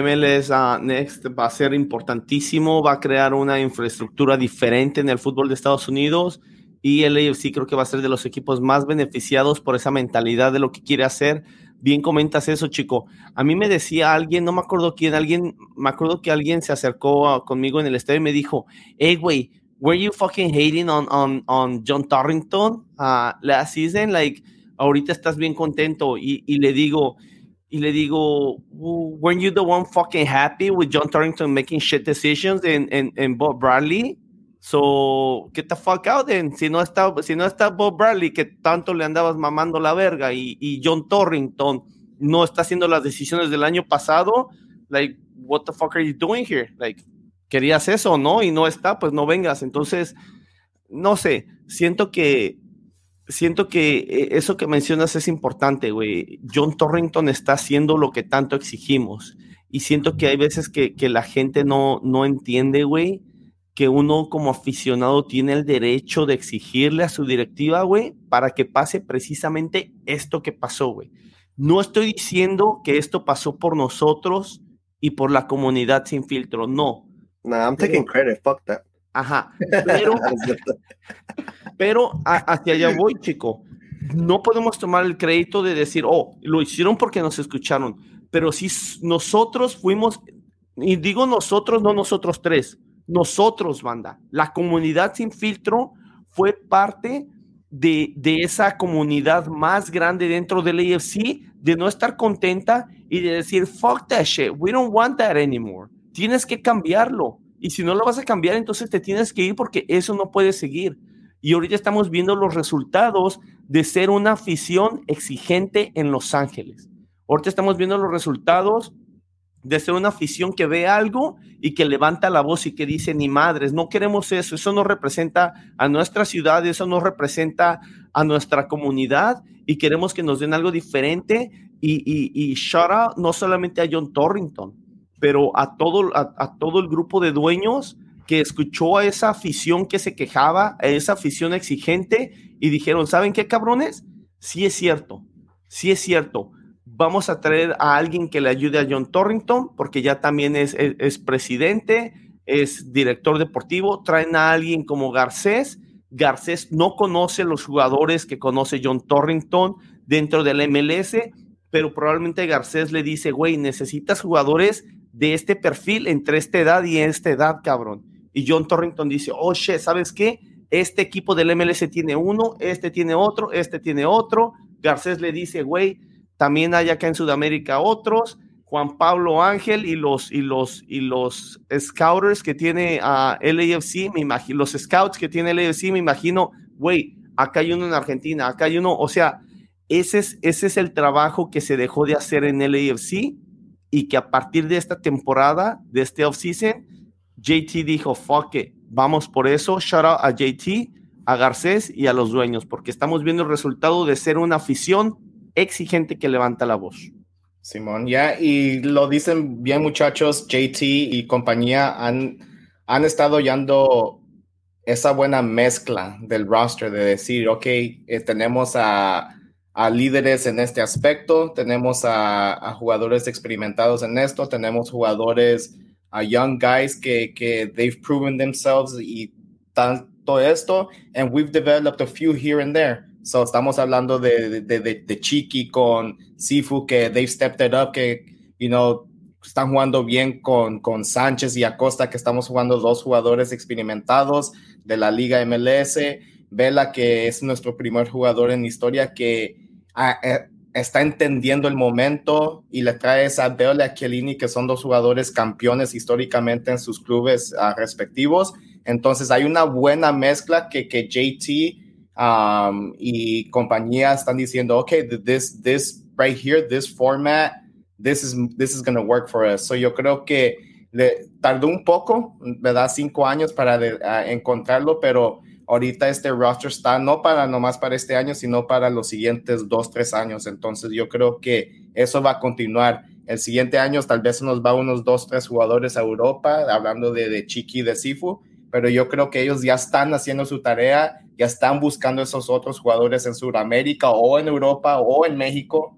MLS Next va a ser importantísimo, va a crear una infraestructura diferente en el fútbol de Estados Unidos y el AFC creo que va a ser de los equipos más beneficiados por esa mentalidad de lo que quiere hacer. Bien comentas eso, chico. A mí me decía alguien, no me acuerdo quién, alguien, me acuerdo que alguien se acercó conmigo en el estadio y me dijo, hey, güey, were you fucking hating on, on, on John Torrington uh, last season? Like, ahorita estás bien contento y le digo, y le digo, weren't you the one fucking happy with John Torrington making shit decisions in, in, in Bob Bradley? So, get the fuck out then. Si no está, si no está Bob Bradley, que tanto le andabas mamando la verga, y, y John Torrington no está haciendo las decisiones del año pasado, like, what the fuck are you doing here? Like, querías eso, ¿no? Y no está, pues no vengas. Entonces, no sé, siento que siento que eh, eso que mencionas es importante, güey. John Torrington está haciendo lo que tanto exigimos. Y siento que hay veces que, que la gente no, no entiende, güey, que uno como aficionado tiene el derecho de exigirle a su directiva, güey, para que pase precisamente esto que pasó, güey. No estoy diciendo que esto pasó por nosotros y por la comunidad sin filtro, no. No, I'm taking credit, fuck that. Ajá, pero, pero hacia allá voy, chico. No podemos tomar el crédito de decir, oh, lo hicieron porque nos escucharon, pero si nosotros fuimos, y digo nosotros, no nosotros tres, nosotros, banda, la comunidad sin filtro fue parte de, de esa comunidad más grande dentro del AFC, de no estar contenta y de decir, fuck that shit, we don't want that anymore. Tienes que cambiarlo. Y si no lo vas a cambiar, entonces te tienes que ir porque eso no puede seguir. Y ahorita estamos viendo los resultados de ser una afición exigente en Los Ángeles. Ahorita estamos viendo los resultados de ser una afición que ve algo y que levanta la voz y que dice, ni madres, no queremos eso, eso no representa a nuestra ciudad, eso no representa a nuestra comunidad y queremos que nos den algo diferente y, y, y shout out no solamente a John Torrington, pero a todo, a, todo el grupo de dueños que escuchó a esa afición que se quejaba, a esa afición exigente y dijeron, ¿saben qué cabrones? Sí es cierto, sí es cierto vamos a traer a alguien que le ayude a John Torrington, porque ya también es, es, presidente, es director deportivo, traen a alguien como Garcés. Garcés no conoce los jugadores que conoce John Torrington dentro del MLS, pero probablemente Garcés le dice, güey, necesitas jugadores de este perfil entre esta edad y esta edad, cabrón. Y John Torrington dice, oh, shit, ¿sabes qué? Este equipo del MLS tiene uno, este tiene otro, este tiene otro. Garcés le dice, güey, también hay acá en Sudamérica otros, Juan Pablo Ángel y los, y los, y los scouters que tiene a LAFC, me los scouts que tiene LAFC, me imagino, güey, acá hay uno en Argentina, acá hay uno, o sea, ese es, ese es el trabajo que se dejó de hacer en LAFC y que a partir de esta temporada, de este offseason, JT dijo, fuck it, vamos por eso, shout out a JT, a Garcés y a los dueños, porque estamos viendo el resultado de ser una afición exigente que levanta la voz. Simón, ya, y lo dicen bien muchachos, JT y compañía han, han estado hallando esa buena mezcla del roster de decir, ok, eh, tenemos a, a, líderes en este aspecto, tenemos a, a, jugadores experimentados en esto, tenemos jugadores, a young guys que, que they've proven themselves y tanto esto, and we've developed a few here and there. So, estamos hablando de, de, de, de, Chiqui con Sifu, que they've stepped it up, que, you know, están jugando bien con, con Sánchez y Acosta, que estamos jugando dos jugadores experimentados de la Liga MLS. Vela, que es nuestro primer jugador en historia que ah, eh, está entendiendo el momento y le trae a Bell y a que son dos jugadores campeones históricamente en sus clubes uh, respectivos. Entonces hay una buena mezcla que, que JT um, y compañías están diciendo, ok, this, this right here, this format, this is, this is going to work for us. So yo creo que tardó un poco, ¿verdad? Cinco años para encontrarlo, pero ahorita este roster está no para nomás para este año, sino para los siguientes dos, tres años. Entonces yo creo que eso va a continuar. El siguiente año tal vez nos va unos dos, tres jugadores a Europa, hablando de, de Chiqui, de Sifu, pero yo creo que ellos ya están haciendo su tarea, ya están buscando esos otros jugadores en Sudamérica o en Europa o en México.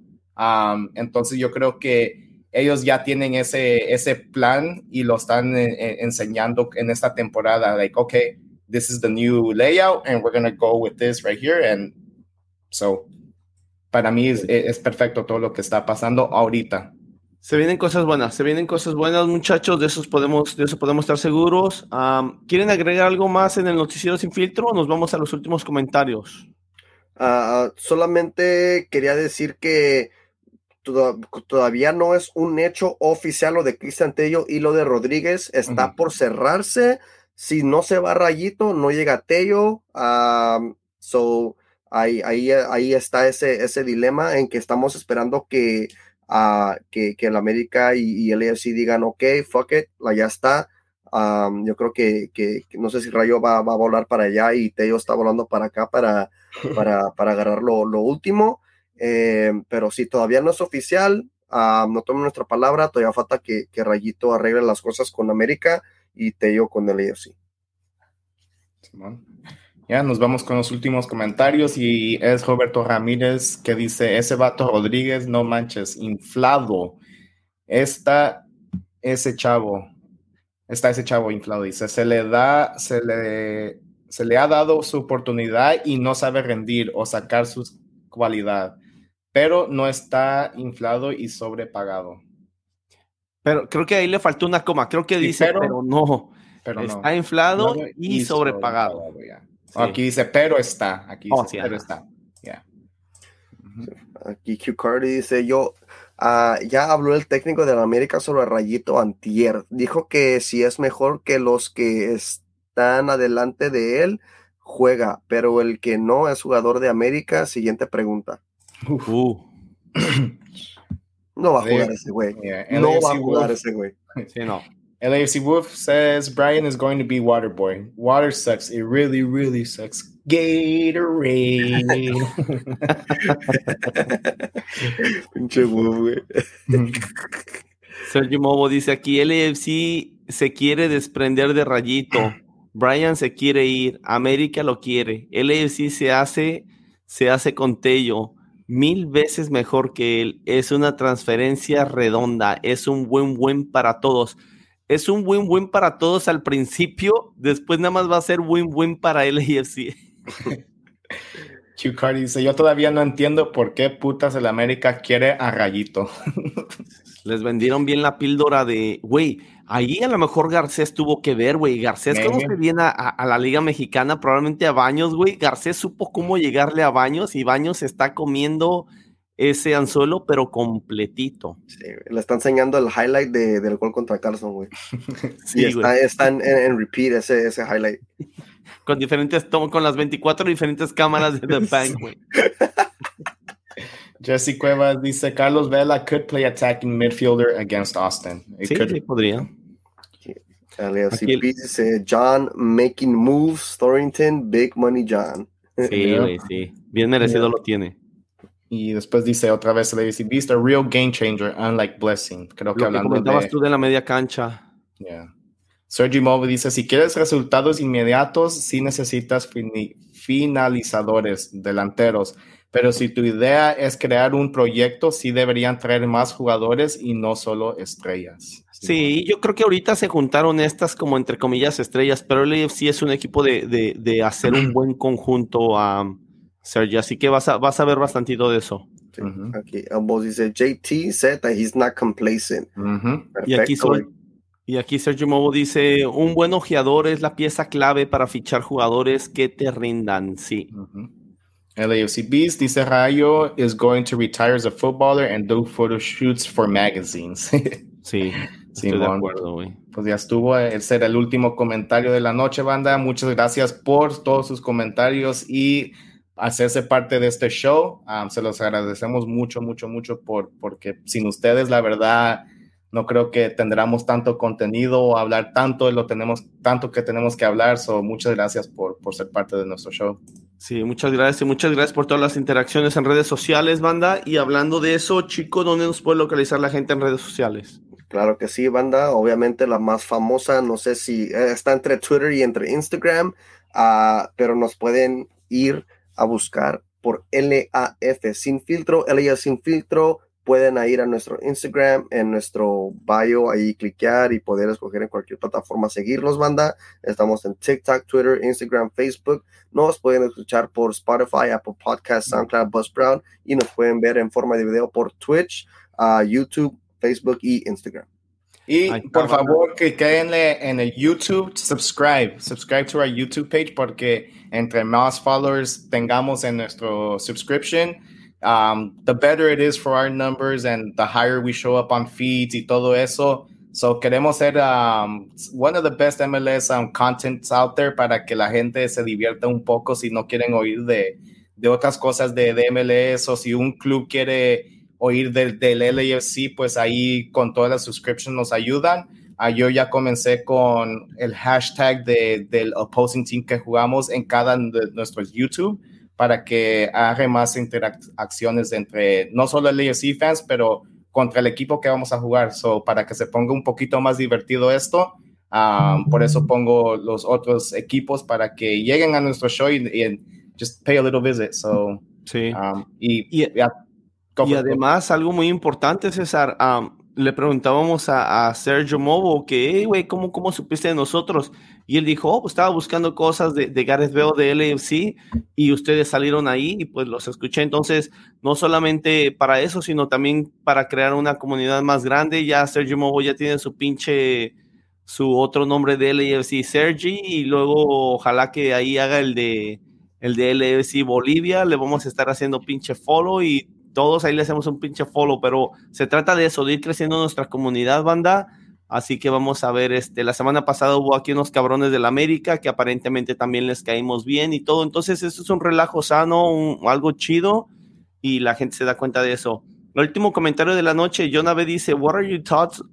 entonces yo creo que ellos ya tienen ese, ese plan y lo están eh, eh, enseñando en esta temporada. Like, okay, this is the new layout and we're going to go with this right here. And so, para mí es, es perfecto todo lo que está pasando ahorita. Se vienen cosas buenas, se vienen cosas buenas, muchachos, de, esos podemos, de eso podemos estar seguros. ¿Quieren agregar algo más en el noticiero sin filtro o nos vamos a los últimos comentarios? Ah, solamente quería decir que todavía no es un hecho oficial lo de Cristian Tello y lo de Rodríguez. Está por cerrarse. Si no se va Rayito, no llega Tello. so, ahí, ahí, ahí está ese, ese dilema en que estamos esperando que que, que el América y, el AFC digan, ok, fuck it, la ya está. yo creo que, que, no sé si Rayo va, va, a volar para allá y Teo está volando para acá para, para, para agarrar lo, lo último. Eh, pero si todavía no es oficial, no tomen nuestra palabra, todavía falta que, que, Rayito arregle las cosas con América y Teo con el AFC. Ya nos vamos con los últimos comentarios y es Roberto Ramírez que dice, ese vato Rodríguez, no manches, inflado. Está ese chavo, está ese chavo inflado, dice, se le da, se le, se le ha dado su oportunidad y no sabe rendir o sacar su cualidad, pero no está inflado y sobrepagado. Pero creo que ahí le faltó una coma, creo que dice, pero, no. Pero está inflado y, sobrepagado. Aquí dice, pero está. Aquí oh, dice, pero está. Aquí Q Cardi dice, yo, Ah, ya habló el técnico de la América sobre Rayito Antier. Dijo que si es mejor que los que están adelante de él, juega, pero el que no es jugador de América, siguiente pregunta. Uh. No va a jugar ese güey. Yeah, No LAFC va a jugar Wolf. ese güey. Sí, no. LAFC Wolf says Brian is going to be water boy. Water sucks. It really, really sucks. Gatorade. Pinche Wolf, güey. Sergio Mobo dice aquí, LFC se quiere desprender de Rayito. Brian se quiere ir. América lo quiere. LFC se hace, se hace con Tello. Mil veces mejor que él. Es una transferencia redonda. Es un buen buen para todos. Es un buen buen para todos al principio. Después nada más va a ser buen buen para LAFC. Q Cardi dice, yo todavía no entiendo por qué putas el América quiere a Rayito. Les vendieron bien la píldora de, güey, ahí a lo mejor Garcés tuvo que ver, güey. Garcés Maybe. conoce bien a, la Liga Mexicana, probablemente a Baños, güey. Garcés supo cómo llegarle a Baños y Baños está comiendo ese anzuelo, pero completito. Sí, le está enseñando el highlight de- del gol contra Carlson, güey. Sí, está, está en, repeat ese, ese highlight. Con diferentes con las 24 diferentes cámaras de The Bank, güey. Jesse Cuevas dice, Carlos Vela could play attacking midfielder against Austin. It Sí, could- sí, podría. LAFC dice John making moves, Thornton, big money John. Sí, Yeah. güey, sí. Bien merecido lo tiene. Y después dice otra vez el ABC Beast, a real game changer, unlike Blessing. Creo que Lo que hablando comentabas de... tú de la media cancha. Yeah. Sergi Move dice, si quieres resultados inmediatos, sí necesitas finalizadores, delanteros. Pero si tu idea es crear un proyecto, sí deberían traer más jugadores y no solo estrellas. Sí, yo creo que ahorita se juntaron estas como entre comillas estrellas, pero el AFC es un equipo de, de- de hacer un buen conjunto a Sergio, así que vas a, vas a ver bastantito de eso. Sí, Ujú. Aquí ambos dice JT said that he's not complacent. Ujú. Y aquí, soy- güey. y aquí Sergio Movo dice, un buen ojeador es la pieza clave para fichar jugadores que te rindan, sí. Ujú. LAFC Beast dice Rayo is going to retire as a footballer and do photo shoots for magazines. Sí, estoy de acuerdo, güey. Pues ya estuvo, ese era el último comentario de la noche, banda. Muchas gracias por todos sus comentarios y hacerse parte de este show. Um, se los agradecemos mucho, mucho, mucho por, porque sin ustedes, la verdad, no creo que tendremos tanto contenido o hablar tanto, lo tenemos tanto que tenemos que hablar. So, muchas gracias por, por ser parte de nuestro show. Sí, muchas gracias y muchas gracias por todas las interacciones en redes sociales, banda. Y hablando de eso, chico, ¿dónde nos puede localizar la gente en redes sociales? Claro que sí, banda. Obviamente la más famosa, no sé si eh, está entre Twitter y entre Instagram, ah, pero nos pueden ir a buscar por LAF sin filtro, LAF sin filtro. Pueden ir a nuestro Instagram, en nuestro bio, ahí cliquear y poder escoger en cualquier plataforma seguirnos, banda. Estamos en TikTok, Twitter, Instagram, Facebook. Nos pueden escuchar por Spotify, Apple Podcasts, SoundCloud, Buzzsprout y nos pueden ver en forma de video por Twitch, ah, YouTube, Facebook y Instagram. Y por favor, que quédenle en el YouTube, subscribe, subscribe to our YouTube page porque entre más followers tengamos en nuestro subscription, um, the better it is for our numbers and the higher we show up on feeds y todo eso. So queremos ser um, one of the best MLS um, contents out there para que la gente se divierta un poco si no quieren oír de, de otras cosas de, de MLS o si un club quiere oír del, del LAFC, pues ahí con todas las subscriptions nos ayudan. Ah, yo ya comencé con el hashtag de, del opposing team que jugamos en cada de nuestros YouTube para que haga más interacciones entre no solo LAFC fans, pero contra el equipo que vamos a jugar. So, para que se ponga un poquito más divertido esto, ah, por eso pongo los otros equipos para que lleguen a nuestro show y, y just pay a little visit. So, Sí. um, y, Y- Y además, algo muy importante, César, am, le preguntábamos a, Sergio Movo que, güey, ¿cómo, ¿cómo supiste de nosotros? Y él dijo, oh, pues estaba buscando cosas de, de Gareth Bale, de LAFC, y ustedes salieron ahí y pues los escuché. Entonces, no solamente para eso, sino también para crear una comunidad más grande. Ya Sergio Movo ya tiene su pinche, su otro nombre de LAFC, Sergi, y luego ojalá que ahí haga el de, el de LAFC Bolivia. Le vamos a estar haciendo pinche follow y todos ahí le hacemos un pinche follow, pero se trata de eso, de ir creciendo nuestra comunidad, banda. Así que vamos a ver, este, la semana pasada hubo aquí unos cabrones de la América que aparentemente también les caímos bien y todo. Entonces, eso es un relajo sano, algo chido y la gente se da cuenta de eso. El último comentario de la noche, Jonave dice, What are your thoughts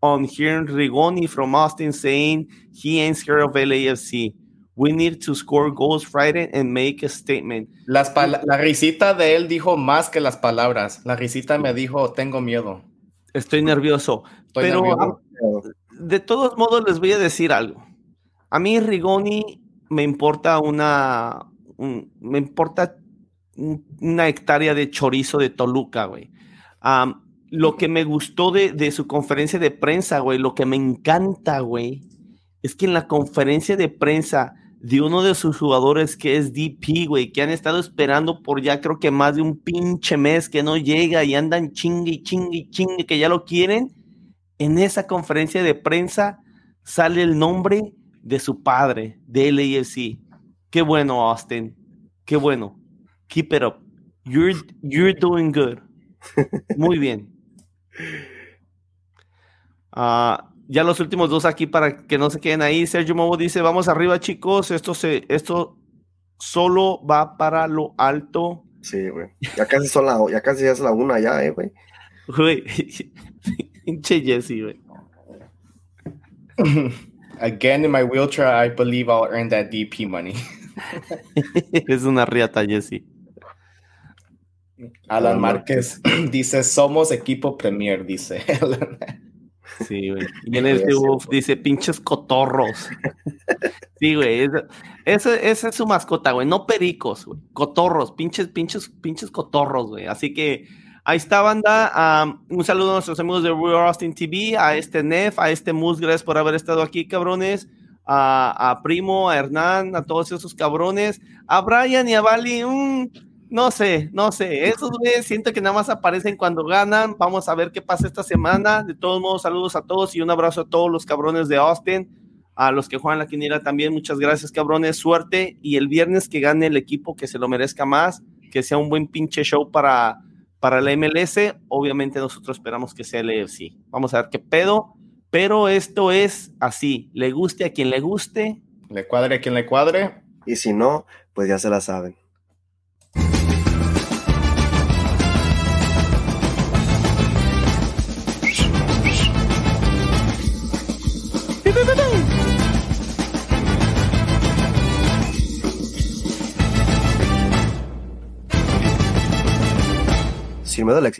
on hearing Rigoni from Austin saying he ain't scared of LAFC? We need to score goals Friday and make a statement. Las la risita de él dijo más que las palabras. La risita me dijo, tengo miedo. Estoy nervioso. pero de todos modos les voy a decir algo. A mí Rigoni me importa una, me importa una hectárea de chorizo de Toluca, güey. lo que me gustó de, de, su conferencia de prensa, güey, lo que me encanta, güey, es que en la conferencia de prensa de uno de sus jugadores que es DP, güey, que han estado esperando por ya creo que más de un pinche mes que no llega y andan chingue, chingue, chingue, que ya lo quieren. En esa conferencia de prensa sale el nombre de su padre, de LAFC. Qué bueno, Austin. Qué bueno. Keep it up. You're, you're doing good. Muy bien. Ah ya los últimos dos aquí para que no se queden ahí. Sergio Mobo dice, vamos arriba chicos, esto, se, esto solo va para lo alto. Sí, güey. Ya casi son la, ya casi es la una ya, eh, güey. Güey, pinche Jesse, güey. Again in my wheelchair, I believe I'll earn that DP money. es una riata, Jesse. Alan Márquez dice, somos equipo Premier, dice. Sí, güey. Y en el dice, pinches cotorros. Sí, güey. Esa, es su mascota, güey. No pericos, güey. Cotorros, pinches, pinches, pinches cotorros, güey. Así que ahí está, banda. un saludo a nuestros amigos de Real Austin TV, a este Nef, a este Mus, gracias por haber estado aquí, cabrones. A, a Primo, a Hernán, a todos esos cabrones. A Brian y a Bali, un no sé, no sé. Esos güeyes siento que nada más aparecen cuando ganan. Vamos a ver qué pasa esta semana. De todos modos, saludos a todos y un abrazo a todos los cabrones de Austin. A los que juegan la quiniela también, muchas gracias, cabrones. Suerte. Y el viernes que gane el equipo que se lo merezca más, que sea un buen pinche show para, para la MLS. Obviamente, nosotros esperamos que sea el EFC. Vamos a ver qué pedo. Pero esto es así. Le guste a quien le guste. Le cuadre a quien le cuadre. Y si no, pues ya se la saben. Sin miedo al éxito.